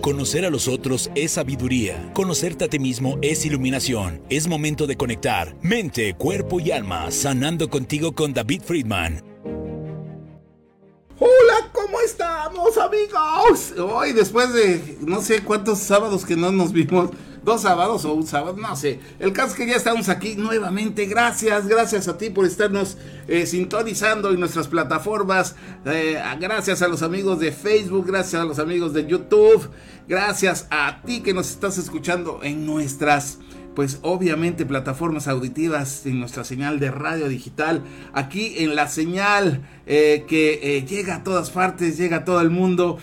Conocer a los otros es sabiduría. Conocerte a ti mismo es iluminación. Es momento de conectar mente, cuerpo y alma, sanando contigo con David Friedman. Hola, ¿cómo estamos amigos? Hoy después de no sé cuántos sábados que no nos vimos, dos sábados o un sábado, no sé. El caso es que ya estamos aquí nuevamente. Gracias, gracias a ti por estarnos eh, sintonizando en nuestras plataformas. Eh, gracias a los amigos de Facebook, gracias a los amigos de YouTube. Gracias a ti que nos estás escuchando en nuestras pues obviamente plataformas auditivas en nuestra señal de radio digital, aquí en la señal eh, que llega a todas partes, llega a todo el mundo,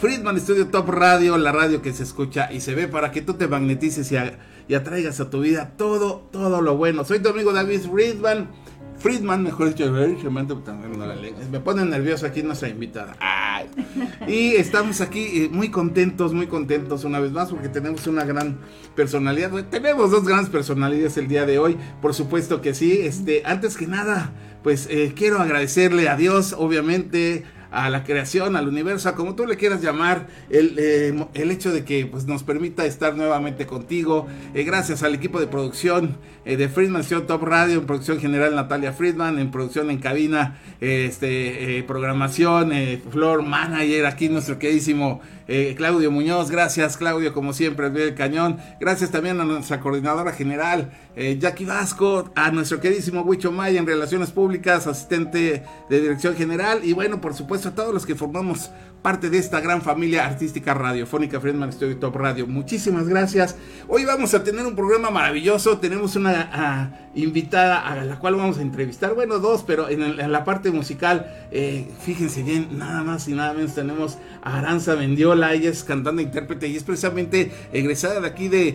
Friedman Studio Top Radio, la radio que se escucha y se ve para que tú te magnetices y, atraigas a tu vida todo, todo lo bueno. Soy tu amigo David Friedman. Friedman, mejor dicho, me pone nervioso aquí nuestra invitada. Y estamos aquí eh, muy contentos, muy contentos una vez más porque tenemos una gran personalidad. Tenemos dos grandes personalidades el día de hoy, por supuesto que sí. Este, antes que nada, pues eh, quiero agradecerle a Dios, obviamente, a la creación, al universo, a como tú le quieras llamar, el, eh, el hecho de que pues, nos permita estar nuevamente contigo. Eh, gracias al equipo de producción eh, de Friedman Show Top Radio, en producción general Natalia Friedman, en producción en cabina, este, programación, Flor Manager, aquí nuestro queridísimo Claudio Muñoz. Gracias, Claudio, como siempre, el cañón. Gracias también a nuestra coordinadora general, Jackie Vasco, a nuestro queridísimo Huicho Maya en Relaciones Públicas, asistente de Dirección General, y bueno, por supuesto, a todos los que formamos parte de esta gran familia artística radiofónica Friedman Studio Top Radio. Muchísimas gracias. Hoy vamos a tener un programa maravilloso. Tenemos una ah, invitada a la cual vamos a entrevistar. Bueno, dos, pero en, la parte musical, eh, fíjense bien, nada más y nada menos tenemos a Aranza Mendiola. Ella es cantante e intérprete y es precisamente egresada de aquí de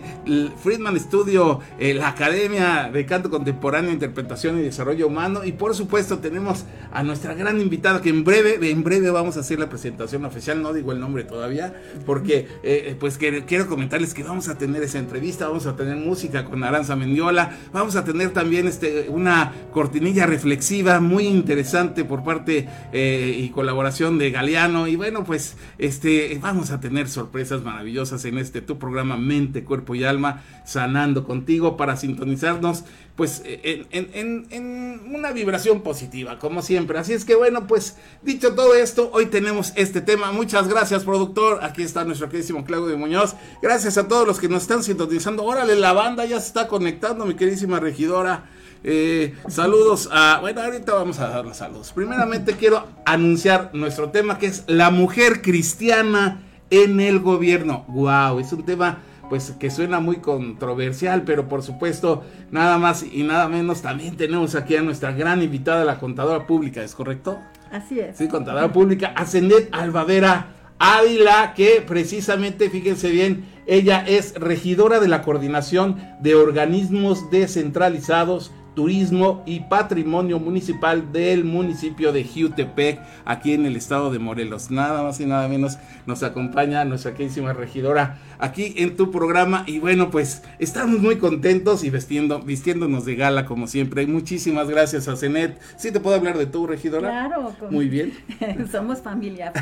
Friedman Studio, eh, la Academia de Canto Contemporáneo, Interpretación y Desarrollo Humano. Y por supuesto tenemos a nuestra gran invitada que en breve, en breve vamos a hacer la presentación oficial, no digo el nombre todavía, porque eh, pues quiero comentarles que vamos a tener esa entrevista, vamos a tener música con Aranza Mendiola, vamos a tener también este, una cortinilla reflexiva muy interesante por parte eh, y colaboración de Galeano, y bueno, pues este, vamos a tener sorpresas maravillosas en este tu programa Mente, Cuerpo y Alma, sanando contigo para sintonizarnos pues en, en, en, una vibración positiva, como siempre. Así es que bueno, pues dicho todo esto, hoy tenemos este tema. Muchas gracias, productor. Aquí está nuestro queridísimo Claudio Muñoz. Gracias a todos los que nos están sintonizando. Órale, la banda ya se está conectando, mi queridísima regidora. Eh, saludos a. Bueno, ahorita vamos a dar los saludos. Primeramente quiero anunciar nuestro tema que es la mujer cristiana en el gobierno. ¡Wow! Es un tema pues que suena muy controversial, pero por supuesto, nada más y nada menos, también tenemos aquí a nuestra gran invitada, la contadora pública, ¿es correcto? Así es. Sí, contadora pública, Ascendet Albavera Ávila, que precisamente, fíjense bien, ella es regidora de la coordinación de organismos descentralizados Turismo y Patrimonio Municipal del municipio de Jutepec, aquí en el estado de Morelos. Nada más y nada menos nos acompaña nuestra queridísima regidora aquí en tu programa. Y bueno, pues estamos muy contentos y vestiendo, vistiéndonos de gala como siempre. Muchísimas gracias a Cenet. ¿Sí te puedo hablar de tu regidora? Claro. Muy bien. Somos familia.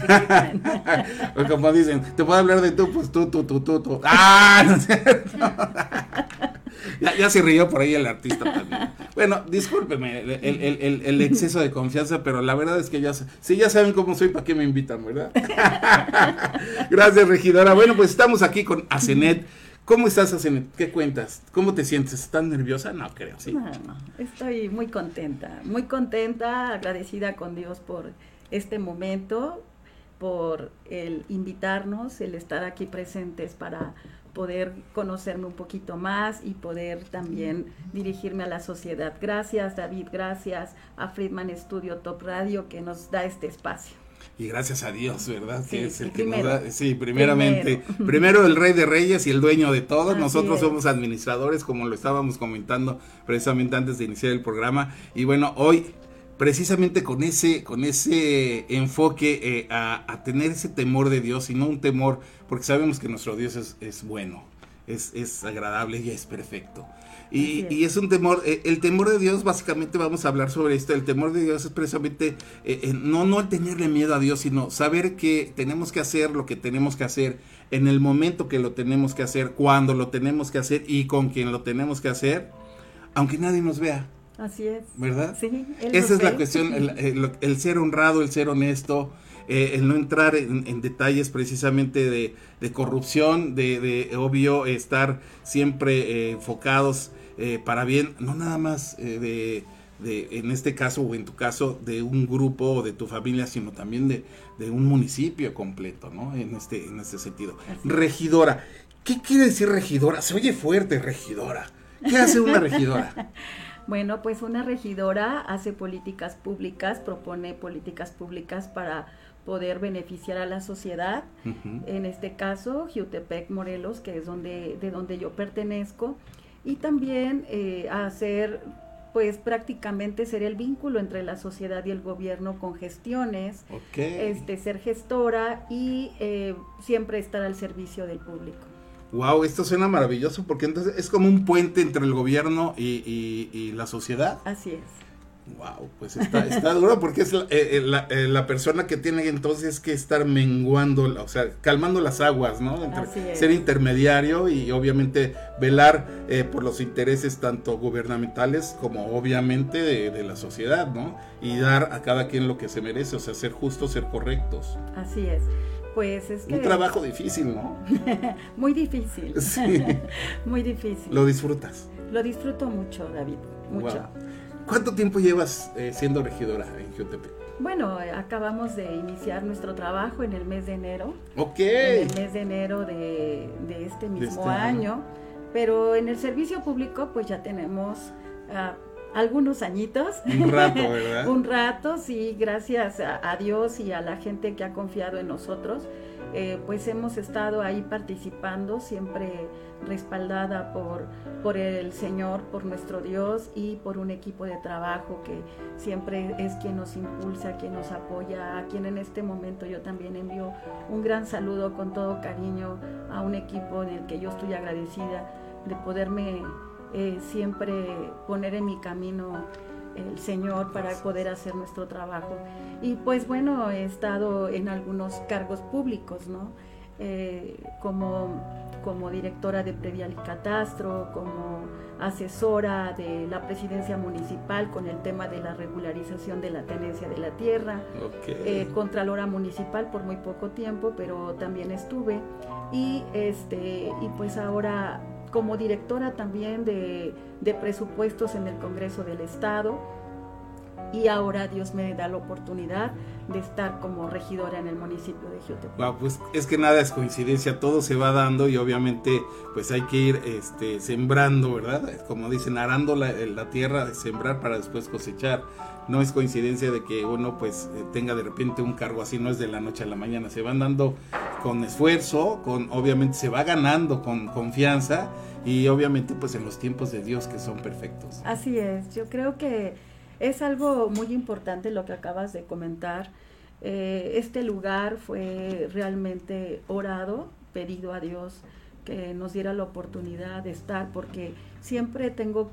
como dicen, te puedo hablar de tú, pues tú, tú, tú, tú, tú. ¡Ah! No ya, se rió por ahí el artista también. Bueno, discúlpeme el, exceso de confianza, pero la verdad es que ya, si ya saben cómo soy, ¿para qué me invitan, verdad? Gracias, regidora. Bueno, pues estamos aquí con Asenet. ¿Cómo estás, Asenet? ¿Qué cuentas? ¿Cómo te sientes? ¿Estás nerviosa? No creo, sí. No, no, estoy muy contenta, muy contenta, agradecida con Dios por este momento, por el invitarnos, el estar aquí presentes para poder conocerme un poquito más y poder también dirigirme a la sociedad. Gracias David, gracias a Friedman Studio Top Radio que nos da este espacio. Y gracias a Dios, ¿verdad? que es el que nos da, sí, primeramente, primero. el rey de reyes y el dueño de todos. Nosotros somos administradores, como lo estábamos comentando precisamente antes de iniciar el programa. Y bueno, hoy precisamente con ese, con ese enfoque eh, a, tener ese temor de Dios y no un temor, porque sabemos que nuestro Dios es, bueno. es, es agradable y es perfecto. Y, y, es un temor, eh, el temor de Dios, básicamente vamos a hablar sobre esto, el temor de Dios es precisamente eh, eh, no, no el tenerle miedo a Dios, sino saber que tenemos que hacer lo que tenemos que hacer en el momento que lo tenemos que hacer, cuando lo tenemos que hacer y con quien lo tenemos que hacer, aunque nadie nos vea. Así es. ¿Verdad? Sí. Esa es la cuestión, el, el, ser honrado, el ser honesto, eh, el no entrar en, detalles precisamente de, de corrupción, de, de, obvio estar siempre eh, enfocados eh, para bien, no nada más de, de, en este caso o en tu caso, de un grupo o de tu familia, sino también de, de un municipio completo, ¿no? En este, en este sentido. Regidora, ¿qué quiere decir regidora? Se oye fuerte, regidora. ¿Qué hace una regidora? Bueno, pues una regidora hace políticas públicas, propone políticas públicas para poder beneficiar a la sociedad. En este caso, Jutepec, Morelos, que es donde, de donde yo pertenezco, y también eh, hacer, pues prácticamente ser el vínculo entre la sociedad y el gobierno con gestiones, este, ser gestora y eh, siempre estar al servicio del público. Wow, esto suena maravilloso porque entonces es como un puente entre el gobierno y la sociedad. Así es. Wow, pues está, está duro porque es la, eh, eh, eh, la, persona que tiene entonces que estar menguando, o sea, calmando las aguas, ¿no? Entre ser intermediario y obviamente velar por los intereses tanto gubernamentales como obviamente de, la sociedad, ¿no? Y dar a cada quien lo que se merece, o sea, ser justos, ser correctos. Así es. Pues es que... Un trabajo difícil, ¿no? Muy difícil. Sí. Muy difícil. ¿Lo disfrutas? Lo disfruto mucho, David. Mucho. ¿Cuánto tiempo llevas eh, siendo regidora en Jutepec? Bueno, acabamos de iniciar nuestro trabajo en el mes de enero. Ok. En el mes de enero de, este mismo este año. Pero en el servicio público, pues ya tenemos ah, algunos añitos. Un rato, ¿verdad? Un rato, sí, gracias a, Dios y a la gente que ha confiado en nosotros. Eh, pues hemos estado ahí participando, siempre respaldada por, por el Señor, por nuestro Dios y por un equipo de trabajo que siempre es quien nos impulsa, quien nos apoya, a quien en este momento yo también envío un gran saludo con todo cariño a un equipo del que yo estoy agradecida de poderme eh, siempre poner en mi camino el Señor para poder hacer nuestro trabajo. Y pues bueno, he estado en algunos cargos públicos, ¿no? Eh, como, como directora de Previal y Catastro, como asesora de la presidencia municipal con el tema de la regularización de la tenencia de la tierra, eh, contralora municipal por muy poco tiempo, pero también estuve, y, este, y pues ahora como directora también de, de presupuestos en el Congreso del Estado, y ahora Dios me da la oportunidad de estar como regidora en el municipio de Jutepec. pues es que nada es coincidencia, todo se va dando y obviamente pues hay que ir este, sembrando, ¿verdad? Como dicen, arando la, la tierra, sembrar para después cosechar. No es coincidencia de que uno pues eh, tenga de repente un cargo así, no es de la noche a la mañana, se van dando con esfuerzo, con obviamente se va ganando con confianza y obviamente pues en los tiempos de Dios que son perfectos. Así es, yo creo que es algo muy importante lo que acabas de comentar. Eh, este lugar fue realmente orado, pedido a Dios que nos diera la oportunidad de estar, porque siempre tengo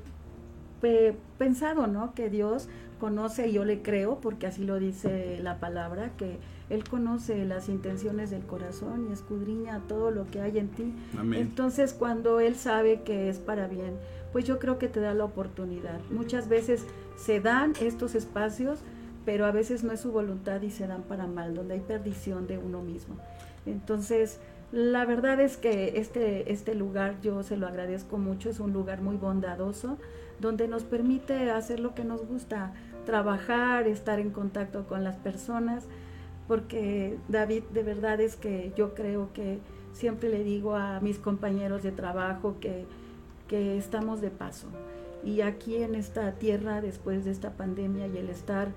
pensado, ¿no? Que Dios conoce y yo le creo, porque así lo dice la palabra, que Él conoce las intenciones del corazón y escudriña todo lo que hay en ti. Entonces, cuando Él sabe que es para bien, pues yo creo que te da la oportunidad. Muchas veces se dan estos espacios, pero a veces no es su voluntad y se dan para mal, donde hay perdición de uno mismo. Entonces, la verdad es que este, este lugar yo se lo agradezco mucho, es un lugar muy bondadoso, donde nos permite hacer lo que nos gusta, trabajar, estar en contacto con las personas, porque David, de verdad es que yo creo que siempre le digo a mis compañeros de trabajo que, que estamos de paso. Y aquí en esta tierra, después de esta pandemia y el estar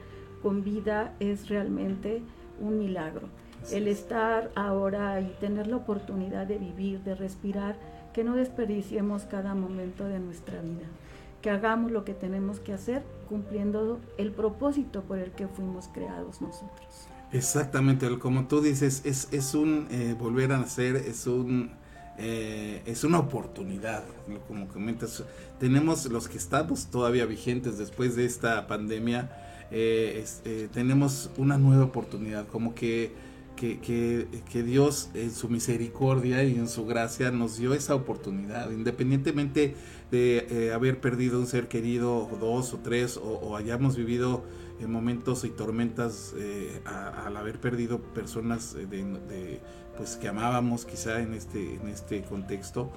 con vida es realmente un milagro. El estar ahora y tener la oportunidad de vivir, de respirar, que no desperdiciemos cada momento de nuestra vida, que hagamos lo que tenemos que hacer cumpliendo el propósito por el que fuimos creados nosotros. Exactamente, como tú dices, es, es un eh, volver a nacer, es un eh, es una oportunidad, como comentas, tenemos los que estamos todavía vigentes después de esta pandemia, eh, tenemos una nueva oportunidad, como que, que, que, Dios en su misericordia y en su gracia nos dio esa oportunidad, independientemente de haber perdido un ser querido, o dos o tres, o, hayamos vivido momentos y tormentas al haber perdido personas de pues que amábamos quizá en este, en este contexto,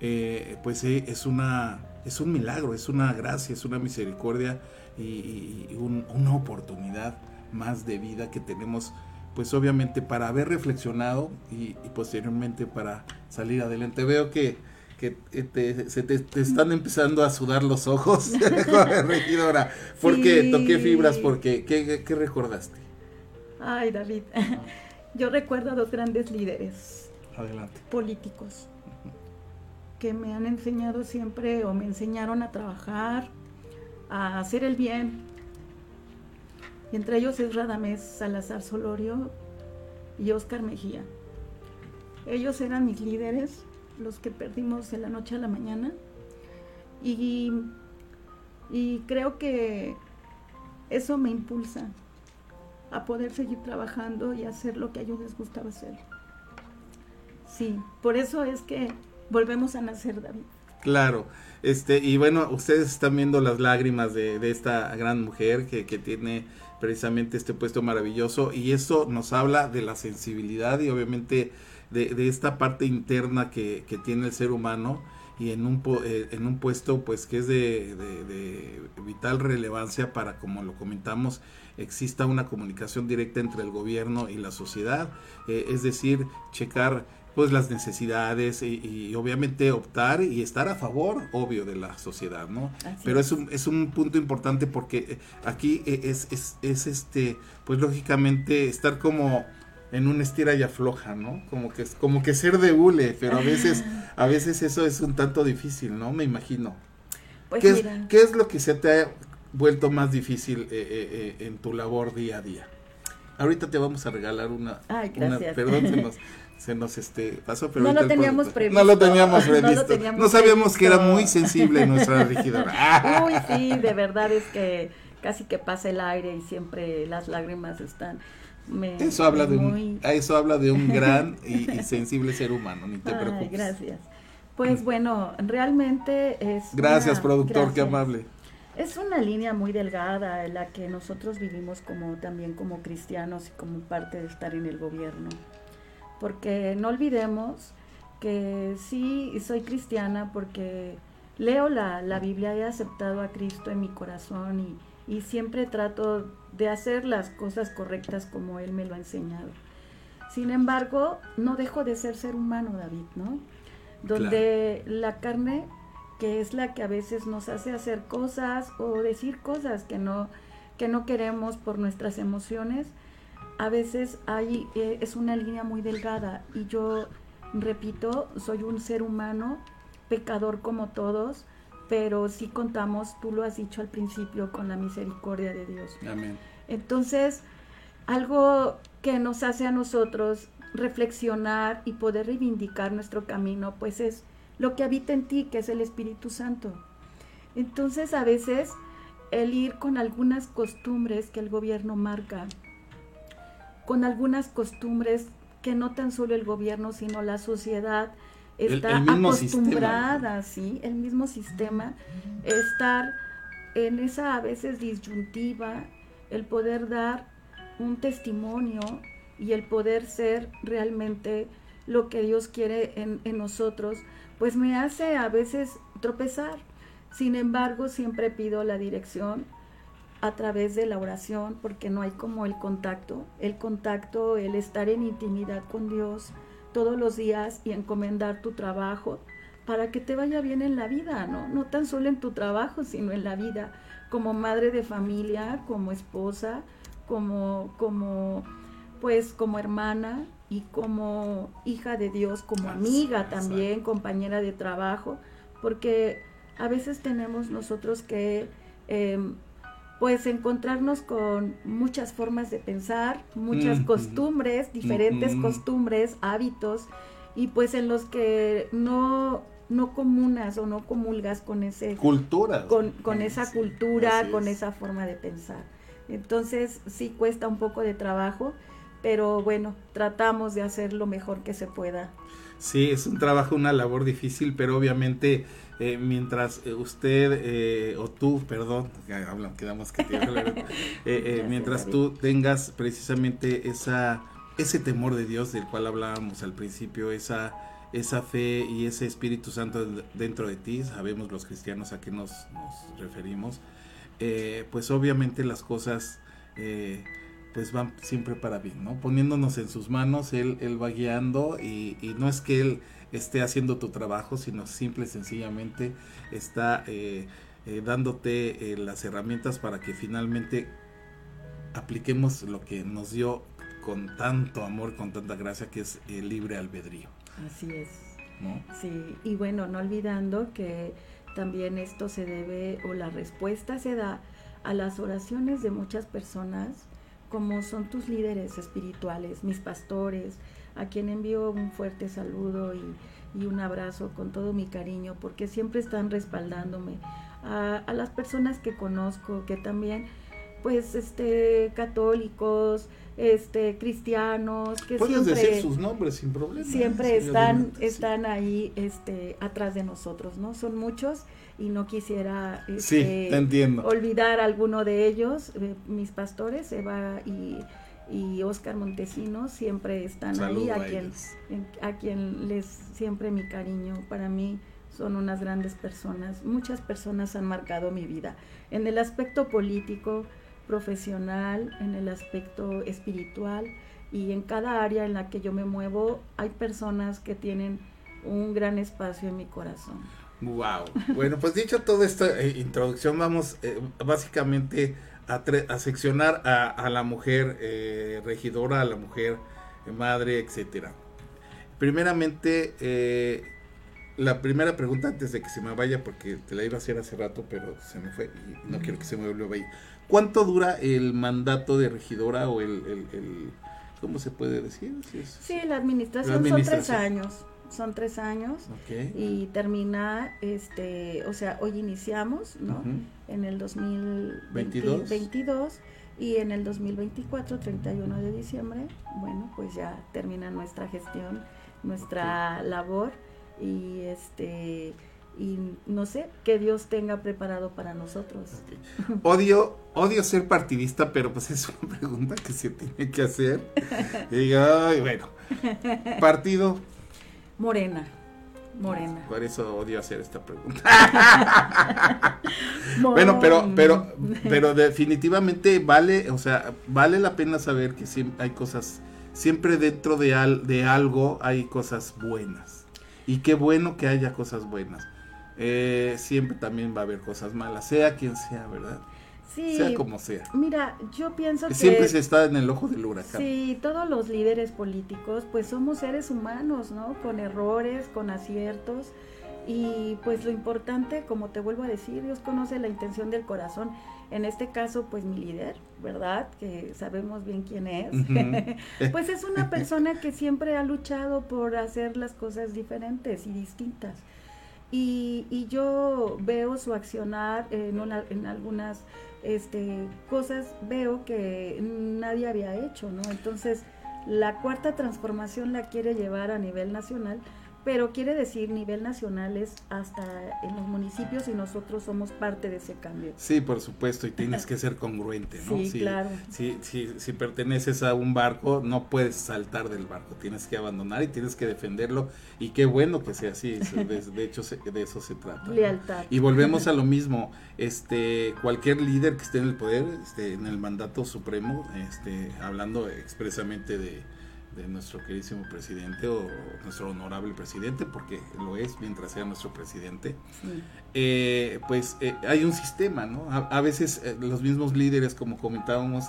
eh, pues eh, es, una, es un milagro, es una gracia, es una misericordia y, una oportunidad más de vida que tenemos, pues obviamente para haber reflexionado y, posteriormente para salir adelante. Veo que, que te, se te, están empezando a sudar los ojos, regidora, porque toqué fibras, porque ¿qué, qué recordaste? Ay, David. Yo recuerdo a dos grandes líderes políticos que me han enseñado siempre o me enseñaron a trabajar, a hacer el bien. Y entre ellos es Radamés Salazar Solorio y Oscar Mejía. Ellos eran mis líderes, los que perdimos de la noche a la mañana. Y, y creo que eso me impulsa a poder seguir trabajando y hacer lo que a ellos les gustaba hacer. Sí, por eso es que volvemos a nacer, David. Claro, este, y bueno, ustedes están viendo las lágrimas de, esta gran mujer que, tiene precisamente este puesto maravilloso y eso nos habla de la sensibilidad y obviamente de, esta parte interna que, tiene el ser humano y en un, eh, en un puesto pues que es de, de, vital relevancia para como lo comentamos exista una comunicación directa entre el gobierno y la sociedad, eh, es decir, checar pues las necesidades y, obviamente optar y estar a favor, obvio, de la sociedad, ¿no? Pero es un, es un punto importante porque eh, aquí es, es, es, este, pues lógicamente estar como en un estira y afloja, ¿no? Como que, como que ser de hule, pero a veces, a veces eso es un tanto difícil, ¿no? Me imagino. Pues ¿Qué, es, ¿Qué es lo que se te ha vuelto más difícil eh, eh, eh, en tu labor día a día. Ahorita te vamos a regalar una. Ay, gracias. perdón, se nos, se nos este, pasó, pero no lo teníamos previsto. No lo teníamos previsto. no, sabíamos que era muy sensible nuestra regidora. Uy, sí, de verdad es que casi que pasa el aire y siempre las lágrimas están. Eso habla de un, eso habla de un gran y, sensible ser humano, ni te Ay, Gracias. Pues bueno, realmente es. Gracias, productor, qué amable. Es una línea muy delgada en la que nosotros vivimos como también como cristianos y como parte de estar en el gobierno. Porque no olvidemos que sí soy cristiana porque leo la, la Biblia, he aceptado a Cristo en mi corazón y, y siempre trato de hacer las cosas correctas como Él me lo ha enseñado. Sin embargo, no dejo de ser ser humano, David, ¿no? Donde la carne que es la que a veces nos hace hacer cosas o decir cosas que no, que no queremos por nuestras emociones, a veces hay, eh, es una línea muy delgada y yo repito, soy un ser humano, pecador como todos, pero sí contamos, tú lo has dicho al principio, con la misericordia de Dios. Amén. Entonces, algo que nos hace a nosotros reflexionar y poder reivindicar nuestro camino, pues es lo que habita en ti, que es el Espíritu Santo. Entonces a veces el ir con algunas costumbres que el gobierno marca, con algunas costumbres que no tan solo el gobierno, sino la sociedad está acostumbrada, sí, el mismo sistema, estar en esa a veces disyuntiva, el poder dar un testimonio y el poder ser realmente lo que Dios quiere en, en nosotros, pues me hace a veces tropezar. Sin embargo, siempre pido la dirección a través de la oración, porque no hay como el contacto, el contacto, el estar en intimidad con Dios todos los días y encomendar tu trabajo para que te vaya bien en la vida, ¿no? No tan solo en tu trabajo, sino en la vida, como madre de familia, como esposa, como, como, pues, como hermana, y como hija de Dios, como amiga también, compañera de trabajo, porque a veces tenemos nosotros que em, pues encontrarnos con muchas formas de pensar, muchas costumbres, diferentes costumbres, hábitos, y pues en los que no no comunas o no comulgas con ese cultura con, con esa cultura con esa forma de pensar. Entonces sí cuesta un poco de trabajo pero bueno tratamos de hacer lo mejor que se pueda. Sí es un trabajo una labor difícil pero obviamente eh, mientras eh, usted eh, o tú, perdón, quedamos que te mientras tú tengas precisamente esa ese temor de Dios del cual hablábamos al principio, esa esa fe y ese Espíritu Santo dentro de ti, sabemos los cristianos a qué nos, referimos, pues obviamente las cosas pues van siempre para bien, ¿no? Poniéndonos en sus manos, Él, él va guiando y, y no es que Él esté haciendo tu trabajo, sino simple y sencillamente está eh, eh, dándote eh, las herramientas para que finalmente apliquemos lo que nos dio con tanto amor, con tanta gracia, que es el libre albedrío. Así es. Sí, y bueno, no olvidando que también esto se debe, o la respuesta se da a las oraciones de muchas personas, como son tus líderes espirituales, mis pastores, a quien envío un fuerte saludo y, un abrazo con todo mi cariño, porque siempre están respaldándome. A, las personas que conozco, que también, pues, este, católicos, este, cristianos, que Puedes siempre... decir sus nombres sin problema. ¿eh? Siempre están, están ahí, este, atrás de nosotros, ¿no? Son muchos y no quisiera este, olvidar a alguno de ellos, eh, mis pastores, Eva y y Oscar Montesinos siempre están ahí, a, quien, a quien les siempre mi cariño. Para mí son unas grandes personas. Muchas personas han marcado mi vida en el aspecto político, profesional, en el aspecto espiritual y en cada área en la que yo me muevo hay personas que tienen un gran espacio en mi corazón. Wow. Bueno, pues dicho toda esta eh, introducción, vamos eh, básicamente a, seccionar a, la mujer eh, regidora, a la mujer madre, etcétera. Primeramente, eh, la primera pregunta antes de que se me vaya, porque te la iba a hacer hace rato, pero se me fue y no quiero que se me vuelva a ir. ¿Cuánto dura el mandato de regidora o el, ¿cómo se puede decir? Sí, la, administración son tres años son tres años y termina, este, o sea, hoy iniciamos, ¿no? En el 2022 y en el 2024, 31 de diciembre, bueno, pues ya termina nuestra gestión, nuestra labor y este y no sé qué Dios tenga preparado para nosotros. Odio, odio ser partidista, pero pues es una pregunta que se tiene que hacer. y ay, bueno, partido Morena. Morena. Por eso odio hacer esta pregunta. bueno, pero, pero, pero definitivamente vale, o sea, vale la pena saber que siempre hay cosas, siempre dentro de, al, de algo hay cosas buenas. Y qué bueno que haya cosas buenas. Eh, siempre también va a haber cosas malas, sea quien sea, ¿verdad? sea como sea. Mira, yo pienso que... Siempre se está en el ojo del huracán. Sí, todos los líderes políticos, pues somos seres humanos, ¿no? Con errores, con aciertos. Y pues lo importante, como te vuelvo a decir, Dios conoce la intención del corazón. En este caso, pues mi líder, ¿verdad? Que sabemos bien quién es. pues es una persona que siempre ha luchado por hacer las cosas diferentes y distintas. Y, y yo veo su accionar en, en algunas este, cosas veo que nadie había hecho, ¿no? Entonces, la cuarta transformación la quiere llevar a nivel nacional pero quiere decir nivel nacional es hasta en los municipios y nosotros somos parte de ese cambio. Sí, por supuesto, y tienes que ser congruente, ¿no? Sí, claro. Si, si, si, perteneces a un barco, no puedes saltar del barco, tienes que abandonar y tienes que defenderlo, y qué bueno que sea así, de, hecho de eso se trata. Lealtad. Y volvemos a lo mismo, este cualquier líder que esté en el poder, este, en el mandato supremo, este, hablando expresamente de de nuestro queridísimo presidente o nuestro honorable presidente, porque lo es mientras sea nuestro presidente, eh, pues eh, hay un sistema, ¿no? A, veces eh, los mismos líderes, como comentábamos,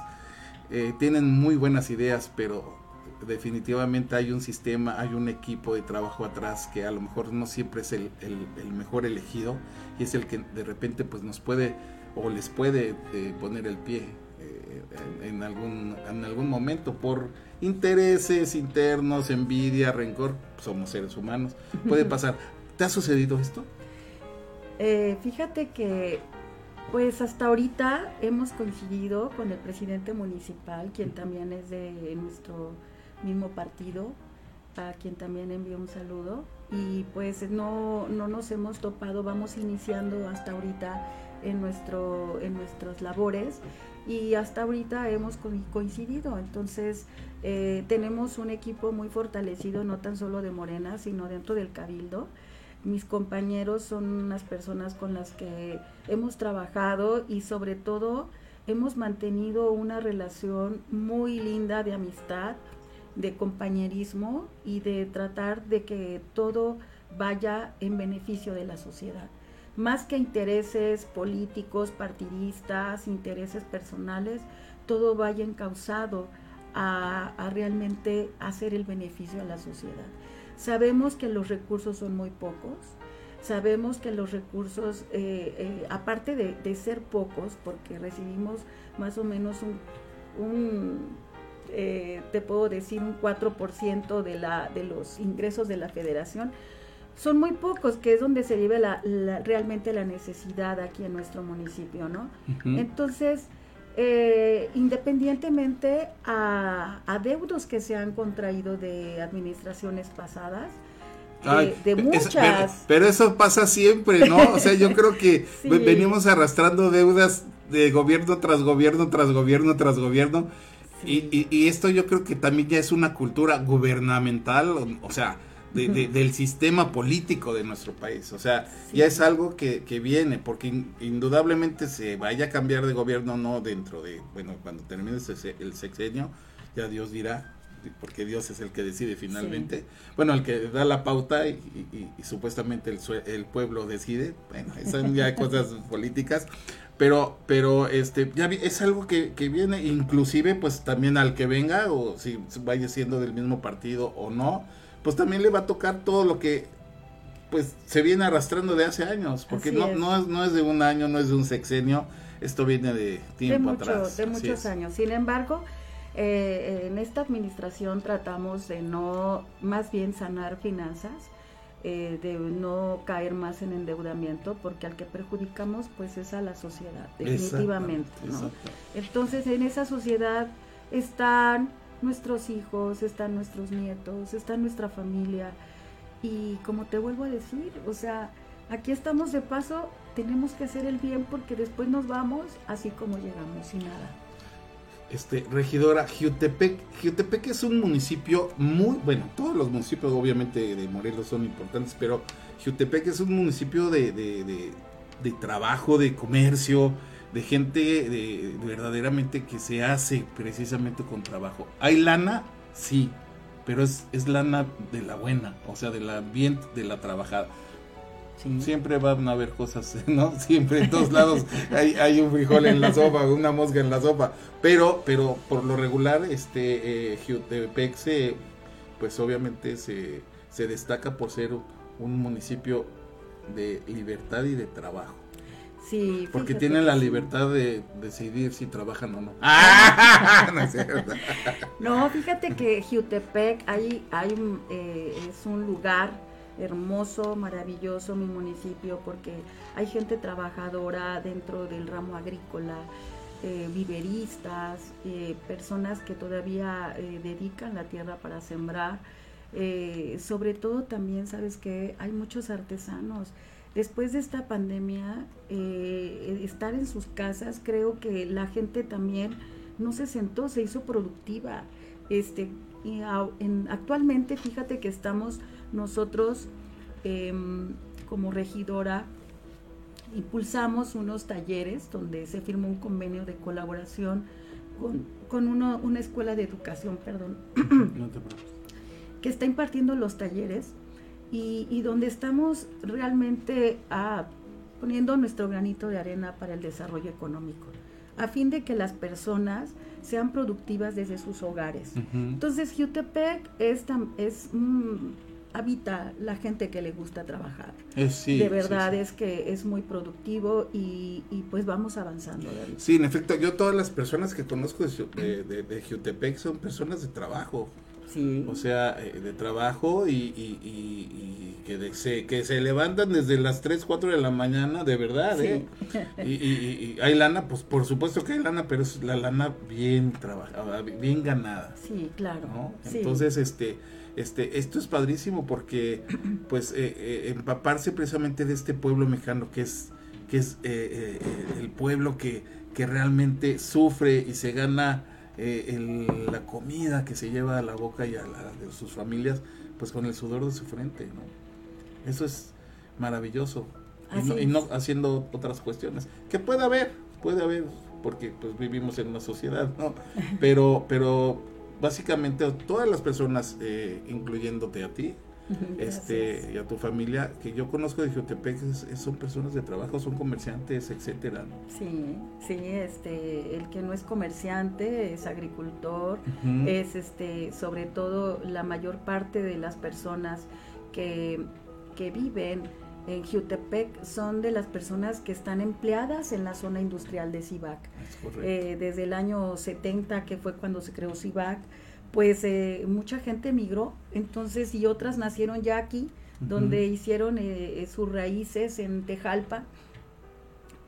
tienen muy buenas ideas, pero definitivamente hay un sistema, hay un equipo de trabajo atrás que a lo mejor no siempre es el, el, mejor elegido y es el que de repente pues nos puede o les puede poner el pie en, algún, en algún momento por intereses internos, envidia, rencor, somos seres humanos, puede pasar. ¿Te ha sucedido esto? Eh, fíjate que pues hasta ahorita hemos coincidido con el presidente municipal, quien también es de nuestro mismo partido, a quien también envío un saludo. Y pues no, no nos hemos topado, vamos iniciando hasta ahorita en, nuestro, en nuestras labores y hasta ahorita hemos coincidido. Entonces eh, tenemos un equipo muy fortalecido, no tan solo de Morena, sino dentro del Cabildo. Mis compañeros son unas personas con las que hemos trabajado y sobre todo hemos mantenido una relación muy linda de amistad, de compañerismo y de tratar de que todo vaya en beneficio de la sociedad. Más que intereses políticos, partidistas, intereses personales, todo vaya encausado a, realmente hacer el beneficio a la sociedad. Sabemos que los recursos son muy pocos, sabemos que los recursos, eh, eh, aparte de, ser pocos, porque recibimos más o menos un, eh, te puedo decir, un 4% de, la, de los ingresos de la federación, son muy pocos, que es donde se vive la, realmente la necesidad aquí en nuestro municipio, ¿no? Entonces, eh, independientemente a, deudos que se han contraído de administraciones pasadas, de, muchas. pero, eso pasa siempre, ¿no? O sea, yo creo que venimos arrastrando deudas de gobierno tras gobierno, tras gobierno, tras gobierno. Y, y, esto yo creo que también ya es una cultura gubernamental, o sea, del sistema político de nuestro país. O sea, ya es algo que, que viene, porque indudablemente se vaya a cambiar de gobierno no dentro de, bueno, cuando termine el sexenio, ya Dios dirá, porque Dios es el que decide finalmente. Bueno, el que da la pauta y, supuestamente el, el, pueblo decide. Bueno, son ya cosas políticas. Pero, pero este, ya es algo que, que, viene, inclusive pues también al que venga, o si vaya siendo del mismo partido o no, pues también le va a tocar todo lo que pues se viene arrastrando de hace años, porque no, no, es, no es de un año, no es de un sexenio, esto viene de tiempo atrás. De muchos años. Sin embargo, eh, en esta administración tratamos de no, más bien sanar finanzas, eh, de no caer más en endeudamiento, porque al que perjudicamos pues es a la sociedad, definitivamente. Entonces en esa sociedad están nuestros hijos, están nuestros nietos, está nuestra familia. Y como te vuelvo a decir, o sea, aquí estamos de paso, tenemos que hacer el bien porque después nos vamos así como llegamos, sin nada. Este, regidora, Jutepec, Jutepec es un municipio muy, bueno, todos los municipios obviamente de Morelos son importantes, pero Jutepec es un municipio de, de, de trabajo, de comercio, de gente de, verdaderamente que se hace precisamente con trabajo. ¿Hay lana? Sí, pero es, es lana de la buena, o sea, de la bien, de la trabajada. Siempre van a haber cosas, ¿no? Siempre en todos lados hay, hay, un frijol en la sopa, una mosca en la sopa. Pero, pero por lo regular, este eh, se, pues obviamente se, se destaca por ser un municipio de libertad y de trabajo. Porque tienen la libertad de decidir si trabajan o no. no, fíjate que Jutepec hay, hay, eh, es un lugar hermoso, maravilloso, mi municipio, porque hay gente trabajadora dentro del ramo agrícola, eh, viveristas, eh, personas que todavía dedican la tierra para sembrar. Sobre todo también, sabes que hay muchos artesanos. Después de esta pandemia, eh, estar en sus casas, creo que la gente también no se sentó, se hizo productiva. Este, y actualmente, fíjate que estamos nosotros em, como regidora, impulsamos unos talleres donde se firmó un convenio de colaboración con, una escuela de educación, perdón, que está impartiendo los talleres y, donde estamos realmente ah, poniendo nuestro granito de arena para el desarrollo económico, a fin de que las personas sean productivas desde sus hogares. Entonces, Jutepec es, es habita la gente que le gusta trabajar. Es, sí, de verdad sí. es que es muy productivo y, y pues vamos avanzando. David. Sí, en efecto, yo todas las personas que conozco de, de, de- de Jutepec son personas de trabajo. Sí, O sea, eh, de trabajo y, y- y- y que, de- se, que se levantan desde las 3, 4 de la mañana, de verdad, Sí. ¿eh? Y, hay lana, pues por supuesto que hay lana, pero es la lana bien trabajada, bien ganada. sí, claro. ¿no? sí. Entonces, este, este, esto es padrísimo porque, pues, eh, eh, empaparse precisamente de este pueblo mexicano que es, que es eh, eh, el pueblo que, que realmente sufre y se gana eh, el- la comida que se lleva a la boca y a la de sus familias, pues con el sudor de su frente, ¿no? Eso es maravilloso. Y no, y no haciendo otras cuestiones. Que puede haber, puede haber, porque pues vivimos en una sociedad, ¿no? Pero, pero básicamente todas las personas, eh, incluyéndote a ti, este, Gracias. y a tu familia, que yo conozco de Jutepec, es- es- son personas de trabajo, son comerciantes, etcétera, ¿no? Sí, sí, este, el que no es comerciante es agricultor, es este, sobre todo la mayor parte de las personas que, que viven en Jutepec son de las personas que están empleadas en la zona industrial de correcto. Eh, desde el año 70, que fue cuando se creó Cibac, pues eh, mucha gente emigró, entonces, y otras nacieron ya aquí, donde hicieron eh, sus raíces en Tejalpa,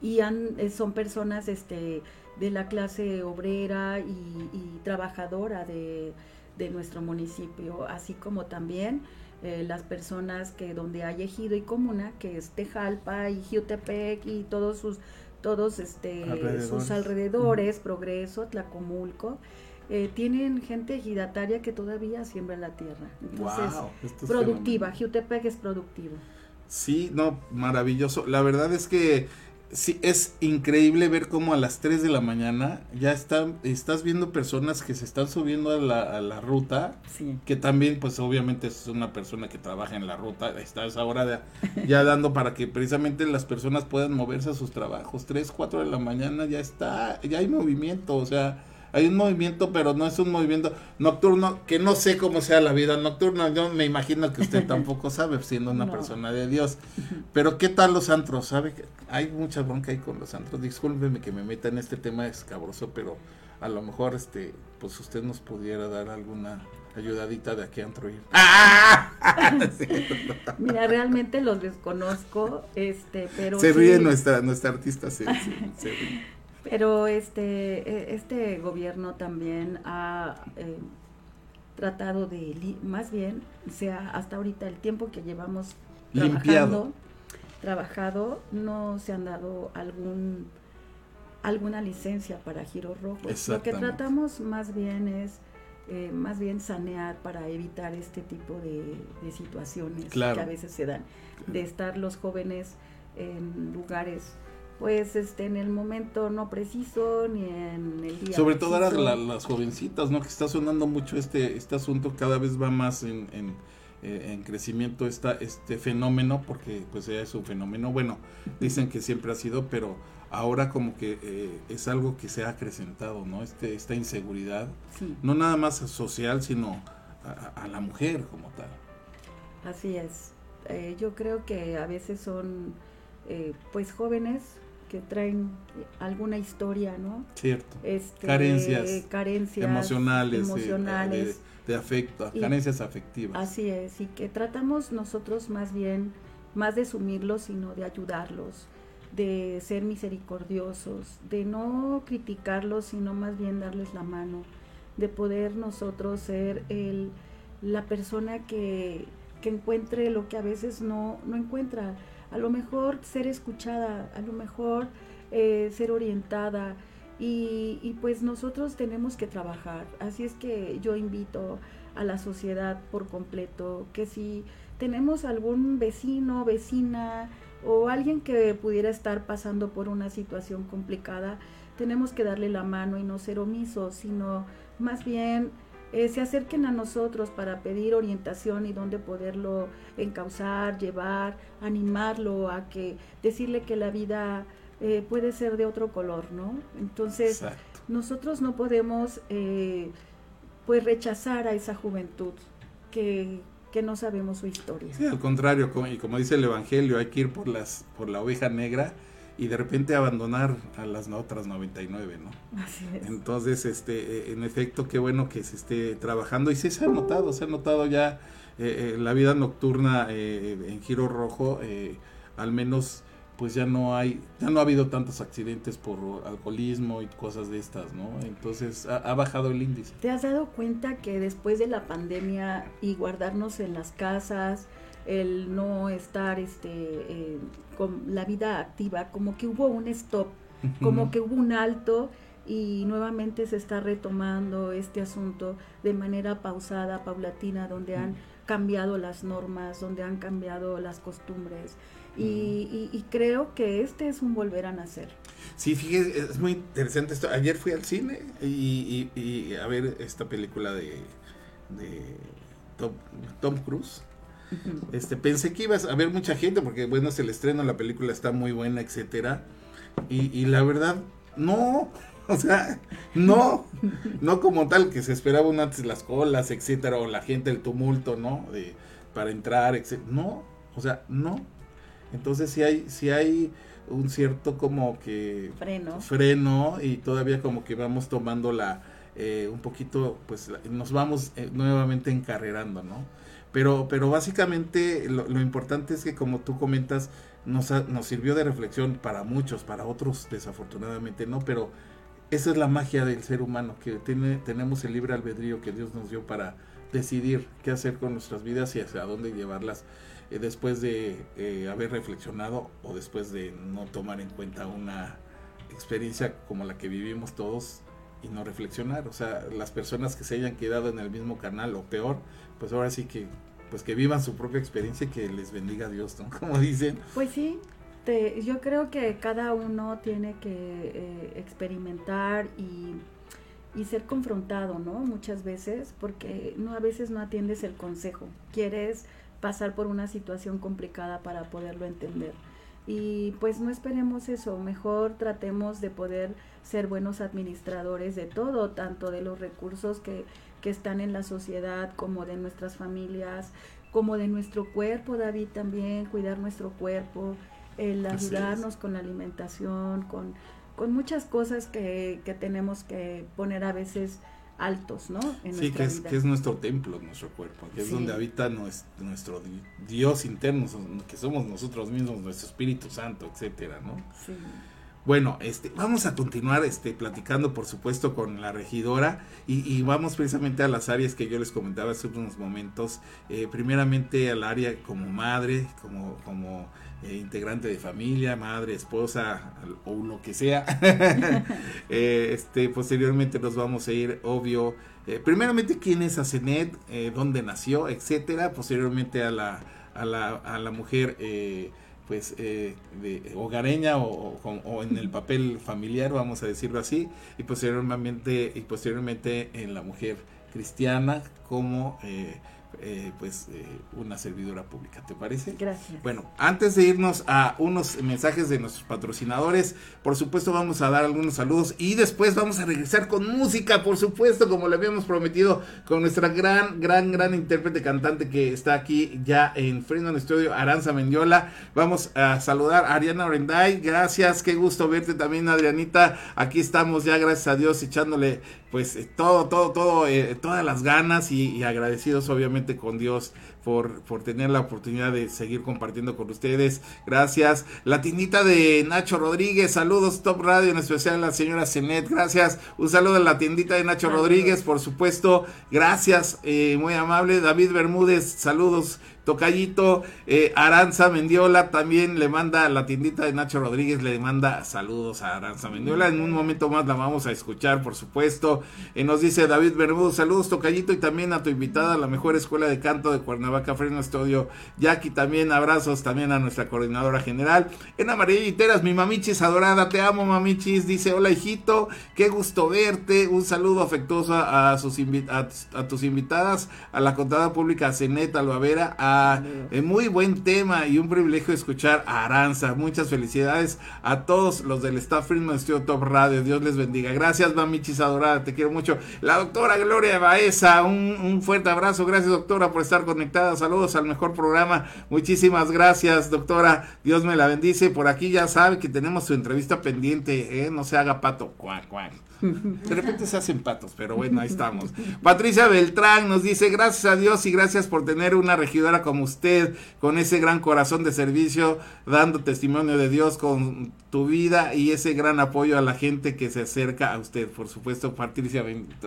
y han, eh, son personas este, de la clase obrera y, y trabajadora de, de nuestro municipio, así como también eh, las personas que donde hay ejido y comuna, que es Tejalpa y Jutepec y todos sus todos este Alrededores. sus alrededores, Progreso, Tlacomulco, eh, tienen gente ejidataria que todavía siembra la tierra. Entonces, es productiva. Jutepec es productivo. Sí, no, maravilloso. La verdad es que sí, es increíble ver cómo a las 3 de la mañana ya están, estás viendo personas que se están subiendo a la, a la ruta, Sí. que también pues obviamente es una persona que trabaja en la ruta, está a esa hora de- ya dando para que precisamente las personas puedan moverse a sus trabajos. 3, 4 de la mañana ya está, ya hay movimiento, o sea, hay un movimiento, pero no es un movimiento nocturno, que no sé cómo sea la vida nocturna, yo me imagino que usted tampoco sabe, siendo una No. persona de Dios. Pero ¿qué tal los antros? ¿Sabe? que Hay mucha bronca ahí con los antros. Discúlpeme que me meta en este tema escabroso, pero a lo mejor este, pues usted nos pudiera dar alguna ayudadita de a qué antro ir. ¡Ah! Sí. Mira, realmente los desconozco, este, pero se sí- ríe nuestra, nuestra artista, se- se ríe. Pero este, eh, este gobierno también ha eh, tratado de, más bien, sea hasta ahorita el tiempo que llevamos Limpiado. trabajando, trabajado, no se han dado algún alguna licencia para giros rojos. Lo que tratamos más bien es eh, más bien sanear para evitar este tipo de, de situaciones Claro. que a veces se dan, de estar los jóvenes en lugares pues este en el momento no preciso ni en el día Sobre todo ahora la- las jovencitas, ¿no? Que está sonando mucho este, este asunto, cada vez va más en, en, eh, en crecimiento esta, este fenómeno, porque pues ya es un fenómeno, bueno, dicen que siempre ha sido, pero ahora como que eh, es algo que se ha acrecentado, ¿no? Este, esta inseguridad, Sí, no nada más social, sino a, a la mujer como tal. así es. Eh, yo creo que a veces son eh, pues jóvenes que traen alguna historia, ¿no? Cierto. Este, Carencias carencias emocionales, eh, emocionales. de, de afecto, Y- carencias afectivas. Así es, y que tratamos nosotros más bien, más de sumirlos, sino de ayudarlos, de ser misericordiosos, de no criticarlos, sino más bien darles la mano, de poder nosotros ser el, la persona que, que encuentre lo que a veces no, no encuentra. A lo mejor ser escuchada, a lo mejor eh, ser orientada. Y, y pues nosotros tenemos que trabajar. Así es que yo invito a la sociedad por completo que si tenemos algún vecino, vecina o alguien que pudiera estar pasando por una situación complicada, tenemos que darle la mano y no ser omisos, sino más bien eh, se acerquen a nosotros para pedir orientación y dónde poderlo encauzar, llevar, animarlo a que decirle que la vida eh, puede ser de otro color, ¿no? Entonces, Exacto. nosotros no podemos eh, pues rechazar a esa juventud que, que no sabemos su historia. Sí, al contrario, como, y como dice el Evangelio, hay que ir por, las, por la oveja negra y de repente abandonar a las otras 99, ¿no? Así es. Entonces, este, eh, en efecto, qué bueno que se esté trabajando y sí se ha notado, se ha notado ya eh, eh, la vida nocturna en Giro Rojo, al menos pues ya no hay, ya no ha habido tantos accidentes por alcoholismo y cosas de estas, ¿no? Entonces ha, ha, bajado el índice. ¿Te has dado cuenta que después de la pandemia y guardarnos en las casas, el no estar este, eh, con la vida activa, como que hubo un stop, como que hubo un alto y nuevamente se está retomando este asunto de manera pausada, paulatina, donde han cambiado las normas, donde han cambiado las costumbres. Y, y, creo que este es un volver a nacer. Sí, fíjese, es muy interesante esto. Ayer fui al cine y, y a ver esta película de, de Tom, Tom Cruise. Este, pensé que ibas a ver mucha gente porque bueno, es el estreno, la película está muy buena, etcétera. Y, la verdad, no, o sea, no, no como tal que se esperaban antes las colas, etcétera, o la gente, el tumulto, ¿no? De, para entrar, etcétera. No, o sea, no. Entonces si hay, si hay un cierto como que freno, freno y todavía como que vamos tomando la, eh, un poquito, pues nos vamos eh, nuevamente encarrerando, ¿no? Pero, pero básicamente lo, importante es que como tú comentas, nos, nos sirvió de reflexión para muchos, para otros desafortunadamente no, pero esa es la magia del ser humano, que tiene, tenemos el libre albedrío que Dios nos dio para decidir qué hacer con nuestras vidas y hacia dónde llevarlas eh, después de eh, haber reflexionado o después de no tomar en cuenta una experiencia como la que vivimos todos y no reflexionar. O sea, las personas que se hayan quedado en el mismo canal o peor, pues ahora sí que pues que vivan su propia experiencia y que les bendiga Dios. Como dicen. Pues sí, te, yo creo que cada uno tiene que eh, experimentar y, y, ser confrontado, ¿no? Muchas veces, porque no a veces no atiendes el consejo, quieres pasar por una situación complicada para poderlo entender. Y pues no esperemos eso, mejor tratemos de poder ser buenos administradores de todo, tanto de los recursos que que están en la sociedad, como de nuestras familias, como de nuestro cuerpo, David, también cuidar nuestro cuerpo, el ayudarnos con la alimentación, con, con muchas cosas que, que, tenemos que poner a veces altos, ¿no? sí, que es, que es nuestro templo, nuestro cuerpo, que es donde habita nuestro, nuestro Dios interno, que somos nosotros mismos, nuestro Espíritu Santo, etcétera, ¿no? Sí. Bueno, este, vamos a continuar este, platicando, por supuesto, con la regidora y, vamos precisamente a las áreas que yo les comentaba hace unos momentos. Eh, primeramente al área como madre, como, como eh, integrante de familia, madre, esposa o lo que sea. Eh, este, posteriormente nos vamos a ir, obvio, primeramente quién es Asenet, dónde nació, etcétera. Posteriormente a la, a la, a la mujer pues eh, de hogareña o, o, en el papel familiar vamos a decirlo así y posteriormente y posteriormente en la mujer cristiana como eh, eh, pues eh, una servidora pública, ¿te parece? Gracias. Bueno, antes de irnos a unos mensajes de nuestros patrocinadores, por supuesto vamos a dar algunos saludos y después vamos a regresar con música, por supuesto, como le habíamos prometido, con nuestra gran, gran, gran intérprete cantante que está aquí ya en Freedom Studio, Aranza Mendiola. Vamos a saludar a Ariana Orenday, gracias, qué gusto verte también, Adrianita. Aquí estamos ya, gracias a Dios, echándole pues eh, todo, todo, todo, eh, todas las ganas y, agradecidos obviamente con Dios por, por tener la oportunidad de seguir compartiendo con ustedes. Gracias. La tiendita de Nacho Rodríguez, saludos Top Radio, en especial a la señora Zenet, gracias. Un saludo a la tiendita de Nacho Rodríguez, por supuesto. Gracias, eh, muy amable. David Bermúdez, saludos. Tocayito, eh, Aranza Mendiola también le manda a la tiendita de Nacho Rodríguez, le manda saludos a Aranza Mendiola. En un momento más la vamos a escuchar, por supuesto. Eh, nos dice David Bermúdez, saludos Tocayito y también a tu invitada a la mejor escuela de canto de Cuernavaca, Freno Estudio. Jackie también, abrazos también a nuestra coordinadora general. En Amarilliteras, mi mamichis adorada, te amo mamichis. Dice, hola hijito, qué gusto verte. Un saludo afectuoso a, sus a, tus invitadas, a la contada pública Ceneta Alvavera, a Ah, eh, muy buen tema y un privilegio escuchar a Aranza. Muchas felicidades a todos los del staff Friedman Studio Top Radio. Dios les bendiga. Gracias, mamichis adorada. Te quiero mucho. La doctora Gloria Baeza, un, un fuerte abrazo. Gracias, doctora, por estar conectada. Saludos al mejor programa. Muchísimas gracias, doctora. Dios me la bendice. Por aquí ya sabe que tenemos su entrevista pendiente. ¿eh? No se haga pato. Cuac, cuac. De repente se hacen patos, pero bueno, ahí estamos. Patricia Beltrán nos dice, gracias a Dios y gracias por tener una regidora como usted, con ese gran corazón de servicio, dando testimonio de Dios con tu vida y ese gran apoyo a la gente que se acerca a usted. Por supuesto, Patricia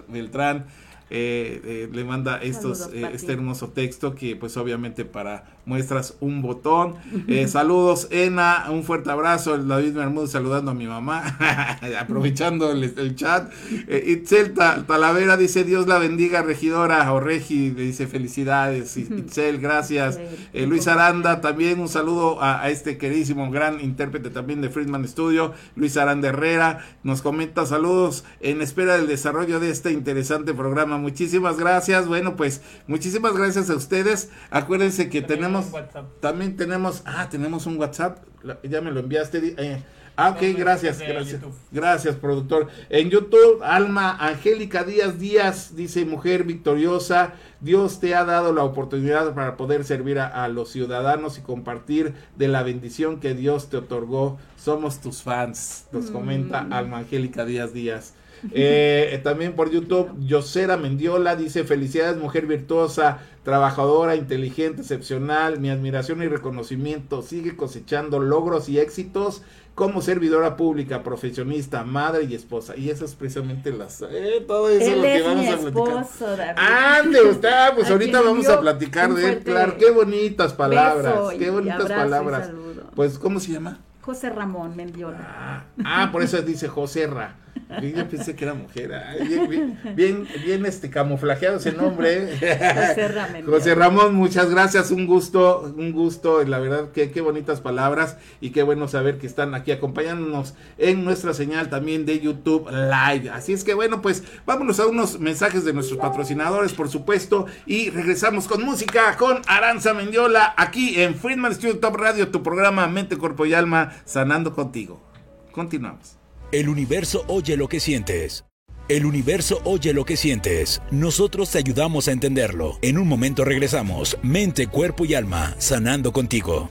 Beltrán. Eh, eh, le manda estos eh, este hermoso texto que pues obviamente para muestras un botón. Saludos Ena un fuerte abrazo David Bermúdez saludando a mi mamá aprovechando el, chat. Itzel Talavera dice Dios la bendiga regidora o Regi le dice felicidades Itzel gracias Luis Aranda también un saludo a, a, este queridísimo gran intérprete también de Friedman Studio Luis Aranda Herrera nos comenta saludos en espera del desarrollo de este interesante programa Muchísimas gracias. Bueno, pues muchísimas gracias a ustedes. Acuérdense que tenemos también tenemos, ah, tenemos un WhatsApp. Ya me lo enviaste. Eh, ah, ok, gracias, gracias. Gracias, productor. En YouTube, Alma Angélica Díaz Díaz dice, mujer victoriosa, Dios te ha dado la oportunidad para poder servir a, a, los ciudadanos y compartir de la bendición que Dios te otorgó. Somos tus fans, nos comenta mm. Alma Angélica Díaz Díaz. Eh, también por YouTube, Yosera Mendiola dice: Felicidades, mujer virtuosa, trabajadora, inteligente, excepcional. Mi admiración y reconocimiento. Sigue cosechando logros y éxitos como servidora pública, profesionista, madre y esposa. Y eso es precisamente las, eh, todo eso él lo que es vamos mi a esposo, platicar. David. Ande, usted, pues A ahorita vamos a platicar de él. Claro, qué bonitas palabras, qué bonitas palabras. saludo. Pues, ¿cómo se llama? José Ramón Mendiola. Ah, ah, por eso dice José Ra. Yo pensé que era mujer. Bien, bien, bien, bien, este camuflajeado ese nombre. José Ramón. José Ramón, muchas gracias, un gusto, un gusto, la verdad que qué bonitas palabras y qué bueno saber que están aquí acompañándonos en nuestra señal también de YouTube Live. Así es que bueno, pues vámonos a unos mensajes de nuestros patrocinadores, por supuesto, y regresamos con música con Aranza Mendiola aquí en Friedman Studio Top Radio, tu programa Mente, Cuerpo y Alma, sanando contigo. Continuamos. El universo oye lo que sientes. El universo oye lo que sientes. Nosotros te ayudamos a entenderlo. En un momento regresamos. Mente, cuerpo y alma, sanando contigo.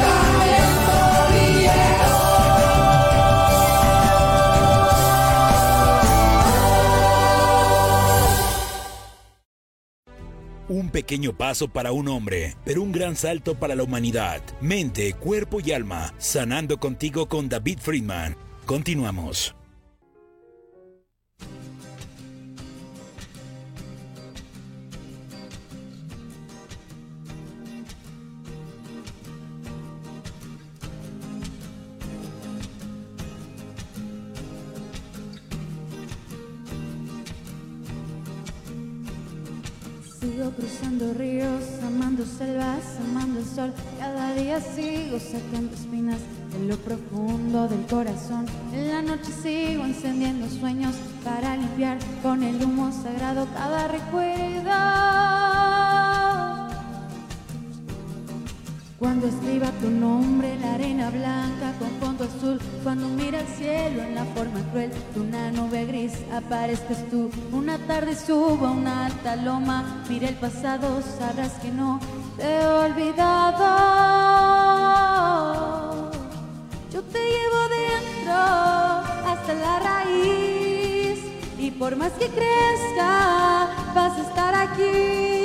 Un pequeño paso para un hombre, pero un gran salto para la humanidad. Mente, cuerpo y alma, sanando contigo con David Friedman. Continuamos. Cruzando ríos, amando selvas, amando el sol. Cada día sigo sacando espinas en lo profundo del corazón. En la noche sigo encendiendo sueños para limpiar con el humo sagrado cada recuerdo. Cuando escriba tu nombre en la arena blanca con fondo azul, cuando mira el cielo en la forma cruel de una nube gris, aparezcas tú. Una tarde subo a una alta loma, mira el pasado, sabrás que no te he olvidado. Yo te llevo dentro hasta la raíz y por más que crezca vas a estar aquí.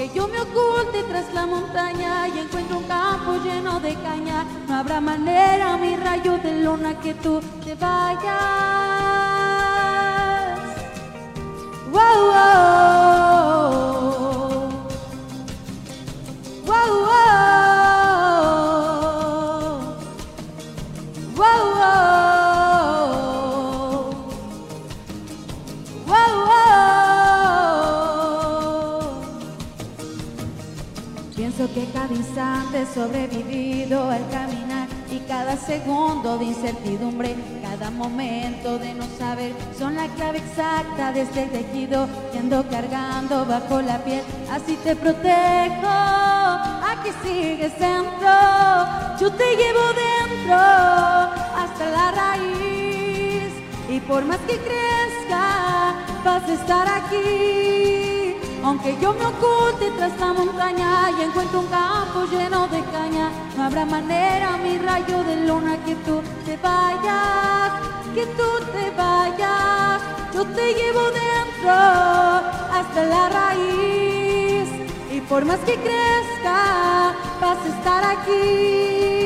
Aunque yo me oculte tras la montaña y encuentro un campo lleno de caña, no habrá manera, mi rayo de luna, que tú te vayas. Que cada instante sobrevivido al caminar y cada segundo de incertidumbre, cada momento de no saber son la clave exacta de este tejido que ando cargando bajo la piel. Así te protejo, aquí sigues dentro, yo te llevo dentro hasta la raíz y por más que crezca vas a estar aquí. Aunque yo me oculte tras la montaña y encuentro un campo lleno de caña, no habrá manera, mi rayo de luna, que tú te vayas, que tú te vayas. Yo te llevo dentro hasta la raíz y por más que crezca, vas a estar aquí.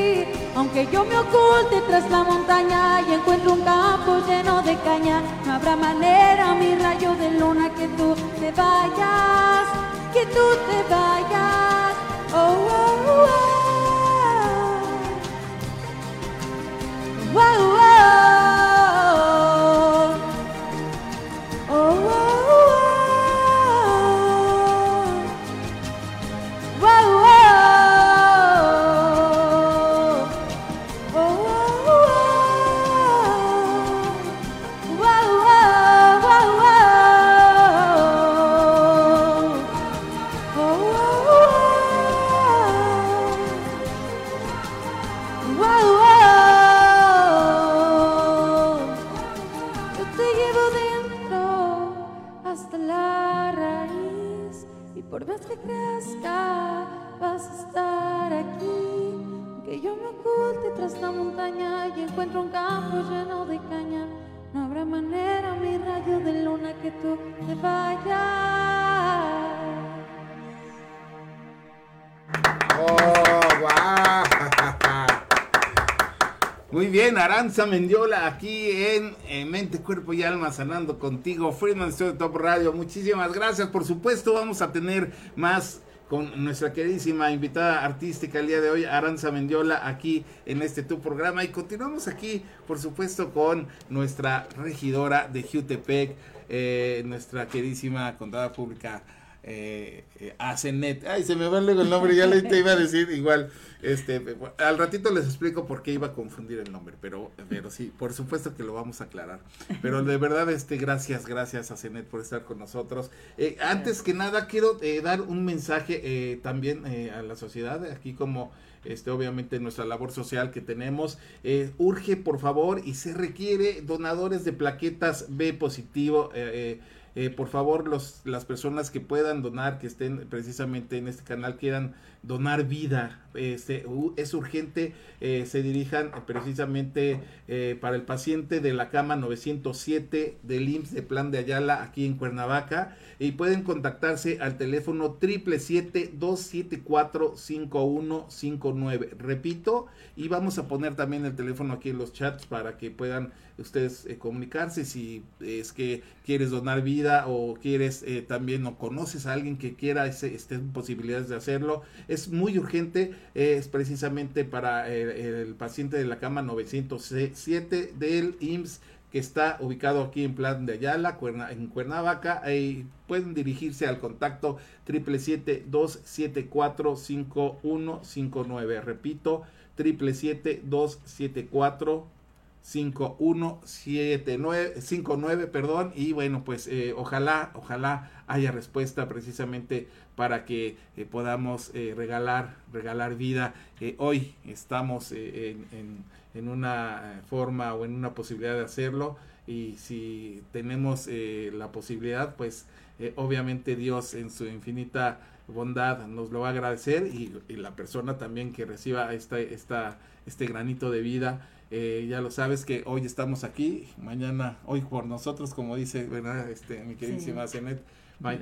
Aunque yo me oculte tras la montaña y encuentro un campo lleno de caña, no habrá manera, mi rayo de luna, que tú te vayas, que tú te vayas. Oh, oh, oh. Wow. Oh, que tú te vayas. Oh, guau. Muy bien, Aranza Mendiola aquí en, en Mente, Cuerpo y Alma sanando contigo. Freeman Studio Top Radio, muchísimas gracias. Por supuesto, vamos a tener más con nuestra queridísima invitada artística el día de hoy, Aranza Mendiola, aquí en este tu programa. Y continuamos aquí, por supuesto, con nuestra regidora de Jutepec, eh, nuestra queridísima contada pública. Eh, Asenet, ay se me va luego el nombre, ya le te iba a decir igual, este, al ratito les explico por qué iba a confundir el nombre, pero, pero sí, por supuesto que lo vamos a aclarar, pero de verdad, este, gracias, gracias a Cenet por estar con nosotros. Eh, antes que nada, quiero eh, dar un mensaje eh, también a la sociedad, aquí como este, obviamente nuestra labor social que tenemos. Urge, por favor, y se requiere donadores de plaquetas B positivo. eh, eh, eh, por favor, los, las personas que puedan donar, que estén precisamente en este canal, quieran donar vida. Este, es urgente, eh, se dirijan precisamente eh, para el paciente de la cama 907 del IMSS de Plan de Ayala aquí en Cuernavaca y pueden contactarse al teléfono 777-274-5159. Repito, y vamos a poner también el teléfono aquí en los chats para que puedan ustedes eh, comunicarse si es que quieres donar vida o quieres eh, también o conoces a alguien que quiera ese, esté en posibilidades de hacerlo. Es muy urgente, es precisamente para eh, el paciente de la cama 907 del IMSS que está ubicado aquí en Plan de Ayala, en Cuernavaca. y pueden dirigirse al contacto 777-274-5159. Repito, 777-274 5179 59 perdón y bueno pues eh, ojalá ojalá haya respuesta precisamente para que eh, podamos eh, regalar regalar vida hoy estamos en, en, una forma o en una posibilidad de hacerlo y si tenemos la posibilidad pues obviamente Dios en su infinita bondad nos lo va a agradecer y, y la persona también que reciba esta, esta, este granito de vida eh, ya lo sabes que hoy estamos aquí, mañana, hoy por nosotros, como dice, ¿verdad? Este, mi queridísima Zenet,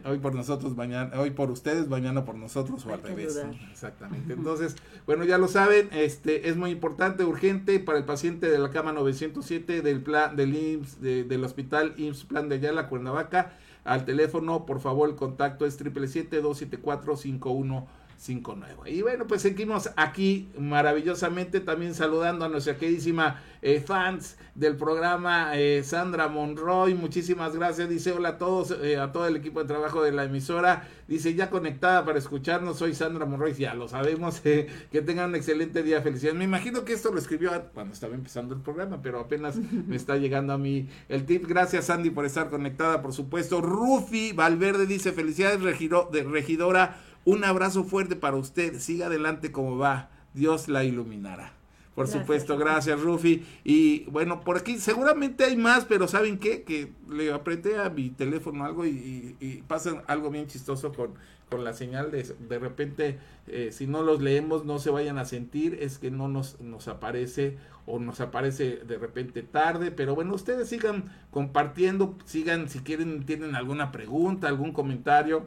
hoy por nosotros, mañana, hoy por ustedes, mañana por nosotros o al revés. Exactamente. Entonces, bueno, ya lo saben, este es muy importante, urgente para el paciente de la cama 907 del plan del IMSS, del hospital IMSS Plan de Ayala, Cuernavaca. Al teléfono, por favor, el contacto es 777-274-51 59. Y bueno, pues seguimos aquí maravillosamente también saludando a nuestra queridísima eh, fans del programa eh, Sandra Monroy. Muchísimas gracias. Dice hola a todos, eh, a todo el equipo de trabajo de la emisora. Dice ya conectada para escucharnos. Soy Sandra Monroy. Ya lo sabemos. que tengan un excelente día. Felicidades. Me imagino que esto lo escribió cuando estaba empezando el programa, pero apenas me está llegando a mí el tip. Gracias Sandy por estar conectada, por supuesto. Rufi Valverde dice felicidades de regidora un abrazo fuerte para usted. Siga adelante como va. Dios la iluminará. Por supuesto, gracias Rufi. Y bueno, por aquí seguramente hay más, pero ¿saben qué? Que le apreté a mi teléfono algo y, y, pasa algo bien chistoso con, con la señal de, de repente, eh, si no los leemos, no se vayan a sentir, es que no nos, nos aparece o nos aparece de repente tarde, pero bueno, ustedes sigan compartiendo, sigan si quieren, tienen alguna pregunta, algún comentario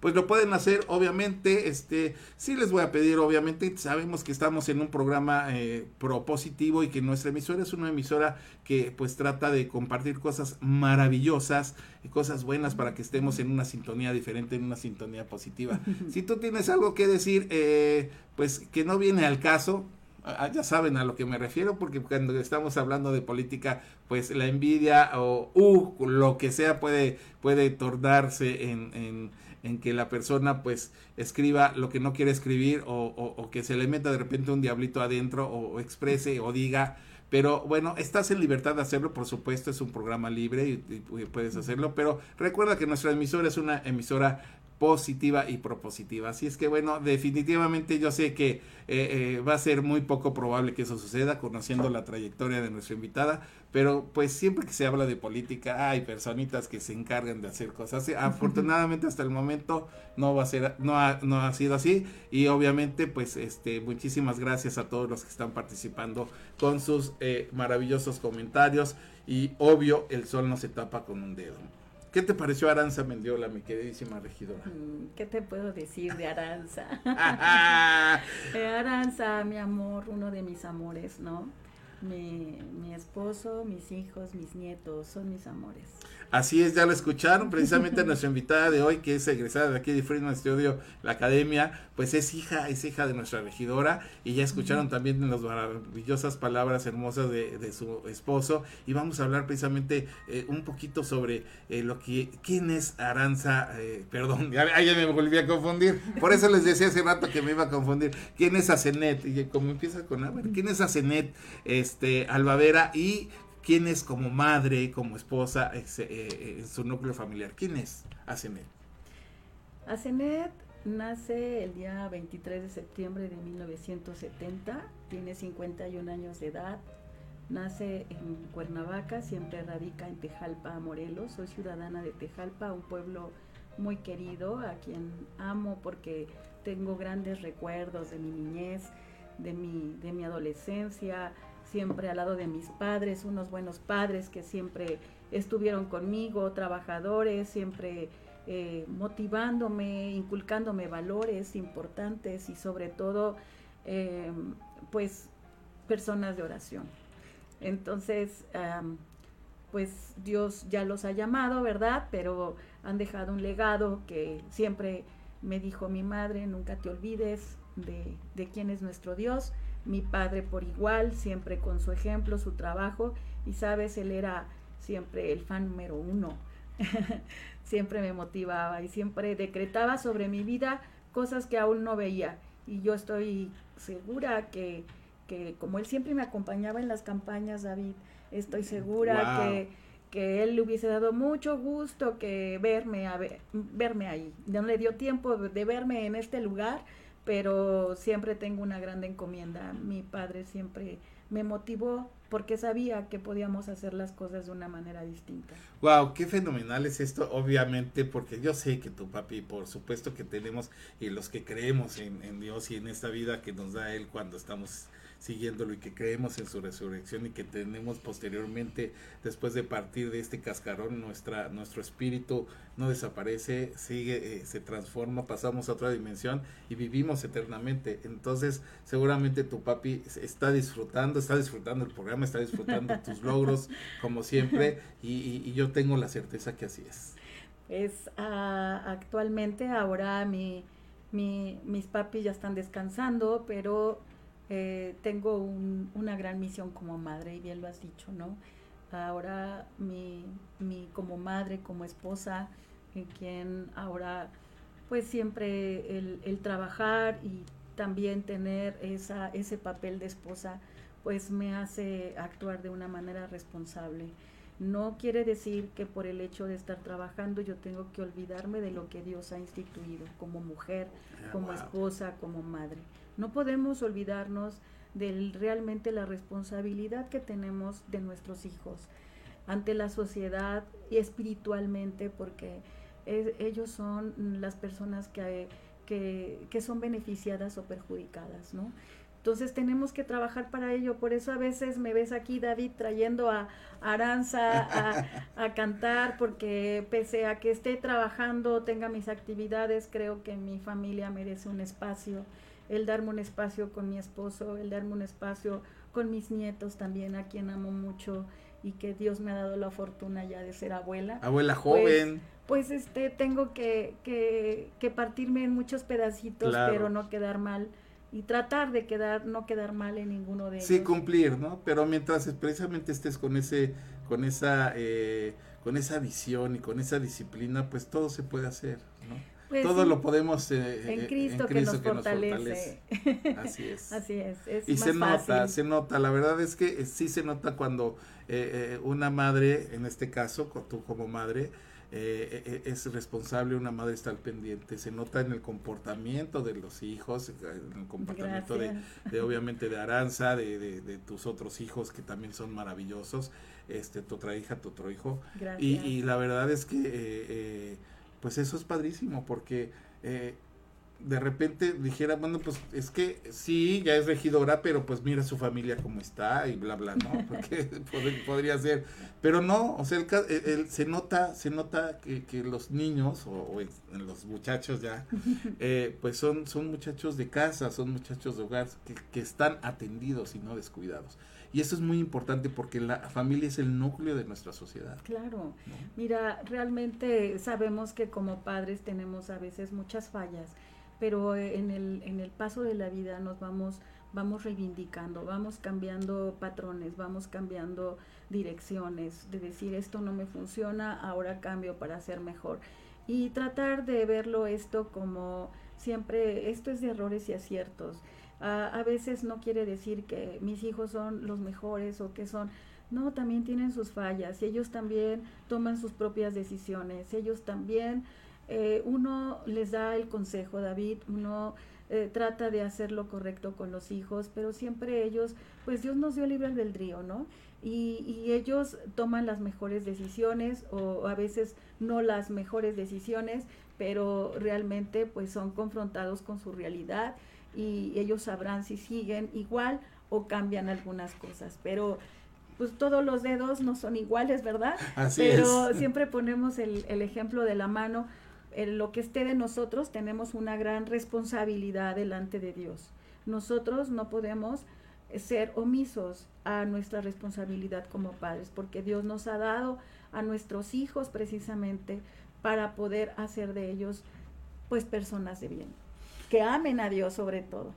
pues lo pueden hacer, obviamente, este, sí les voy a pedir, obviamente, sabemos que estamos en un programa eh, propositivo y que nuestra emisora es una emisora que pues trata de compartir cosas maravillosas, y cosas buenas para que estemos en una sintonía diferente, en una sintonía positiva. si tú tienes algo que decir, eh, pues que no viene al caso, ya saben a lo que me refiero, porque cuando estamos hablando de política, pues la envidia o uh, lo que sea puede, puede tornarse en en que la persona pues escriba lo que no quiere escribir o, que se le meta de repente un diablito adentro o, exprese o diga pero bueno, estás en libertad de hacerlo, por supuesto, es un programa libre y, puedes hacerlo, pero recuerda que nuestra emisora es una emisora positiva y propositiva. Así es que bueno, definitivamente yo sé que eh, eh, va a ser muy poco probable que eso suceda, conociendo la trayectoria de nuestra invitada, pero pues siempre que se habla de política hay personitas que se encargan de hacer cosas. Afortunadamente hasta el momento no va a ser, no ha, no ha sido así y obviamente pues este muchísimas gracias a todos los que están participando con sus eh, maravillosos comentarios y obvio el sol no se tapa con un dedo. ¿Qué te pareció Aranza Mendiola, mi queridísima regidora? Mm, ¿Qué te puedo decir de Aranza? Eh, Aranza, mi amor, uno de mis amores, ¿no? Mi, mi esposo, mis hijos, mis nietos, son mis amores. Así es, ya lo escucharon, precisamente nuestra invitada de hoy, que es egresada de aquí de Freeman Studio, la academia, pues es hija, es hija de nuestra regidora, y ya escucharon también las maravillosas palabras hermosas de, su esposo, y vamos a hablar precisamente eh, un poquito sobre eh, lo que, quién es Aranza, eh, perdón, ya, ya, me volví a confundir, por eso les decía hace rato que me iba a confundir, quién es Asenet, y como empieza con, a ver, quién es Asenet, este, Albavera, y quién es como madre, como esposa eh, eh, en su núcleo familiar. ¿Quién es Asenet? Asenet nace el día 23 de septiembre de 1970, tiene 51 años de edad, nace en Cuernavaca, siempre radica en Tejalpa, Morelos. Soy ciudadana de Tejalpa, un pueblo muy querido, a quien amo porque tengo grandes recuerdos de mi niñez, de mi, de mi adolescencia, siempre al lado de mis padres, unos buenos padres que siempre estuvieron conmigo, trabajadores, siempre eh, motivándome, inculcándome valores importantes y sobre todo, eh, pues, personas de oración. Entonces, pues Dios ya los ha llamado, ¿verdad? Pero han dejado un legado que siempre me dijo mi madre, nunca te olvides de, de quién es nuestro Dios mi padre por igual, siempre con su ejemplo, su trabajo, Y sabes, él era siempre el fan número uno. siempre me motivaba y siempre decretaba sobre mi vida cosas que aún no veía. Y yo estoy segura que, que como él siempre me acompañaba en las campañas, David, estoy segura que, que él le hubiese dado mucho gusto que verme, a ver, verme ahí. No le dio tiempo de verme en este lugar, pero siempre tengo una gran encomienda. Mi padre siempre me motivó porque sabía que podíamos hacer las cosas de una manera distinta. Wow, qué fenomenal es esto, obviamente, porque yo sé que tu papi, por supuesto que tenemos, y los que creemos en, en Dios y en esta vida que nos da Él cuando estamos siguiéndolo y que creemos en su resurrección y que tenemos posteriormente, después de partir de este cascarón, nuestra, nuestro espíritu no desaparece, sigue, eh, se transforma, pasamos a otra dimensión y vivimos eternamente. Entonces, seguramente tu papi está disfrutando, está disfrutando el programa, está disfrutando tus logros, como siempre, y, yo tengo la certeza que así es. Es ah, actualmente, ahora mi, mi, mis papis ya están descansando, pero eh, tengo una gran misión como madre, y bien lo has dicho, ¿no? Ahora mi, mi como madre, como esposa, en quien ahora pues siempre el, el, trabajar y también tener esa, ese papel de esposa pues me hace actuar de una manera responsable. No quiere decir que por el hecho de estar trabajando yo tengo que olvidarme de lo que Dios ha instituido como mujer, ah, como esposa, como madre. No podemos olvidarnos de realmente la responsabilidad que tenemos de nuestros hijos ante la sociedad y espiritualmente, porque ellos son las personas que, que, que, son beneficiadas o perjudicadas, ¿no? Entonces tenemos que trabajar para ello. Por eso a veces me ves aquí, David, trayendo a Aranza a, a, cantar, porque pese a que esté trabajando, tenga mis actividades, creo que mi familia merece un espacio el darme un espacio con mi esposo, el darme un espacio con mis nietos también, a quien amo mucho y que Dios me ha dado la fortuna ya de ser abuela. Abuela pues, joven. Pues, este, tengo que, que, que, partirme en muchos pedacitos, pero no quedar mal y tratar de quedar no quedar mal en ninguno de ellos. Sí, cumplir, ¿no? Pero mientras precisamente estés con ese con esa eh, con esa visión y con esa disciplina, pues todo se puede hacer, ¿no? Pues Todo lo podemos eh, en, Cristo que, nos, fortalece. Así es. Así es. y se nota, se nota. La verdad es que eh, sí se nota cuando eh, una madre, en este caso, tú como madre, es responsable, una madre está al pendiente. Se nota en el comportamiento de los hijos, en el comportamiento de, obviamente, de Aranza, de, de, tus otros hijos que también son maravillosos, este, tu otra hija, tu otro hijo. Y, y, la verdad es que pues eso es padrísimo porque eh, de repente dijera, bueno, pues es que sí, ya es regidora, pero pues mira su familia cómo está y bla, bla, ¿no? Porque podría ser. Pero no, o sea, el, se nota, se nota que, que los niños o, los muchachos ya, eh, pues son, son muchachos de casa, son muchachos de hogar que, que están atendidos y no descuidados. Y eso es muy importante porque la familia es el núcleo de nuestra sociedad. Claro. Mira, realmente sabemos que como padres tenemos a veces muchas fallas, pero en el, en el paso de la vida nos vamos vamos reivindicando, vamos cambiando patrones, vamos cambiando direcciones, de decir esto no me funciona, ahora cambio para ser mejor. Y tratar de verlo esto como siempre, esto es de errores y aciertos. A, veces no quiere decir que mis hijos son los mejores o que son... No, también tienen sus fallas ellos también toman sus propias decisiones. Ellos también, eh, uno les da el consejo, David, uno eh, trata de hacer lo correcto con los hijos, pero siempre ellos, pues Dios nos dio libre albedrío, ¿no? Y, y, ellos toman las mejores decisiones o a veces no las mejores decisiones, pero realmente pues son confrontados con su realidad y ellos sabrán si siguen igual o cambian algunas cosas, pero pues todos los dedos no son iguales, ¿verdad? Así pero siempre ponemos el, el, ejemplo de la mano, en lo que esté de nosotros tenemos una gran responsabilidad delante de Dios. Nosotros no podemos ser omisos a nuestra responsabilidad como padres, porque Dios nos ha dado a nuestros hijos precisamente para poder hacer de ellos pues personas de bien que amen a Dios sobre todo.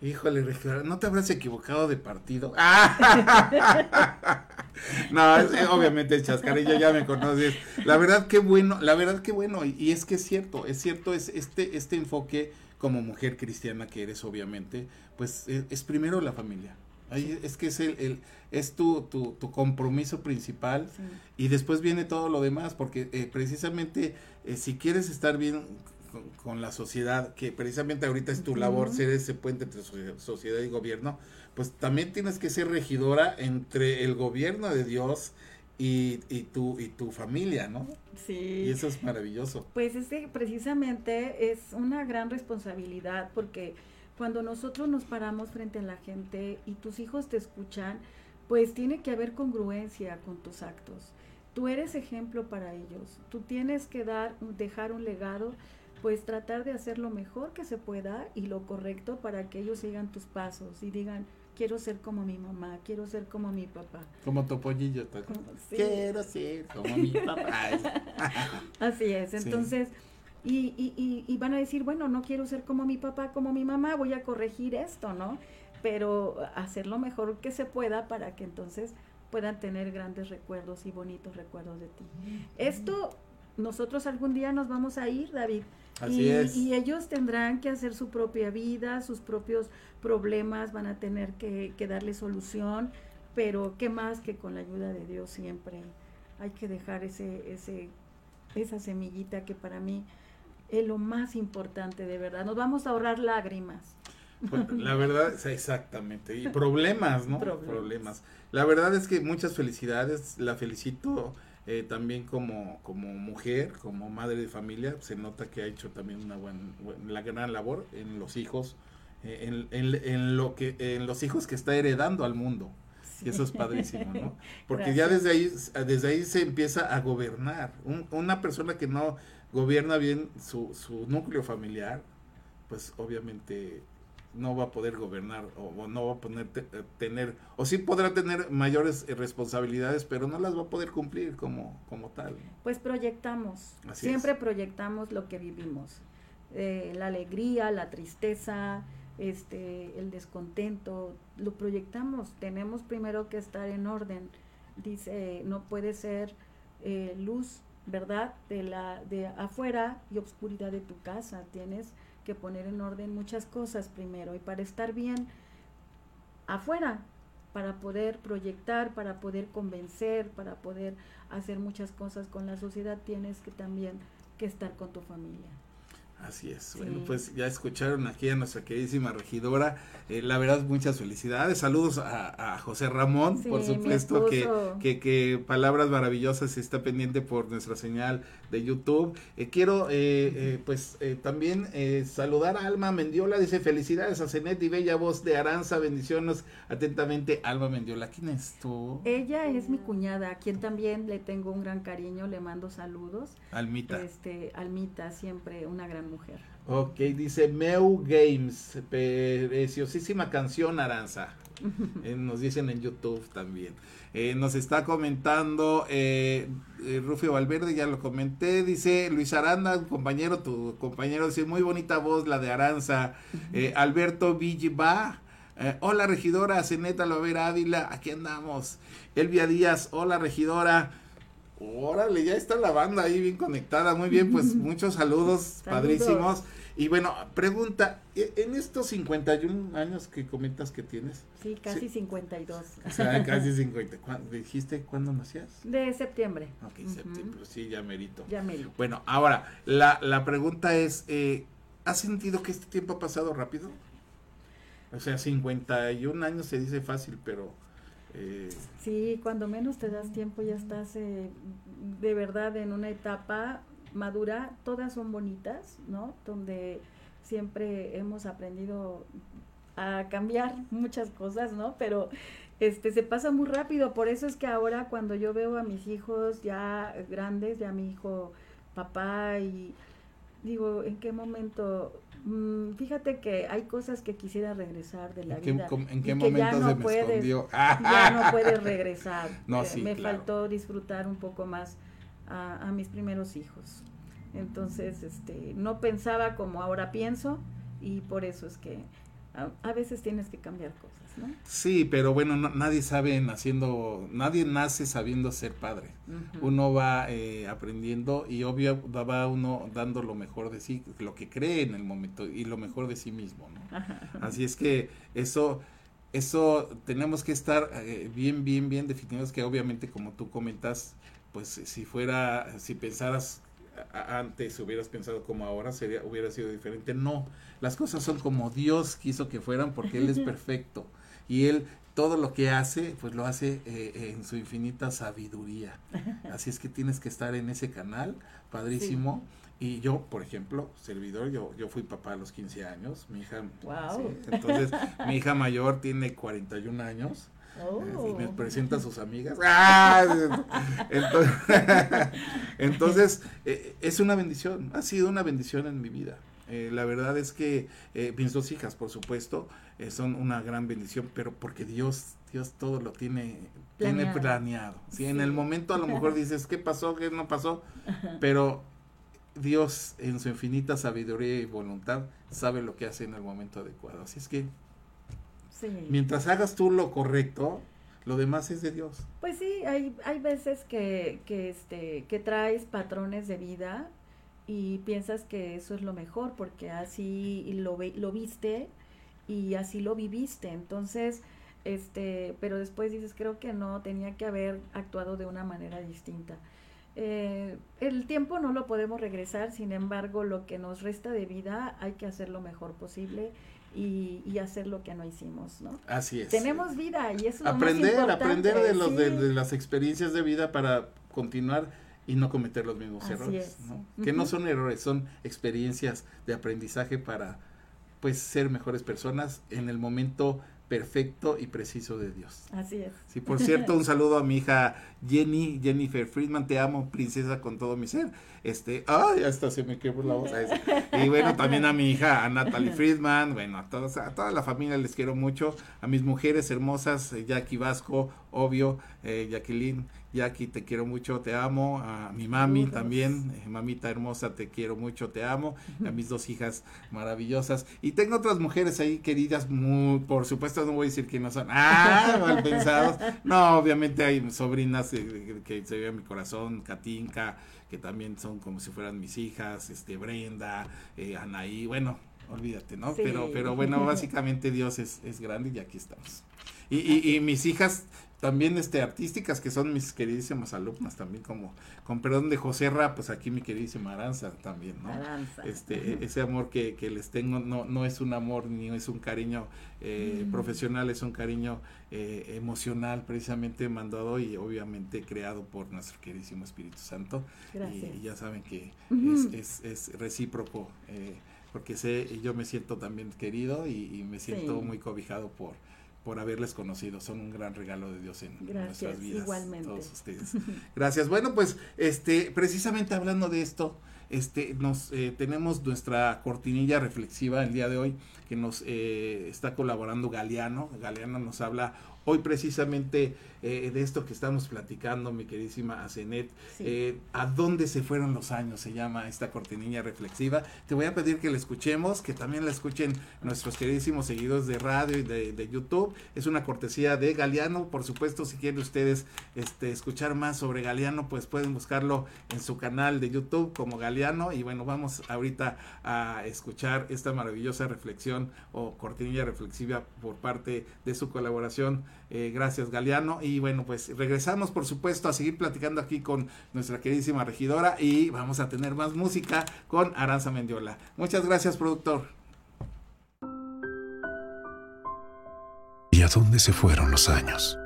Híjole, ¿no te habrás equivocado de partido? no, es, eh, obviamente es chascarrillo, ya me conoces. La verdad que bueno, la verdad que bueno, y, y, es que es cierto, es cierto, es este, este enfoque como mujer cristiana que eres, obviamente, pues es, es primero la familia. Ahí es que es el, el es tu, tu, tu, compromiso principal sí. y después viene todo lo demás, porque eh, precisamente eh, si quieres estar bien con, con, la sociedad, que precisamente ahorita es tu uh -huh. labor ser ese puente entre sociedad y gobierno, pues también tienes que ser regidora entre el gobierno de Dios y, y, tu, y tu familia, ¿no? Sí. Y eso es maravilloso. Pues este precisamente es una gran responsabilidad porque cuando nosotros nos paramos frente a la gente y tus hijos te escuchan, pues tiene que haber congruencia con tus actos. Tú eres ejemplo para ellos. Tú tienes que dar, dejar un legado, pues tratar de hacer lo mejor que se pueda y lo correcto para que ellos sigan tus pasos y digan, quiero ser como mi mamá, quiero ser como mi papá. Como Topollillo. Sí. Quiero ser como mi papá. Así es. Entonces, sí. Y, y, y, van a decir, bueno, no quiero ser como mi papá, como mi mamá, voy a corregir esto, ¿no? Pero hacer lo mejor que se pueda para que entonces puedan tener grandes recuerdos y bonitos recuerdos de ti. Esto, nosotros algún día nos vamos a ir, David. Así y, es. y ellos tendrán que hacer su propia vida, sus propios problemas, van a tener que, que darle solución, pero qué más que con la ayuda de Dios siempre hay que dejar ese, ese, esa semillita que para mí es lo más importante, de verdad. Nos vamos a ahorrar lágrimas. Pues, la verdad, exactamente. Y problemas, ¿no? Problemas. problemas. La verdad es que muchas felicidades. La felicito eh, también como, como mujer, como madre de familia. Se nota que ha hecho también una buena, la gran labor en los hijos, eh, en, en, en, lo que, en los hijos que está heredando al mundo. Sí. Y eso es padrísimo, ¿no? Porque Gracias. ya desde ahí, desde ahí se empieza a gobernar. Un, una persona que no gobierna bien su, su núcleo familiar, pues obviamente no va a poder gobernar o, no va a poder te, eh, tener, o sí podrá tener mayores eh, responsabilidades, pero no las va a poder cumplir como, como tal. Pues proyectamos, Así siempre es. proyectamos lo que vivimos, eh, la alegría, la tristeza, este, el descontento, lo proyectamos, tenemos primero que estar en orden, dice, no puede ser eh, luz ¿verdad? De la de afuera y obscuridad de tu casa. Tienes que poner en orden muchas cosas primero y para estar bien afuera, para poder proyectar, para poder convencer, para poder hacer muchas cosas con la sociedad, tienes que también que estar con tu familia. Así es. Sí. Bueno, pues ya escucharon aquí a nuestra queridísima regidora. Eh, la verdad, muchas felicidades. Saludos a, a José Ramón, sí, por supuesto, que, que, que, palabras maravillosas está pendiente por nuestra señal de YouTube. Eh, quiero, eh, eh pues, eh, también saludar a Alma Mendiola. Dice, felicidades a Cenet y Bella Voz de Aranza. Bendiciones atentamente, Alma Mendiola. ¿Quién es tú? Ella es mi cuñada, a quien también le tengo un gran cariño. Le mando saludos. Almita. Este, Almita, siempre una gran mujer. Ok, dice Meu Games, preciosísima canción Aranza. eh, nos dicen en YouTube también. Eh, nos está comentando eh, Rufio Valverde, ya lo comenté. Dice Luis Aranda, compañero, tu compañero, dice muy bonita voz la de Aranza. Alberto Villba. Eh, hola regidora, Ceneta Lovera Ávila, aquí andamos. Elvia Díaz, hola regidora. Órale, ya está la banda ahí bien conectada. Muy bien, pues muchos saludos, saludos, padrísimos. Y bueno, pregunta, e, en estos 51 años que comentas que tienes. Sí, casi sí. 52. O sea, casi 50. ¿Cuándo, ¿Dijiste cuándo nacías? De septiembre. Ok, uh -huh. septiembre, sí, ya merito. Ya merito. Bueno, ahora, la, la pregunta es, eh, ¿has sentido que este tiempo ha pasado rápido? O sea, 51 años se dice fácil, pero... Eh, sí, cuando menos te das tiempo ya estás eh, de verdad en una etapa madura, todas son bonitas, ¿no? Donde siempre hemos aprendido a cambiar muchas cosas, ¿no? Pero este se pasa muy rápido, por eso es que ahora cuando yo veo a mis hijos ya grandes, ya mi hijo papá y digo, ¿en qué momento? Mm, fíjate que hay cosas que quisiera regresar de la ¿En qué, vida. ¿En qué momento ya no se me puedes, escondió? Ya no puedes regresar. no, eh, sí, me claro. faltó disfrutar un poco más a, a, mis primeros hijos. Entonces, este, no pensaba como ahora pienso y por eso es que a, veces tienes que cambiar cosas, ¿no? Sí, pero bueno, nadie sabe haciendo, nadie nace sabiendo ser padre. Uno va eh, aprendiendo y obvio va uno dando lo mejor de sí, lo que cree en el momento y lo mejor de sí mismo, ¿no? Así es que eso eso tenemos que estar eh, bien, bien, bien definidos que obviamente como tú comentas, pues si fuera, si pensaras antes hubieras pensado como ahora sería hubiera sido diferente no las cosas son como Dios quiso que fueran porque él es perfecto y él todo lo que hace pues lo hace eh, en su infinita sabiduría así es que tienes que estar en ese canal padrísimo y yo por ejemplo servidor yo yo fui papá a los 15 años mi hija entonces mi hija mayor tiene 41 años y me oh. presenta a sus amigas. ¡Ah! Entonces, eh, es una bendición, ha sido una bendición en mi vida. Eh, la verdad es que eh, mis dos hijas, por supuesto, son una gran bendición, pero porque Dios, Dios todo lo tiene planeado. Tiene planeado. Si en el momento a lo mejor dices, ¿qué pasó? ¿Qué no pasó? Pero Dios, en su infinita sabiduría y voluntad, sabe lo que hace en el momento adecuado. Así es que Mientras hagas tú lo correcto, lo demás es de Dios. Pues sí, hay, hay veces que, que, este, que traes patrones de vida y piensas que eso es lo mejor porque así lo, lo viste y así lo viviste. Entonces, este, pero después dices, creo que no, tenía que haber actuado de una manera distinta. Eh, el tiempo no lo podemos regresar, sin embargo, lo que nos resta de vida hay que hacer lo mejor posible y, hacer lo que no hicimos, ¿no? Así es. Tenemos vida y eso es aprender, lo más aprender de los de, las experiencias de vida para continuar y no cometer los mismos errores, ¿no? Que no son errores, son experiencias de aprendizaje para pues ser mejores personas en el momento perfecto y preciso de Dios. Así es. Sí, por cierto, un saludo a mi hija Jenny, Jennifer Friedman, te amo, princesa con todo mi ser. Este, ay, hasta se me quebró la voz. Y bueno, también a mi hija, a Natalie Friedman, bueno, a todos, a toda la familia les quiero mucho, a mis mujeres hermosas, eh, Jackie Vasco, obvio, eh, Jacqueline, Jackie, te quiero mucho, te amo, a mi mami también, eh, mamita hermosa, te quiero mucho, te amo, a mis dos hijas maravillosas, y tengo otras mujeres ahí queridas, muy, por supuesto no voy a decir que no son, ah, mal pensados, no, obviamente hay sobrinas que, se ve en mi corazón, Katinka, que también son como si fueran mis hijas, este, Brenda, eh, Anaí, bueno, olvídate, ¿no? Pero, pero bueno, básicamente Dios es, es grande y aquí estamos. Y, y, y, mis hijas también este artísticas que son mis queridísimas alumnas también como con perdón de José Ra pues aquí mi queridísima Aranza también no este e, ese amor que, que, les tengo no no es un amor ni es un cariño eh, mm. profesional es un cariño eh, emocional precisamente mandado y obviamente creado por nuestro queridísimo Espíritu Santo. Y, ya saben que es, es, recíproco eh, porque sé yo me siento también querido y, me siento muy cobijado por por haberles conocido. Son un gran regalo de Dios en nuestras vidas. Igualmente. Todos ustedes. Gracias. Bueno, pues, este, precisamente hablando de esto, este, nos eh, tenemos nuestra cortinilla reflexiva el día de hoy que nos eh, está colaborando Galeano. Galeano nos habla hoy precisamente eh, de esto que estamos platicando, mi queridísima Asenet, eh, ¿a dónde se fueron los años? Se llama esta cortinilla reflexiva. Te voy a pedir que la escuchemos, que también la escuchen nuestros queridísimos seguidores de radio y de, YouTube. Es una cortesía de Galeano, por supuesto, si quieren ustedes este, escuchar más sobre Galeano, pues pueden buscarlo en su canal de YouTube como Galeano. Y bueno, vamos ahorita a escuchar esta maravillosa reflexión o cortinilla reflexiva por parte de su colaboración eh, gracias, Galeano. Y bueno, pues regresamos, por supuesto, a seguir platicando aquí con nuestra queridísima regidora y vamos a tener más música con Aranza Mendiola. Muchas gracias, productor. ¿Y a dónde se fueron los años?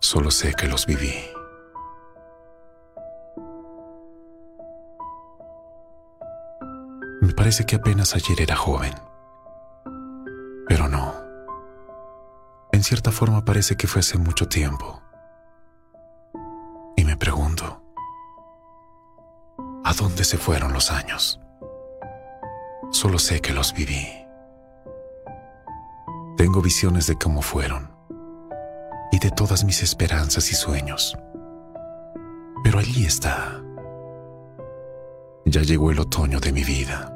Solo sé que los viví. Me parece que apenas ayer era joven. En cierta forma parece que fue hace mucho tiempo. Y me pregunto, ¿a dónde se fueron los años? Solo sé que los viví. Tengo visiones de cómo fueron y de todas mis esperanzas y sueños. Pero allí está. Ya llegó el otoño de mi vida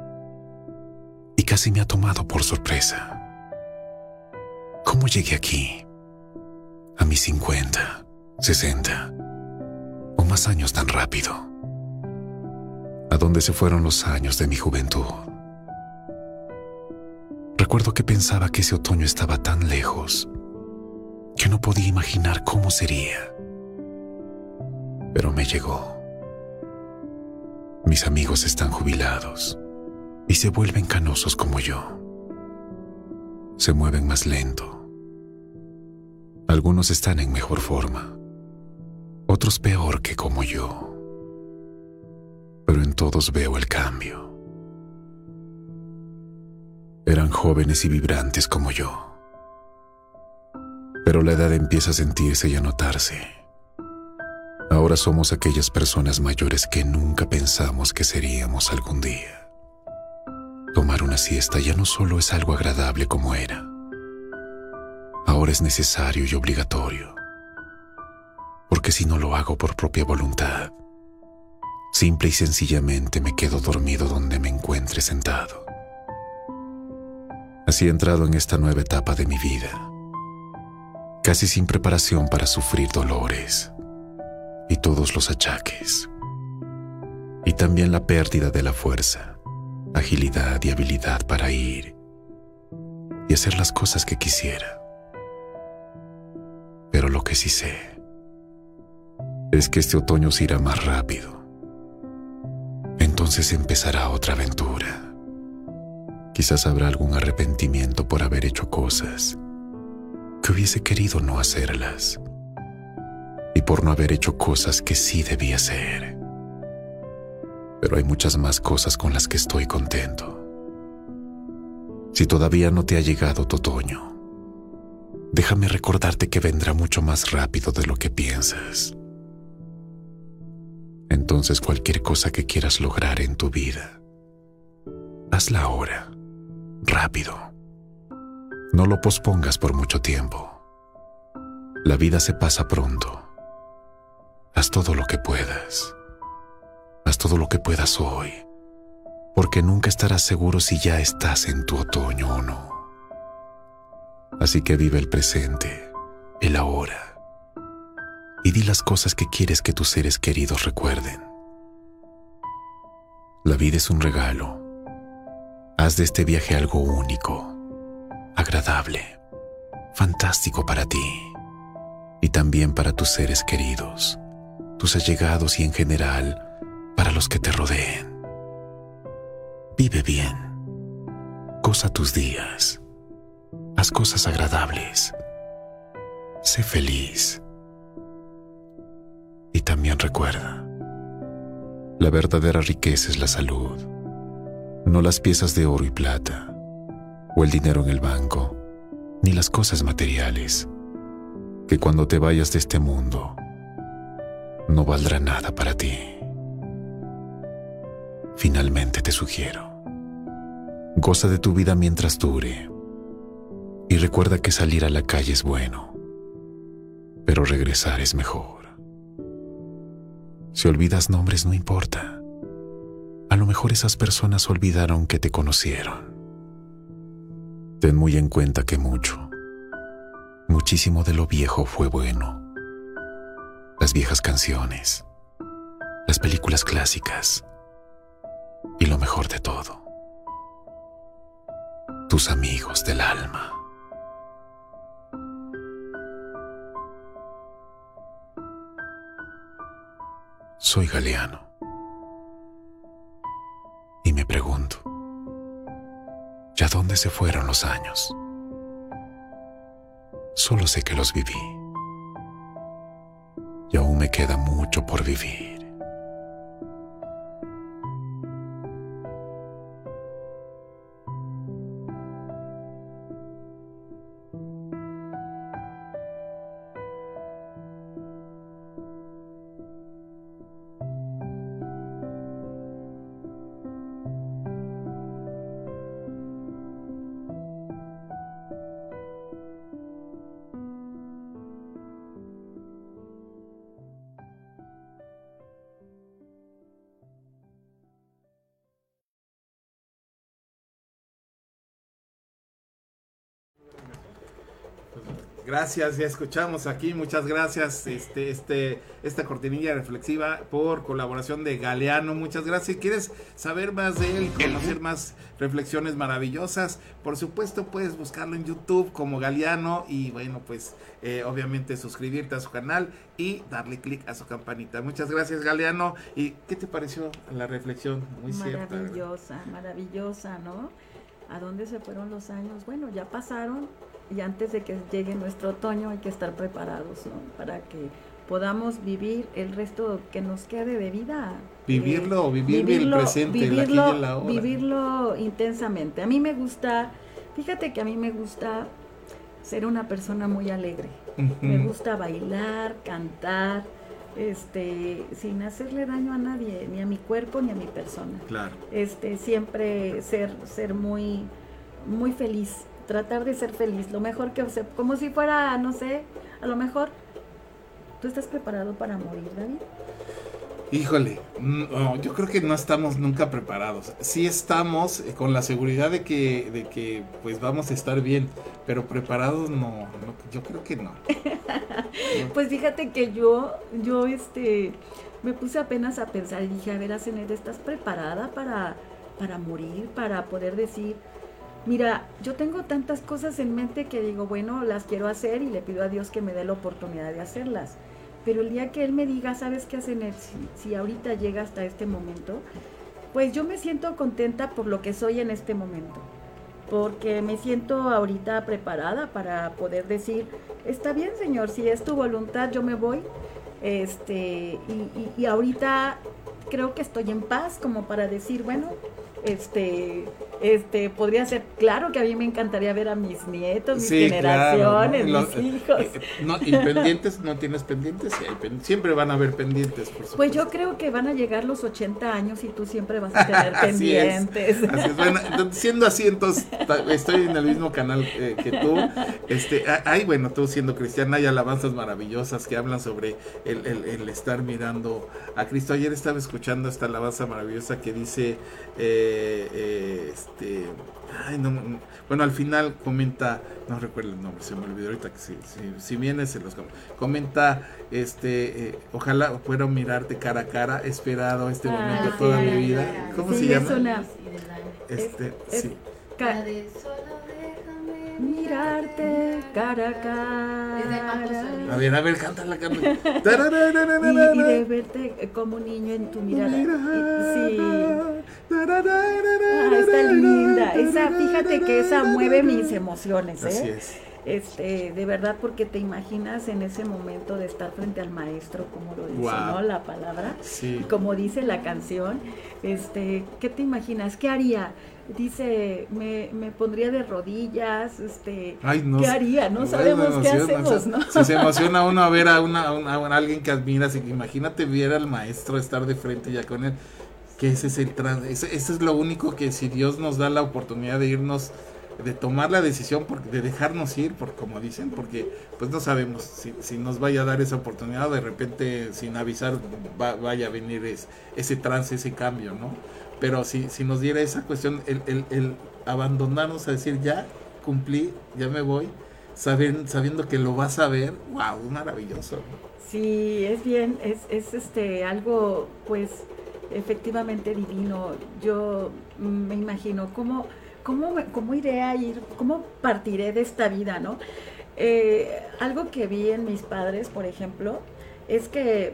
casi me ha tomado por sorpresa. ¿Cómo llegué aquí? A mis 50, 60 o más años tan rápido. ¿A dónde se fueron los años de mi juventud? Recuerdo que pensaba que ese otoño estaba tan lejos que no podía imaginar cómo sería. Pero me llegó. Mis amigos están jubilados y se vuelven canosos como yo. Se mueven más lento. Algunos están en mejor forma, otros peor que como yo. Pero en todos veo el cambio. Eran jóvenes y vibrantes como yo. Pero la edad empieza a sentirse y a notarse. Ahora somos aquellas personas mayores que nunca pensamos que seríamos algún día. Tomar una siesta ya no solo es algo agradable como era. Ahora es necesario y obligatorio. Porque si no lo hago por propia voluntad, simple y sencillamente me quedo dormido donde me encuentre sentado. Así he entrado en esta nueva etapa de mi vida, casi sin preparación para sufrir dolores y todos los achaques, y también la pérdida de la fuerza, agilidad y habilidad para ir y hacer las cosas que quisiera. Pero lo que sí sé es que este otoño se irá más rápido. Entonces empezará otra aventura Quizás habrá algún arrepentimiento por haber hecho cosas que hubiese querido no hacerlas y por no haber hecho cosas que sí debía hacer. Pero hay muchas más cosas con las que estoy contento. Si todavía no te ha llegado tu otoño, déjame recordarte que vendrá mucho más rápido de lo que piensas. Entonces cualquier cosa que quieras lograr en tu vida, hazla ahora rápido. No lo pospongas por mucho tiempo. La vida se pasa pronto. Haz todo lo que puedas. Haz todo lo que puedas hoy, porque nunca estarás seguro si ya estás en tu otoño o no. Así que vive el presente, el ahora, y di las cosas que quieres que tus seres queridos recuerden. La vida es un regalo Haz de este viaje algo único, agradable, fantástico para ti y también para tus seres queridos, tus allegados y en general para los que te rodeen. Vive bien, goza tus días, haz cosas agradables, sé feliz. Y también recuerda, la verdadera riqueza es la salud no las piezas de oro y plata, o el dinero en el banco, ni las cosas materiales, que cuando te vayas de este mundo, no valdrá nada para ti. Finalmente te sugiero, goza de tu vida mientras dure, y recuerda que salir a la calle es bueno, pero regresar es mejor. Si olvidas nombres no importa a lo mejor esas personas olvidaron que te conocieron. Ten muy en cuenta que mucho, muchísimo de lo viejo fue bueno. Las viejas canciones, las películas clásicas y lo mejor de todo, tus amigos del alma. Soy Galeano y me pregunto, ¿ya dónde se fueron los años? Solo sé que los viví y aún me queda mucho por vivir. Gracias, ya escuchamos aquí, muchas gracias, este, este, esta cortinilla reflexiva por colaboración de Galeano, muchas gracias. Si quieres saber más de él, conocer más reflexiones maravillosas, por supuesto puedes buscarlo en YouTube como Galeano y bueno, pues eh, obviamente suscribirte a su canal y darle clic a su campanita. Muchas gracias Galeano. ¿Y qué te pareció la reflexión? Muy maravillosa, maravillosa, ¿no? ¿A dónde se fueron los años? Bueno, ya pasaron y antes de que llegue nuestro otoño hay que estar preparados, ¿no? Para que podamos vivir el resto que nos quede de vida. Vivirlo, eh, vivir el presente, vivirlo, vivirlo intensamente. A mí me gusta, fíjate que a mí me gusta ser una persona muy alegre. Me gusta bailar, cantar, este, sin hacerle daño a nadie, ni a mi cuerpo ni a mi persona. Claro. Este, siempre ser, ser muy, muy feliz tratar de ser feliz, lo mejor que, o como si fuera, no sé, a lo mejor, ¿tú estás preparado para morir, David? Híjole, no, yo creo que no estamos nunca preparados. Sí estamos eh, con la seguridad de que, de que pues vamos a estar bien, pero preparados no, yo creo que no. pues fíjate que yo, yo este, me puse apenas a pensar y dije, a ver, Acened, ¿estás preparada para, para morir, para poder decir, Mira, yo tengo tantas cosas en mente que digo, bueno, las quiero hacer y le pido a Dios que me dé la oportunidad de hacerlas. Pero el día que Él me diga, ¿sabes qué hacen? Si, ahorita llega hasta este momento, pues yo me siento contenta por lo que soy en este momento. Porque me siento ahorita preparada para poder decir, está bien Señor, si es tu voluntad, yo me voy. Este, y, y ahorita creo que estoy en paz como para decir, bueno, este, este, podría ser, claro que a mí me encantaría ver a mis nietos, mis generaciones, mis hijos. Eh, no, y pendientes, no tienes pendientes, siempre van a haber pendientes, por Pues yo creo que van a llegar los 80 años y tú siempre vas a tener pendientes. Bueno, siendo así, entonces estoy en el mismo canal eh, que tú. Este, hay, bueno, tú siendo cristiana, hay alabanzas maravillosas que hablan sobre el, el estar mirando a Cristo. Ayer estaba escuchando esta alabanza maravillosa que dice... Eh, este, bueno, al final comenta, no recuerdo el nombre, se me olvidó ahorita que si, si, viene se los comenta, este, eh, ojalá pueda mirarte cara a cara, he esperado este ah, momento toda mi vida. ¿Cómo se llama? Este, sí mirarte cara a cara. A ver, a ver, cántala, cántala. y, y de verte como niño en tu mirada. Sí. Ah, está linda. Esa, fíjate que esa mueve mis emociones, ¿eh? Así es. Este, de verdad, porque te imaginas en ese momento de estar frente al maestro, como lo dice, ¿no? La palabra, sí. como dice la canción, este, ¿qué te imaginas? ¿Qué haría? Dice, me, me pondría de rodillas, este, ¿qué haría? No sabemos qué hacemos, ¿no? Si se emociona uno a ver a, una, a, alguien que admiras, imagínate ver al maestro estar de frente ya con él, que ese es el trans, ese, es lo único que si Dios nos da la oportunidad de irnos, de tomar la decisión, de dejarnos ir, por como dicen, porque pues no sabemos si, si nos vaya a dar esa oportunidad, de repente sin avisar vaya a venir ese trance, ese cambio, ¿no? Pero si, si nos diera esa cuestión, el, el, el abandonarnos a decir, ya cumplí, ya me voy, sabiendo, sabiendo que lo vas a ver, wow, maravilloso. Sí, es bien, es, es este algo pues efectivamente divino. Yo me imagino cómo, cómo, cómo iré a ir, cómo partiré de esta vida, ¿no? Eh, algo que vi en mis padres, por ejemplo, es que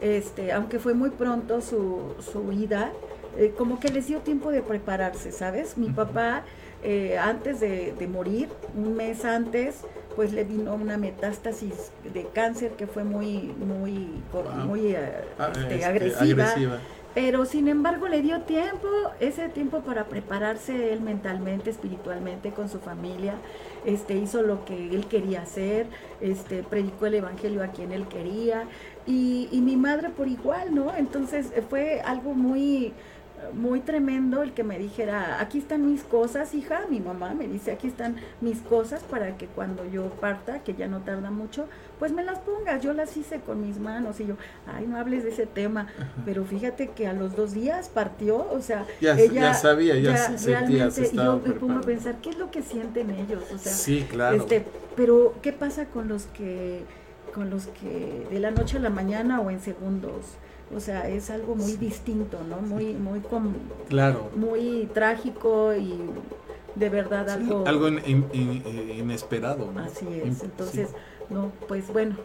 este, aunque fue muy pronto su, su ida, eh, como que les dio tiempo de prepararse, ¿sabes? Mi papá, eh, antes de, morir, un mes antes, pues le vino una metástasis de cáncer que fue muy, muy, muy eh, ah, este, este, agresiva. Pero sin embargo le dio tiempo, ese tiempo para prepararse él mentalmente, espiritualmente, con su familia. Este, hizo lo que él quería hacer, este, predicó el evangelio a quien él quería. Y, y mi madre por igual, ¿no? Entonces fue algo muy, muy tremendo el que me dijera, aquí están mis cosas, hija, mi mamá me dice, aquí están mis cosas para que cuando yo parta, que ya no tarda mucho, pues me las pongas, yo las hice con mis manos y yo, ay, no hables de ese tema, pero fíjate que a los dos días partió, o sea, ya, ella sabía, ya, realmente, yo me pongo a pensar, ¿qué es lo que sienten ellos? O sea, sí, claro. este, pero ¿qué pasa con los que con los que de la noche a la mañana o en segundos? O sea, es algo muy distinto, ¿no? Muy muy com- Claro. muy trágico y de verdad algo Algo in- in- in- eh, inesperado. ¿no? Así es, entonces, no, pues bueno,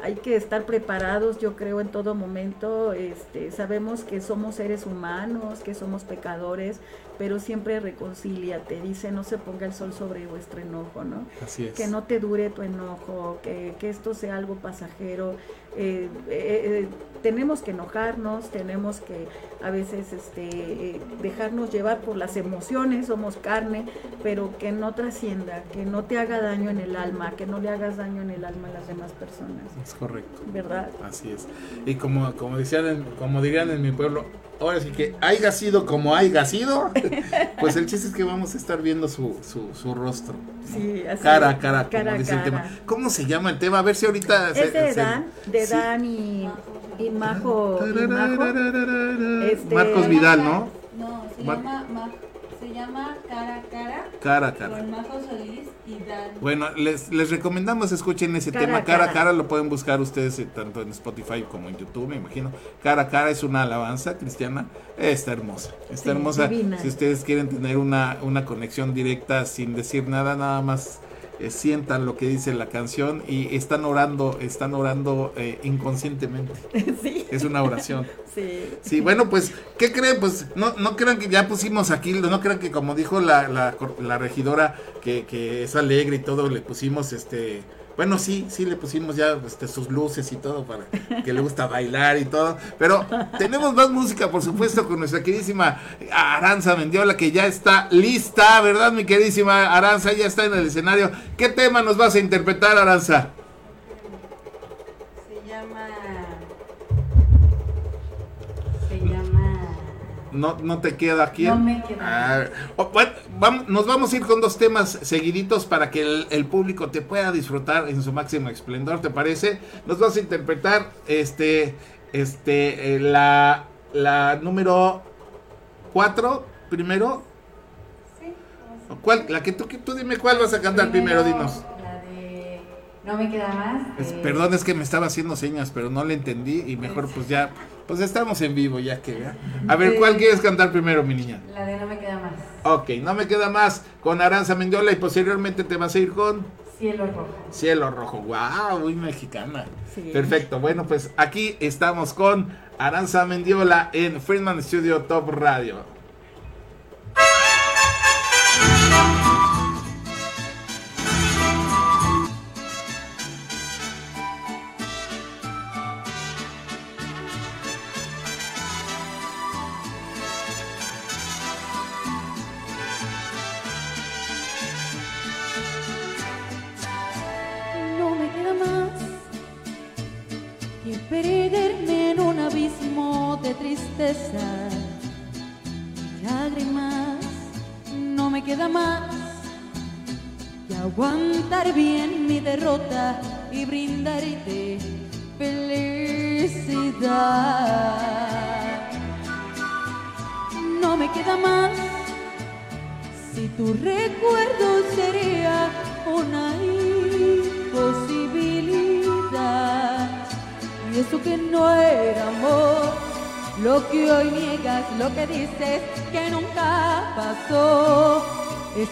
hay que estar preparados, yo creo, en todo momento. Este, sabemos que somos seres humanos, que somos pecadores, pero siempre reconcíliate. Dice, no se ponga el sol sobre vuestro enojo, ¿no? sí, así es. Que no te dure tu enojo, que, que esto sea algo pasajero. Eh, eh, eh, tenemos que enojarnos, tenemos que a veces este, dejarnos llevar por las emociones, somos carne, pero que no trascienda, que no te haga daño en el alma, que no le hagas daño en el alma a las demás personas, Es correcto. ¿verdad? Así es. Y como, como decían, como dirían en mi pueblo, ahora sí que haya sido como haya sido, pues el chiste es que vamos a estar viendo su, su, su rostro. ¿no? Sí, así cara a cara, como cara a dice el cara. tema. ¿Cómo se llama el tema? A ver si ahorita... Es de se- Dan, de sí. Dan y, y Majo, y Majo. Este- Marcos Vidal, ¿no? No, se Mar- llama, Ma- se llama Cara a Cara Cara a cara. con Majo Solís y Dan. Bueno, les, les recomendamos escuchen ese Cara tema cara a cara. cara, lo pueden buscar ustedes eh, tanto en Spotify como en YouTube, me imagino. Cara a cara es una alabanza cristiana, está hermosa, está Sí, hermosa. divina. Si ustedes quieren tener una, una conexión directa sin decir nada, nada más eh, sientan lo que dice la canción y están orando, están orando eh, inconscientemente. sí, Es una oración. sí. Sí, bueno, pues, ¿qué creen? Pues no, no crean que ya pusimos aquí, no crean que como dijo la, la, la regidora, que, que es alegre y todo, le pusimos este... Bueno, sí, sí, le pusimos ya este, sus luces y todo para que le gusta bailar y todo. Pero tenemos más música, por supuesto, con nuestra queridísima Aranza Mendiola, que ya está lista, ¿verdad, mi queridísima Aranza? Ya está en el escenario. ¿Qué tema nos vas a interpretar, Aranza? No, no te queda aquí. No me queda. Ah, oh, bueno, vam- nos vamos a ir con dos temas seguiditos para que el, el público te pueda disfrutar en su máximo esplendor, ¿te parece? Nos vas a interpretar este, este, eh, la, la número 4 primero. Sí. ¿O ¿Cuál? La que tú, que tú dime cuál vas a cantar primero, dinos. La de. No me queda más. Es- perdón, es que me estaba haciendo señas, pero no le entendí y mejor pues ya, pues estamos en vivo ya que, ¿ya? A ver, ¿cuál quieres cantar primero, mi niña? La de No me queda más. Ok, no me queda más con Aranza Mendiola y posteriormente te vas a ir con Cielo rojo. Cielo Rojo. ¡Wow! Muy mexicana. Sí. Perfecto. Bueno, pues aquí estamos con Aranza Mendiola en Friedman Studio Top Radio.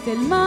El más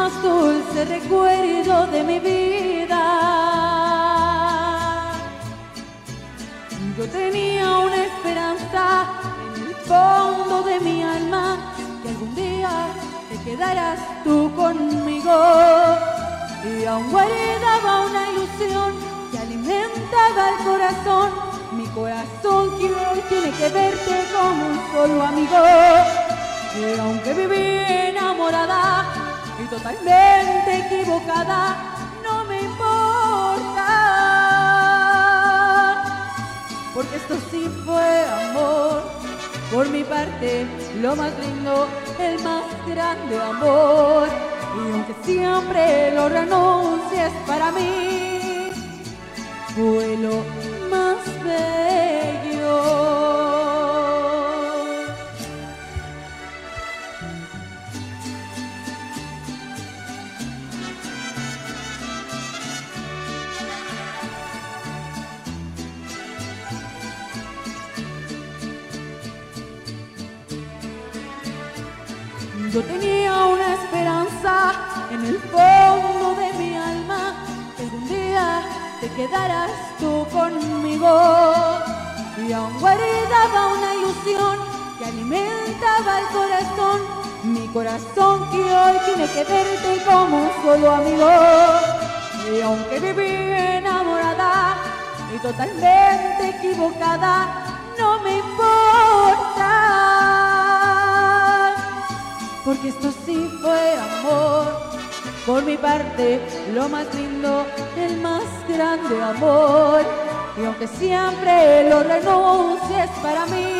quedarás tú conmigo. Y aún guardaba una ilusión que alimentaba el corazón, mi corazón que hoy tiene que verte como un solo amigo. Y aunque viví enamorada y totalmente equivocada, no me importa porque esto sí fue amor. Por mi parte, lo más lindo, el más grande amor. Y aunque siempre lo renuncies para mí,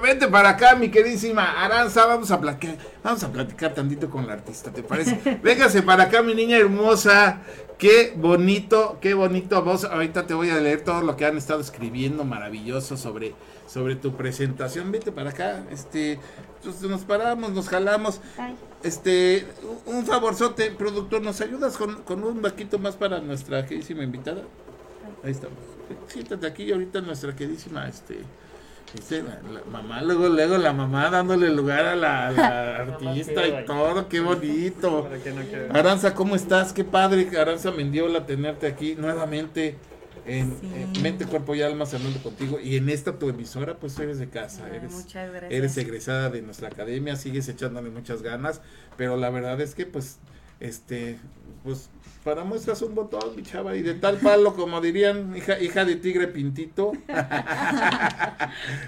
Vente para acá, mi queridísima Aranza. Vamos a platicar, vamos a platicar tantito con la artista, ¿te parece? Véngase para acá, mi niña hermosa. Qué bonito, qué bonito voz. Ahorita te voy a leer todo lo que han estado escribiendo maravilloso sobre, sobre tu presentación. Vete para acá, este, pues, nos paramos, nos jalamos. Este, un favorzote, productor, ¿nos ayudas con, con un vaquito más para nuestra queridísima invitada? Ahí estamos. Siéntate aquí y ahorita nuestra queridísima, este, Dice la, la mamá, luego, luego la mamá dándole lugar a la, a la artista y todo, qué bonito. No. Aranza, ¿cómo estás? Qué padre, Aranza Mendiola, tenerte aquí nuevamente en, Sí. en Mente, Cuerpo y Alma, hablando contigo. Y en esta tu emisora, pues eres de casa, Ah, eres, muchas gracias. eres egresada de nuestra academia, sigues echándole muchas ganas, pero la verdad es que, pues, este, pues, para muestras un botón, mi chava, y de tal palo, como dirían, hija, hija de tigre pintito.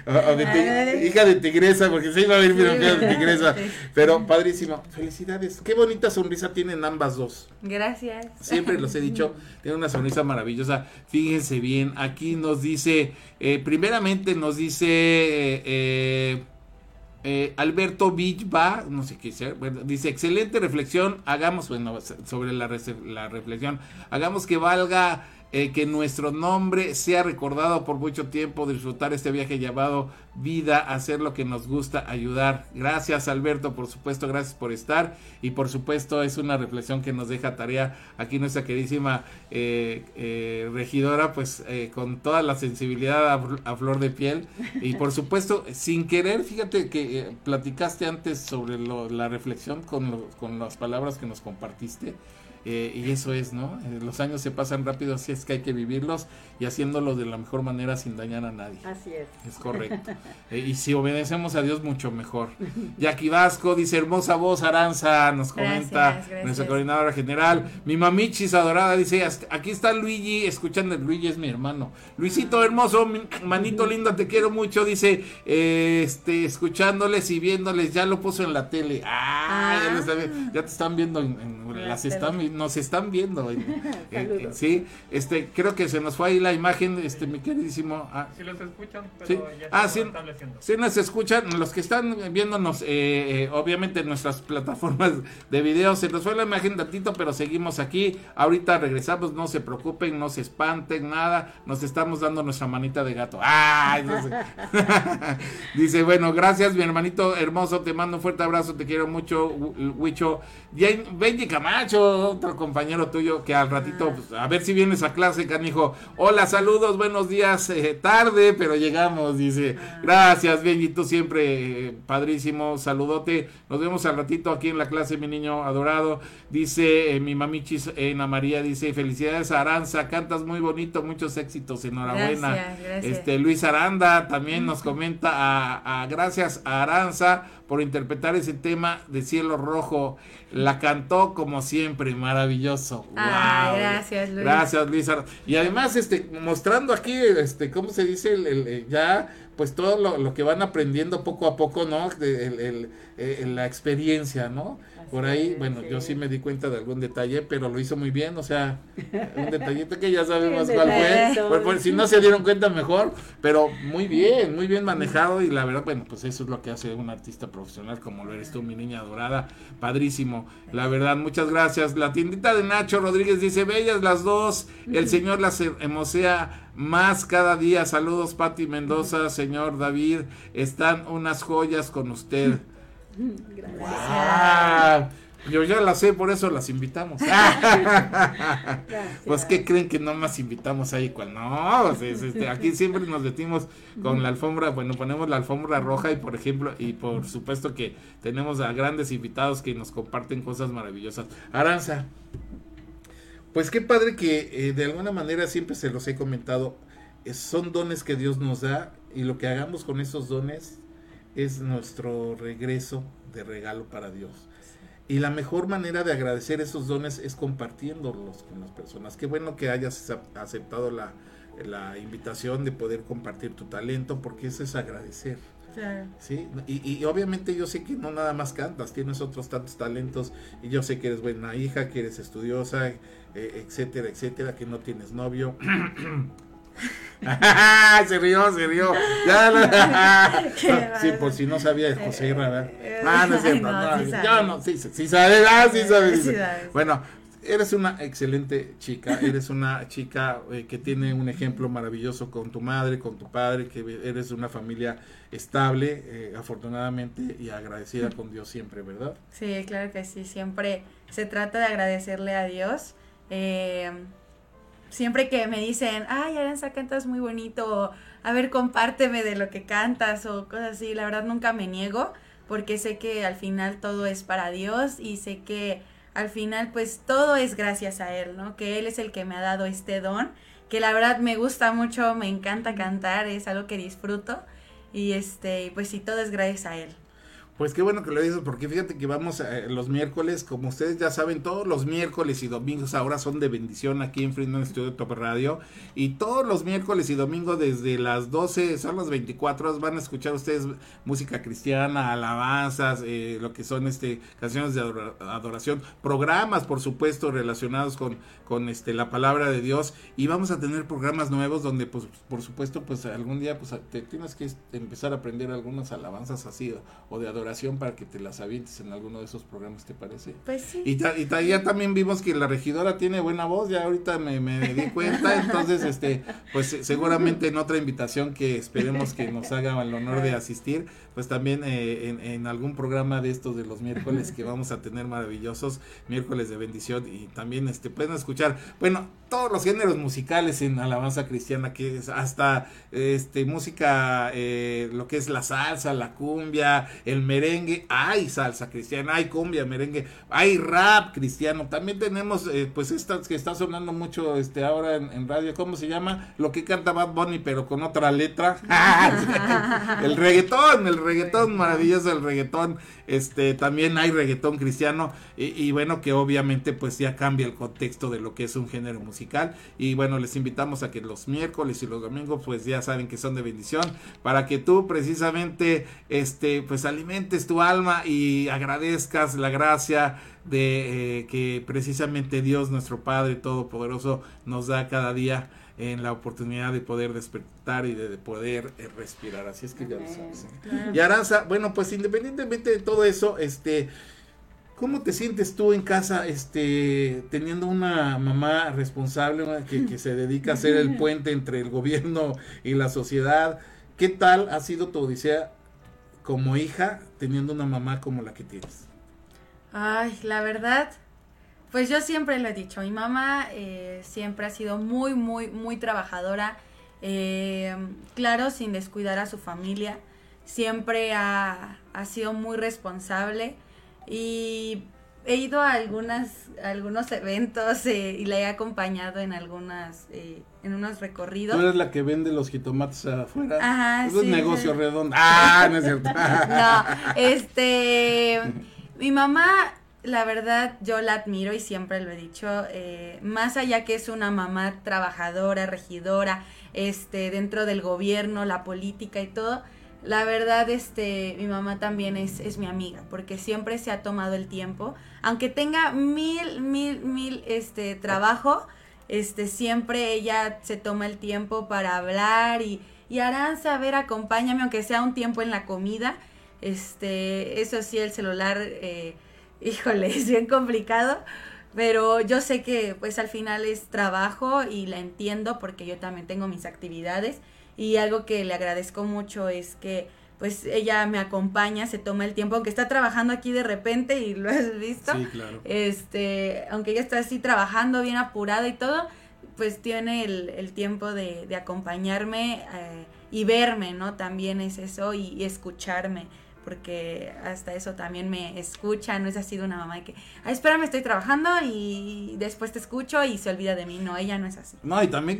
o, o de ti- hija de tigresa, porque se iba a ver bien hija de tigresa. Pero padrísimo, felicidades. Qué bonita sonrisa tienen ambas dos. Gracias. Siempre los he dicho, tiene una sonrisa maravillosa. Fíjense bien, aquí nos dice, eh, primeramente nos dice eh, eh, Alberto Villva, no sé qué sea, bueno, dice, excelente reflexión, hagamos, bueno, sobre la reflexión, hagamos que valga eh, que nuestro nombre sea recordado por mucho tiempo, disfrutar este viaje llamado vida, hacer lo que nos gusta, ayudar. Gracias Alberto, por supuesto, gracias por estar y por supuesto es una reflexión que nos deja tarea aquí nuestra queridísima eh, eh, regidora, pues eh, con toda la sensibilidad a, fl- a flor de piel y por supuesto sin querer, fíjate que eh, platicaste antes sobre lo- la reflexión con, con las palabras que nos compartiste. Eh, y eso es, ¿no? Eh, los años se pasan rápido, así es que hay que vivirlos y haciéndolos de la mejor manera sin dañar a nadie. Así es. Es correcto. Eh, y si obedecemos a Dios, mucho mejor. Jackie Vasco dice, hermosa voz, Aranza, nos comenta Gracias, gracias. nuestra coordinadora general. Mi mamichis adorada dice, "Hasta- aquí está Luigi, escuchando, Luigi es mi hermano. Luisito hermoso, mi manito lindo, te quiero mucho, dice, eh, este, escuchándoles y viéndoles, ya lo puso en la tele. Ah, ya, lo está vi- ya te están viendo, en, en- En la las están, vi- nos están viendo. en- en- Saludos. en- sí, este, creo que se nos fue ahí la imagen, este, mi queridísimo. ah, Si los escuchan, pero Sí. ya Ah, sí. estableciendo. si nos escuchan, los que están viéndonos, eh, eh, obviamente en nuestras plataformas de video, se nos fue la imagen tantito, pero seguimos aquí. Ahorita regresamos, no se preocupen, no se espanten, nada. Nos estamos dando nuestra manita de gato. Sé. Dice, bueno, gracias, mi hermanito hermoso, te mando un fuerte abrazo, te quiero mucho, Hu- Huicho. Benji Camacho, otro compañero tuyo, que al ratito, pues, a ver si vienes a clase, canijo. Hola, saludos, buenos días, eh, tarde, pero llegamos, dice. Gracias, Benji, tú siempre, eh, padrísimo, saludote. Nos vemos al ratito aquí en la clase, mi niño adorado. Dice eh, mi mamichis, Ana María, dice, felicidades Aranza, cantas muy bonito, muchos éxitos, enhorabuena. Gracias, gracias. Este, Luis Aranda también nos comenta a, a- gracias a Aranza por interpretar ese tema de Cielo Rojo. La cantó como siempre, maravilloso. Ah, Guau. gracias, Luis. Gracias, Luis. Y además, este, mostrando aquí, este, ¿cómo se dice? El, el- el- ya, pues todo lo, lo que van aprendiendo poco a poco, ¿no? De- el- el- eh, la experiencia, ¿no? Por ahí, bueno, sí. yo sí me di cuenta de algún detalle, pero lo hizo muy bien, o sea, un detallito que ya sabemos cuál fue. Por- por si no se dieron cuenta mejor, pero muy bien, muy bien manejado y la verdad, bueno, pues eso es lo que hace un artista profesional como lo eres tú, mi niña adorada, padrísimo. La verdad, muchas gracias. La tiendita de Nacho Rodríguez dice, bellas las dos, el Señor las hermosea más cada día. Saludos, Pati Mendoza, señor David, están unas joyas con usted. ¡Guau! Yo ya las sé, por eso las invitamos. Pues, ¿qué creen que no más invitamos ahí? cual No, o sea, es, este, aquí siempre nos metimos con la alfombra, bueno, ponemos la alfombra roja y, por ejemplo, y por supuesto que tenemos a grandes invitados que nos comparten cosas maravillosas. Aranza, pues qué padre que eh, de alguna manera siempre se los he comentado, eh, son dones que Dios nos da y lo que hagamos con esos dones es nuestro regreso de regalo para Dios. Y la mejor manera de agradecer esos dones es compartiéndolos con las personas. Qué bueno que hayas acep- aceptado la, la invitación de poder compartir tu talento, porque eso es agradecer. Claro. ¿sí? Y, y obviamente yo sé que no nada más cantas, tienes otros tantos talentos y yo sé que eres buena hija, que eres estudiosa, eh, etcétera, etcétera, que no tienes novio. se rió, se rió. Ya sí, por si no sabía José Irra, ¿verdad? Ah, no es cierto, No, no, sí yo no, sí, sí, sabe, ah, sí sabe. Sí dice. sabe. Bueno, eres una excelente chica, eres una chica eh, que tiene un ejemplo maravilloso con tu madre, con tu padre, que eres una familia estable, eh, afortunadamente, y agradecida con Dios siempre, ¿verdad? Sí, claro que sí. Siempre se trata de agradecerle a Dios. Eh, siempre que me dicen, ay, Aranza, cantas muy bonito, o, a ver, compárteme de lo que cantas, o cosas así, la verdad nunca me niego, porque sé que al final todo es para Dios y sé que al final pues todo es gracias a Él, ¿no? Que Él es el que me ha dado este don, que la verdad me gusta mucho, me encanta cantar, es algo que disfruto, y este, pues sí, todo es gracias a Él. Pues qué bueno que lo dices, porque fíjate que vamos eh, los miércoles, como ustedes ya saben, todos los miércoles y domingos ahora son de bendición aquí en Friedman Studio Top Radio. Y todos los miércoles y domingos desde las 12, son las 24 horas, van a escuchar ustedes música cristiana, alabanzas, eh, lo que son este canciones de adoración, programas, por supuesto, relacionados con, con este la palabra de Dios. Y vamos a tener programas nuevos donde, pues, por supuesto, pues algún día pues te tienes que empezar a aprender algunas alabanzas así o de adoración oración para que te las avientes en alguno de esos programas, ¿te parece? Pues sí. Y, ya también vimos que la regidora tiene buena voz, ya ahorita me, me di cuenta, entonces, este, pues seguramente en otra invitación que esperemos que nos haga el honor de asistir, pues también eh, en, algún programa de estos de los miércoles que vamos a tener maravillosos, miércoles de bendición y también este pueden escuchar, bueno, todos los géneros musicales en alabanza cristiana, que es hasta este música, eh, lo que es la salsa, la cumbia, el merengue, hay salsa cristiana, hay cumbia, merengue, hay rap cristiano, también tenemos eh, pues esta que está sonando mucho este ahora en, radio, ¿cómo se llama? Lo que canta Bad Bunny pero con otra letra, el reggaetón, el reggaetón maravilloso, el reggaetón, este también hay reggaetón cristiano y, y bueno que obviamente pues ya cambia el contexto de lo que es un género musical. Y bueno les invitamos a que los miércoles y los domingos pues ya saben que son de bendición para que tú precisamente este pues alimentes tu alma y agradezcas la gracia de eh, que precisamente Dios nuestro Padre Todopoderoso nos da cada día en la oportunidad de poder despertar y de, poder eh, respirar. Así es que ya lo sabes. ¿eh? Y Aranza, bueno, pues independientemente de todo eso, este, ¿cómo te sientes tú en casa, este, teniendo una mamá responsable que, que se dedica a ser el puente entre el gobierno y la sociedad? ¿Qué tal ha sido tu odisea como hija teniendo una mamá como la que tienes? Ay, la verdad, pues yo siempre lo he dicho, mi mamá eh, siempre ha sido muy, muy, muy trabajadora, eh, claro, sin descuidar a su familia, siempre ha, sido muy responsable y he ido a algunas, algunos eventos eh, y la he acompañado en algunas, en unos recorridos. Tú eres la que vende los jitomates afuera. Ajá, es un negocio redondo. Ah, no es cierto. no, este, mi mamá la verdad yo la admiro y siempre lo he dicho, eh, más allá que es una mamá trabajadora, regidora, este, dentro del gobierno, la política y todo, la verdad, este, mi mamá también es, es mi amiga, porque siempre se ha tomado el tiempo, aunque tenga mil, mil, mil, este, trabajo, este, siempre ella se toma el tiempo para hablar y, y Aranza, a ver, acompáñame, aunque sea un tiempo en la comida, este, eso sí, el celular, eh, híjole, es bien complicado, pero yo sé que pues al final es trabajo y la entiendo porque yo también tengo mis actividades y algo que le agradezco mucho es que pues ella me acompaña, se toma el tiempo, aunque está trabajando aquí de repente y lo has visto. Sí, claro. Este, aunque ella está así trabajando bien apurada y todo, pues tiene el, tiempo de, acompañarme eh, y verme, ¿no? También es eso y escucharme porque hasta eso también me escucha, no es así de una mamá de que, ay, espérame, estoy trabajando y después te escucho y se olvida de mí, no, ella no es así. No, y también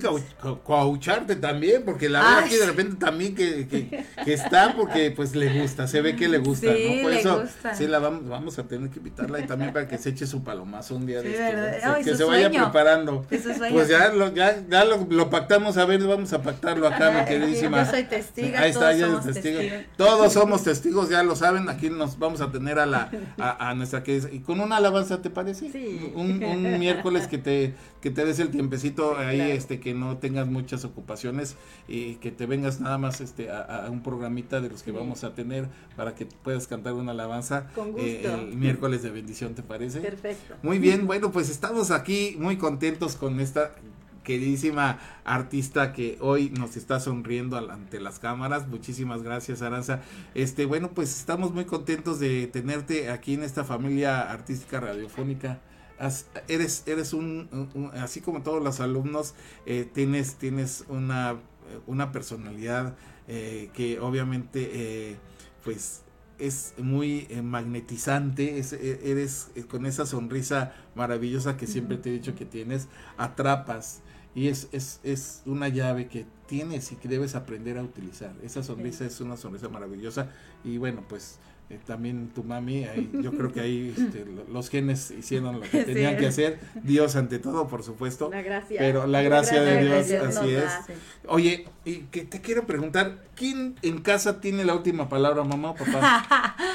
coacharte también, porque la veo aquí de repente también que, que, está porque pues le gusta, se ve que le gusta, sí, ¿no? Por le eso gusta. sí la vamos, vamos a tener que invitarla y también para que se eche su palomazo un día sí, de esto, que se vaya preparando. Pues ya lo, ya, ya lo, pactamos, a ver, vamos a pactarlo acá, mi queridísima. Yo soy testigo, Ahí está, somos testigos. Todos somos testigos, ya lo saben, aquí nos vamos a tener a la a, nuestra que y con una alabanza te parece sí. un, miércoles que te que te des el tiempecito ahí este que no tengas muchas ocupaciones y que te vengas nada más este a, un programita de los que vamos a tener para que puedas cantar una alabanza eh, el miércoles de bendición te parece perfecto. Muy bien bueno pues estamos aquí muy contentos con esta queridísima artista que hoy nos está sonriendo ante las cámaras. Muchísimas gracias, Aranza. Este, bueno, pues estamos muy contentos de tenerte aquí en esta familia artística radiofónica. As- eres eres un, un- así como todos los alumnos eh, tienes tienes una una personalidad eh, que obviamente eh, pues es muy eh, magnetizante es- e- eres con esa sonrisa maravillosa que siempre te he dicho que tienes atrapas y es, es, es una llave que tienes y que debes aprender a utilizar. Esa sonrisa es una sonrisa maravillosa y bueno, pues eh, también tu mami, ahí, yo creo que ahí este, lo- los genes hicieron lo que Sí. tenían que hacer, Dios ante todo, por supuesto. La gracia. Pero la gracia de Dios, así es. da. Oye, y que te quiero preguntar, ¿quién en casa tiene la última palabra, mamá o papá?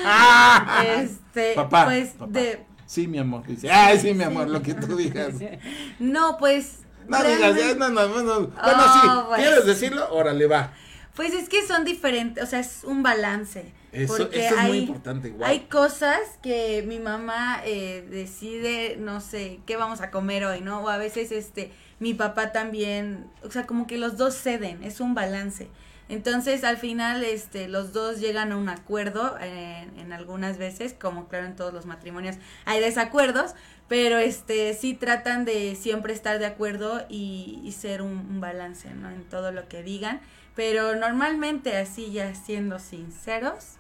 ¡Ah! Este, Papá, pues papá. de Sí, mi amor. Dice, ay, sí, mi amor, lo que tú digas. no, pues No digas, ya, no, no, no, no. Bueno, Oh, sí, pues. ¿quieres decirlo? Órale, va. Pues es que son diferentes, o sea, es un balance. Eso, porque eso es muy hay- importante, guau. Hay cosas que mi mamá eh, decide, no sé, qué vamos a comer hoy, ¿no? O a veces este, mi papá también, o sea, como que los dos ceden, es un balance. Entonces, al final, este, los dos llegan a un acuerdo en, en algunas veces, como claro en todos los matrimonios hay desacuerdos, pero este, sí tratan de siempre estar de acuerdo y, y ser un, un balance, ¿no? En todo lo que digan. Pero normalmente, así ya siendo sinceros,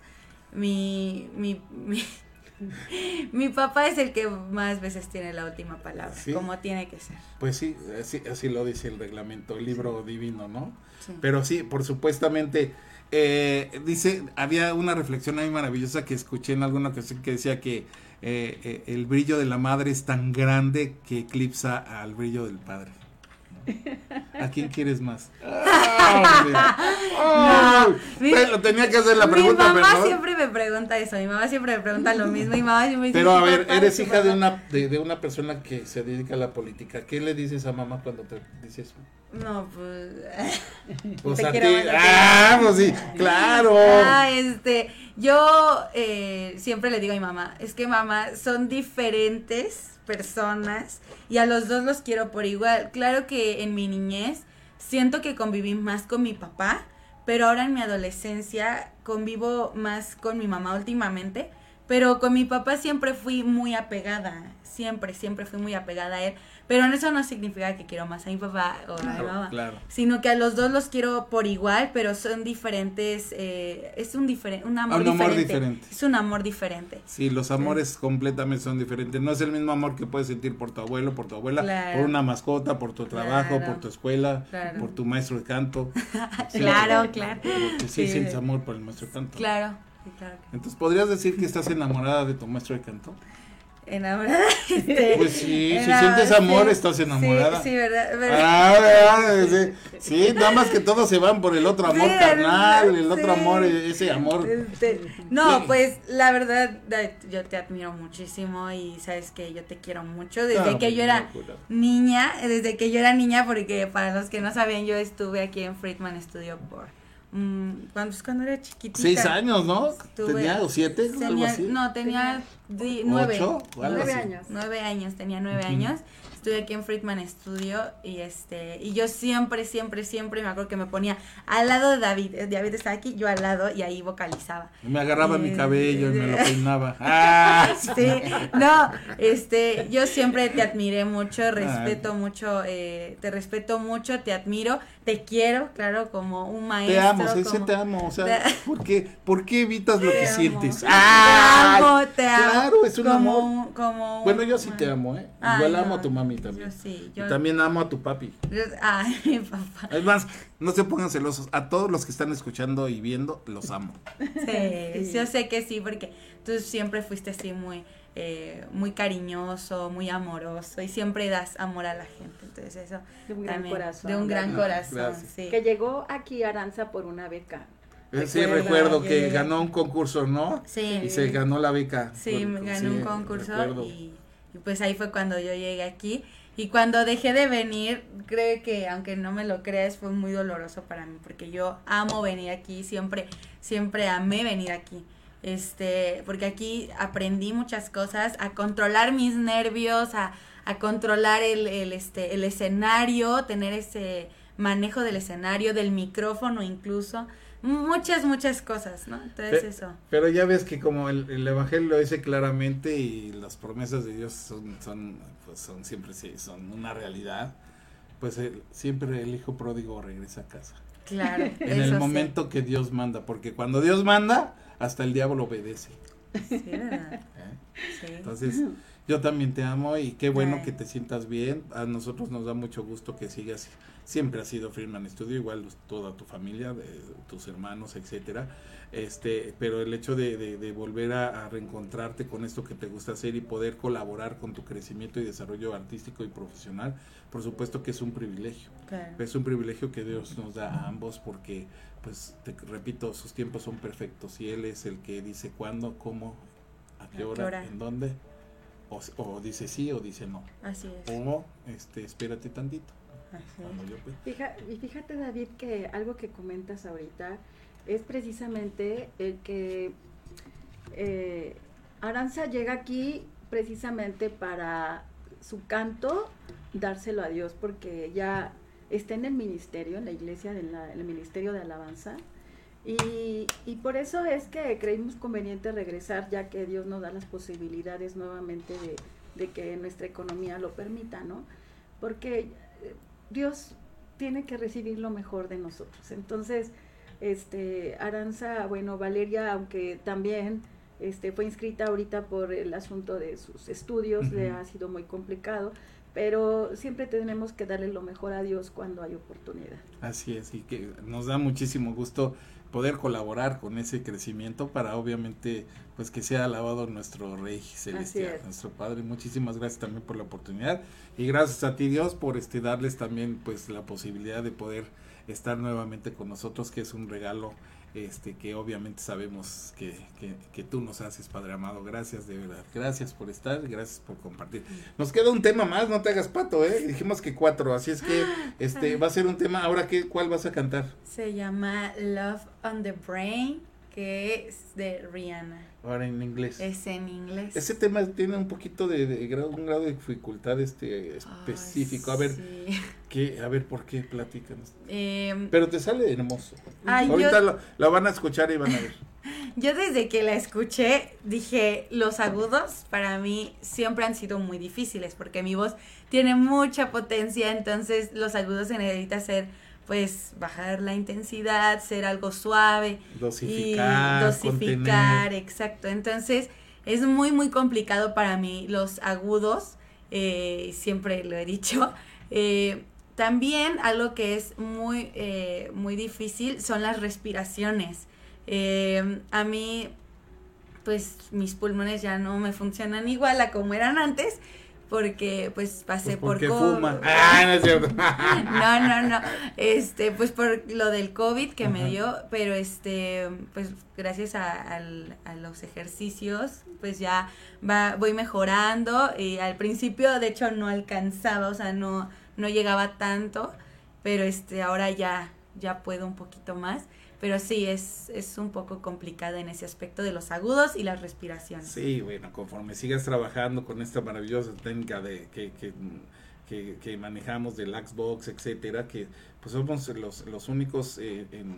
mi, mi, mi, mi papá es el que más veces tiene la última palabra, Sí. como tiene que ser. Pues sí, así, así lo dice el reglamento, el libro divino, ¿no? Sí. Pero sí, por supuestamente, eh, dice, había una reflexión ahí maravillosa que escuché en alguna ocasión que decía que eh, eh, el brillo de la madre es tan grande que eclipsa al brillo del padre. ¿A quién quieres más? ¡Ah, lo tenía que hacer la pregunta, mi mamá siempre me pregunta eso, mi mamá siempre me pregunta lo mismo, mi mamá siempre dice, Pero a "Mi ver, eres hija de papá". una de, de una persona que se dedica a la política. ¿Qué le dices a mamá cuando te dice eso? No, pues... Pues Te a quiero ti. Ah, pues sí, claro. Ah, este, yo eh, siempre le digo a mi mamá, es que mamá, son diferentes personas y a los dos los quiero por igual. Claro que en mi niñez siento que conviví más con mi papá, pero ahora en mi adolescencia convivo más con mi mamá últimamente, pero con mi papá siempre fui muy apegada, siempre, siempre fui muy apegada a él, pero eso no significa que quiero más a mi papá o a mi mamá claro. sino que a los dos los quiero por igual, pero son diferentes, eh, es un, diferente un amor, Un amor diferente. diferente. Es un amor diferente. Sí, los amores completamente son diferentes. No es el mismo amor que puedes sentir por tu abuelo, por tu abuela, Claro. por una mascota, por tu trabajo, por tu escuela, Claro. por tu maestro de canto. Sí, Claro, claro. Sí, Sí. sientes amor por el maestro de canto. Claro, claro. Entonces, ¿podrías decir que estás enamorada de tu maestro de canto? Enamorada. este, Pues sí, si sientes amor, sí, estás enamorada. Sí, sí, verdad. verdad. Ah, ¿verdad? sí, sí, nada más que todos se van por el otro amor carnal, el otro amor, ese amor. Este, no, pues la verdad, da- yo te admiro muchísimo y sabes que yo te quiero mucho. Desde Ah, que yo era locura. niña, desde que yo era niña, porque para los que no sabían, yo estuve aquí en Friedman Studio por. Mm, cuando, pues, cuando era chiquitita. Seis años, ¿no? Estuve- ¿Tenía o siete? algo Tenía- así. no, tenía di- nueve. Nueve así. años. Nueve años, tenía nueve años. Estuve aquí en Friedman Studio y este y yo siempre, siempre, siempre me acuerdo que me ponía al lado de David. Eh, David estaba aquí, yo al lado y ahí vocalizaba. Me agarraba mi Eh, cabello y me lo peinaba. ¡Ah! Sí, no, este, yo siempre te admiré mucho, respeto mucho, eh, te respeto mucho, te admiro, te quiero, claro, como un maestro. Te amo, sí, sí como- te amo. O sea, Te- ¿por qué, ¿por qué evitas lo que amo. sientes? Te amo, te amo. Claro, es un como amor. un- como Bueno, yo sí te amo, ¿eh? Ay, Igual no, amo a tu mami también. Yo sí, yo. Y también amo a tu papi. ay, mi papá. Es más, no se pongan celosos. A todos los que están escuchando y viendo, los amo. Sí, yo sé que sí, porque tú siempre fuiste así muy, eh, muy cariñoso, muy amoroso y siempre das amor a la gente. Entonces eso De un gran también, corazón. de un gran corazón, sí. Que llegó aquí Aranza por una beca. Eh, Sí, Recuerdo, que ganó un concurso, ¿no? Sí. Y se ganó la beca. Sí, gané un concurso recuerdo. y, y pues ahí fue cuando yo llegué aquí. Y cuando dejé de venir, creo que aunque no me lo creas, fue muy doloroso para mí, porque yo amo venir aquí, siempre, siempre amé venir aquí. Este, porque aquí aprendí muchas cosas, a controlar mis nervios, a, a controlar el, el, este, el escenario, tener ese manejo del escenario, del micrófono incluso, muchas, muchas cosas, ¿no? Entonces eso. Pero ya ves que como el, el, Evangelio lo dice claramente y las promesas de Dios son, son, pues son siempre sí, son una realidad, pues el, siempre el hijo pródigo regresa a casa. Claro. en el momento sí. que Dios manda, porque cuando Dios manda, hasta el diablo obedece. Sí, ¿verdad? ¿Eh? Sí. Entonces, yo también te amo y qué bueno Ay. que te sientas bien. A nosotros nos da mucho gusto que sigas. Siempre ha sido Freeman Studio, igual toda tu familia, de, tus hermanos, etcétera. Este, pero el hecho de, de, de volver a, a, reencontrarte con esto que te gusta hacer y poder colaborar con tu crecimiento y desarrollo artístico y profesional, por supuesto que es un privilegio. Claro. Es un privilegio que Dios nos da a ambos porque, pues, te repito, sus tiempos son perfectos y Él es el que dice cuándo, cómo, a qué, ¿A hora, qué hora? en dónde o, o, dice sí o dice no. Así es. O este, espérate tantito. Yo, pues, Fija, y fíjate David que algo que comentas ahorita es precisamente el que eh, Aranza llega aquí precisamente para su canto dárselo a Dios porque ya está en el ministerio, en la iglesia, en, la, en el ministerio de alabanza. Y, y, por eso es que creímos conveniente regresar, ya que Dios nos da las posibilidades nuevamente de, de que nuestra economía lo permita, ¿no? Porque Dios tiene que recibir lo mejor de nosotros. Entonces, este, Aranza, bueno, Valeria, aunque también este, fue inscrita ahorita por el asunto de sus estudios, uh -huh. le ha sido muy complicado, pero siempre tenemos que darle lo mejor a Dios cuando hay oportunidad. Así es, y que nos da muchísimo gusto poder colaborar con ese crecimiento para obviamente pues que sea alabado nuestro rey celestial, nuestro padre. Muchísimas gracias también por la oportunidad y gracias a ti Dios por este darles también pues la posibilidad de poder estar nuevamente con nosotros que es un regalo este que obviamente sabemos que, que, que, tú nos haces, Padre amado. Gracias de verdad. Gracias por estar, gracias por compartir. Nos queda un tema más, no te hagas pato, ¿eh? Dijimos que cuatro, así es que este va a ser un tema. Ahora, ¿qué, ¿cuál vas a cantar? Se llama Love on the Brain, que es de Rihanna. Ahora en inglés. Es en inglés. Ese tema tiene un poquito de, de grado, un grado de dificultad este específico. Ay, a ver, sí. ¿qué? A ver, ¿por qué? Platícanos. Eh, Pero te sale hermoso. Ay, Ahorita yo- lo, la van a escuchar y van a ver. Yo desde que la escuché dije, los agudos para mí siempre han sido muy difíciles porque mi voz tiene mucha potencia, entonces los agudos se necesita ser pues bajar la intensidad, ser algo suave Dosificar, y dosificar, exacto. Entonces es muy muy complicado para mí los agudos, eh, siempre lo he dicho. Eh, también algo que es muy, eh, muy difícil son las respiraciones. A mí, pues mis pulmones ya no me funcionan igual a como eran antes, porque pues pasé Pues porque por co- fuma. Ah, no es cierto. no, no, no. Este, pues por lo del COVID que me dio, pero este, pues gracias a, al- a los ejercicios, pues ya va, voy mejorando. Y al principio, de hecho, no alcanzaba, o sea, no, no llegaba tanto, pero este, ahora ya, ya puedo un poquito más. Pero sí, es, es un poco complicada en ese aspecto de los agudos y las respiraciones. Sí, bueno, conforme sigas trabajando con esta maravillosa técnica de que, que, que, que manejamos del Xbox, etcétera, que pues somos los, los únicos eh, en,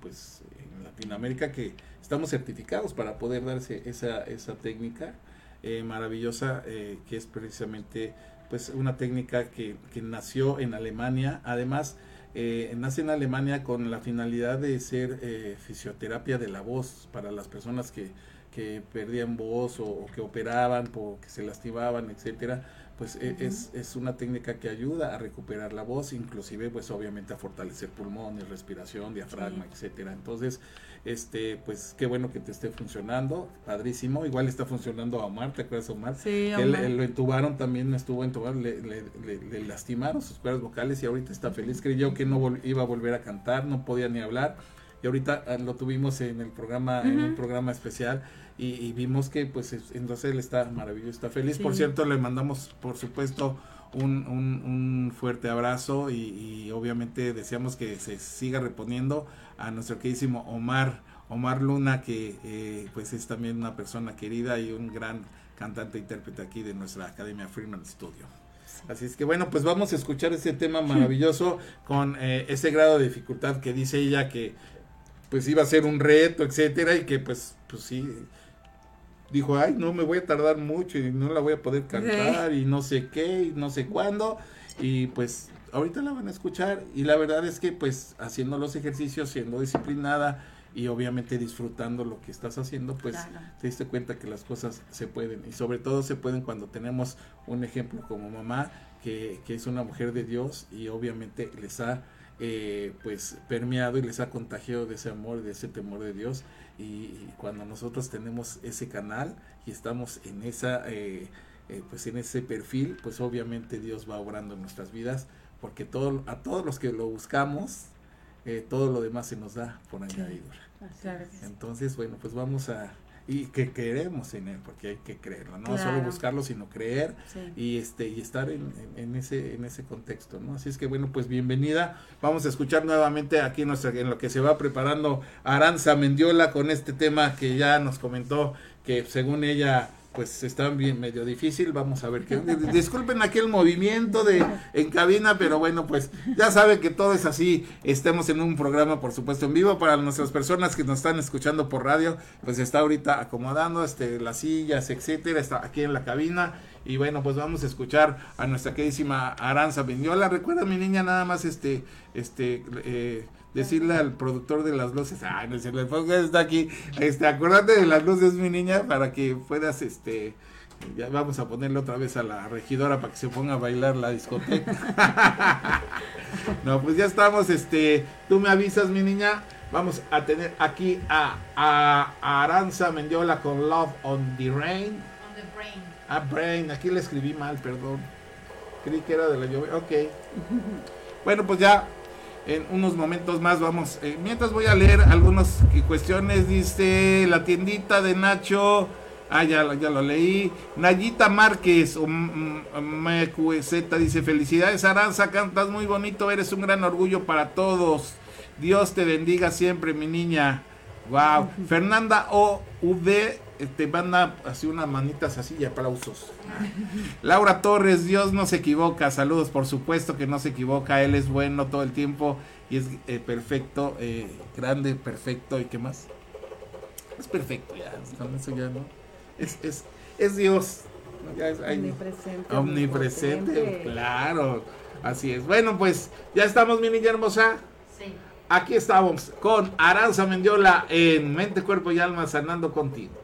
pues, en Latinoamérica que estamos certificados para poder darse esa, esa técnica eh, maravillosa eh, que es precisamente pues una técnica que, que nació en Alemania, además eh, nace en Alemania con la finalidad de ser eh, fisioterapia de la voz para las personas que, que perdían voz o, o que operaban porque se lastimaban, etcétera. Pues e- es, es una técnica que ayuda a recuperar la voz, inclusive pues obviamente a fortalecer pulmones, respiración, diafragma, Sí. etcétera. Entonces, este, pues qué bueno que te esté funcionando, padrísimo. Igual está funcionando a Omar, ¿te acuerdas Omar? Sí, Omar. él lo entubaron también, estuvo entubado, le, le, le- le lastimaron sus cuerdas vocales y ahorita está feliz. Creyó que no iba a volver a cantar, no podía ni hablar. Y ahorita ah, lo tuvimos en el programa, en un programa especial y, y vimos que pues es- entonces él está maravilloso, está feliz. Por cierto, le mandamos por supuesto un, un, un fuerte abrazo y, y obviamente deseamos que se siga reponiendo a nuestro queridísimo Omar, Omar Luna, que eh, pues es también una persona querida y un gran cantante e intérprete aquí de nuestra Academia Freeman Studio. Así es que bueno, pues vamos a escuchar este tema maravilloso con eh, ese grado de dificultad que dice ella que pues iba a ser un reto, etcétera, y que pues, pues sí, dijo, ay, no me voy a tardar mucho y no la voy a poder cantar y no sé qué y no sé cuándo. Y pues ahorita la van a escuchar y la verdad es que pues haciendo los ejercicios, siendo disciplinada y obviamente disfrutando lo que estás haciendo, pues te diste cuenta que las cosas se pueden y sobre todo se pueden cuando tenemos un ejemplo como mamá que, que es una mujer de Dios y obviamente les ha eh, pues permeado y les ha contagiado de ese amor, de ese temor de Dios. Y, cuando nosotros tenemos ese canal y estamos en esa, eh, eh, pues en ese perfil, pues obviamente Dios va obrando en nuestras vidas, porque todo, a todos los que lo buscamos, todo lo demás se nos da por añadidura. Entonces, bueno, pues vamos a, y que queremos en él, porque hay que creerlo, no solo buscarlo, sino creer y este y estar en, en, ese en ese contexto, ¿no? Así es que bueno, pues bienvenida. Vamos a escuchar nuevamente aquí en, nuestra, en lo que se va preparando Aranza Mendiola con este tema que ya nos comentó que según ella pues está bien medio difícil, vamos a ver qué. Disculpen aquí el movimiento de en cabina, pero bueno, pues ya saben que todo es así. Estemos en un programa, por supuesto, en vivo para nuestras personas que nos están escuchando por radio, pues está ahorita acomodando este las sillas, etcétera, está aquí en la cabina y bueno, pues vamos a escuchar a nuestra queridísima Aranza Vindiola. Recuerda mi niña nada más este este eh, decirle al productor de las luces, ay, no decirle, está aquí, este, acuérdate de las luces, mi niña, para que puedas, este, ya vamos a ponerle otra vez a la regidora para que se ponga a bailar la discoteca. no, pues ya estamos, este, tú me avisas, mi niña, vamos a tener aquí a, a, Aranza Mendiola con Love on the Rain. On the Brain. Ah, Brain, aquí le escribí mal, perdón. Creí que era de la lluvia, ok. bueno, pues ya en unos momentos más vamos. Eh, mientras voy a leer algunas cuestiones, dice la tiendita de Nacho. Ah, ya, ya lo leí. Nayita Márquez, o MQZ, dice: Felicidades, Aranza, cantas muy bonito, eres un gran orgullo para todos. Dios te bendiga siempre, mi niña. Wow. Fernanda OV te manda así unas manitas así y aplausos. Laura Torres, Dios no se equivoca. Saludos, por supuesto que no se equivoca. Él es bueno todo el tiempo y es eh, perfecto, eh, grande, perfecto. ¿Y qué más? Es perfecto ya. Con eso ya no. Es, es, es Dios. omnipresente, omnipresente. Claro. Así es. Bueno, pues ya estamos, mi niña hermosa. Sí. Aquí estamos con Aranza Mendiola en Mente, Cuerpo y Alma sanando contigo.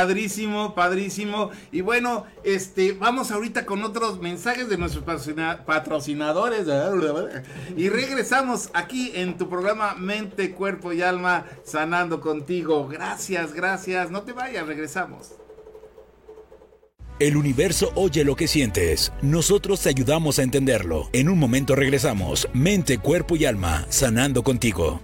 Padrísimo, padrísimo. Y bueno, este, vamos ahorita con otros mensajes de nuestros patrocina- patrocinadores. Y regresamos aquí en tu programa Mente, Cuerpo y Alma, sanando contigo. Gracias, gracias. No te vayas, regresamos. El universo oye lo que sientes. Nosotros te ayudamos a entenderlo. En un momento regresamos. Mente, cuerpo y alma, sanando contigo.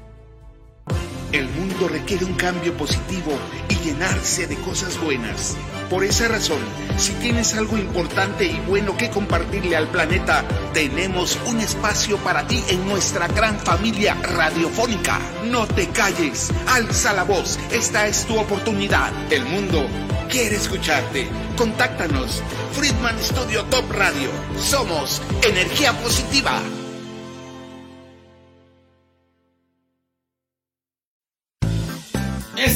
El mundo requiere un cambio positivo y llenarse de cosas buenas. Por esa razón, si tienes algo importante y bueno que compartirle al planeta, tenemos un espacio para ti en nuestra gran familia radiofónica. No te calles, alza la voz, esta es tu oportunidad. El mundo quiere escucharte. Contáctanos. Friedman Studio Top Radio. Somos energía positiva.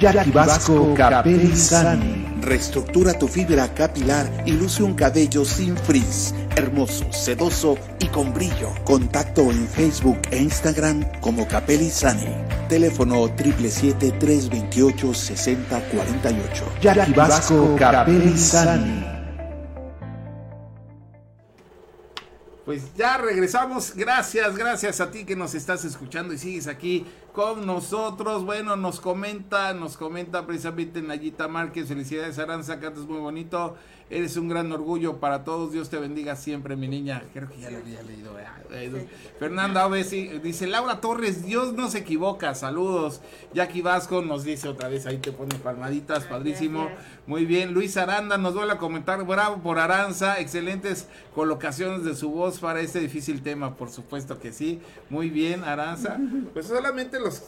Jackie Vasco Capelli Sani. Reestructura tu fibra capilar y luce un cabello sin frizz, hermoso, sedoso y con brillo. Contacto en Facebook e Instagram como Capelli Sani. Teléfono 777-328-6048. Jackie Vasco Capelli Pues ya regresamos. Gracias, gracias a ti que nos estás escuchando y sigues aquí con nosotros. Bueno, nos comenta, nos comenta precisamente Nayita Márquez. Felicidades, Aranza, cantas muy bonito. Eres un gran orgullo para todos. Dios te bendiga siempre, mi niña. Creo que ya lo había leído. ¿verdad? Fernanda Ovesi dice: Laura Torres, Dios no se equivoca. Saludos. Jackie Vasco nos dice otra vez: ahí te pone palmaditas, padrísimo. Muy bien. Luis Aranda nos vuelve a comentar: bravo por Aranza. Excelentes colocaciones de su voz para este difícil tema. Por supuesto que sí. Muy bien, Aranza. Pues solamente los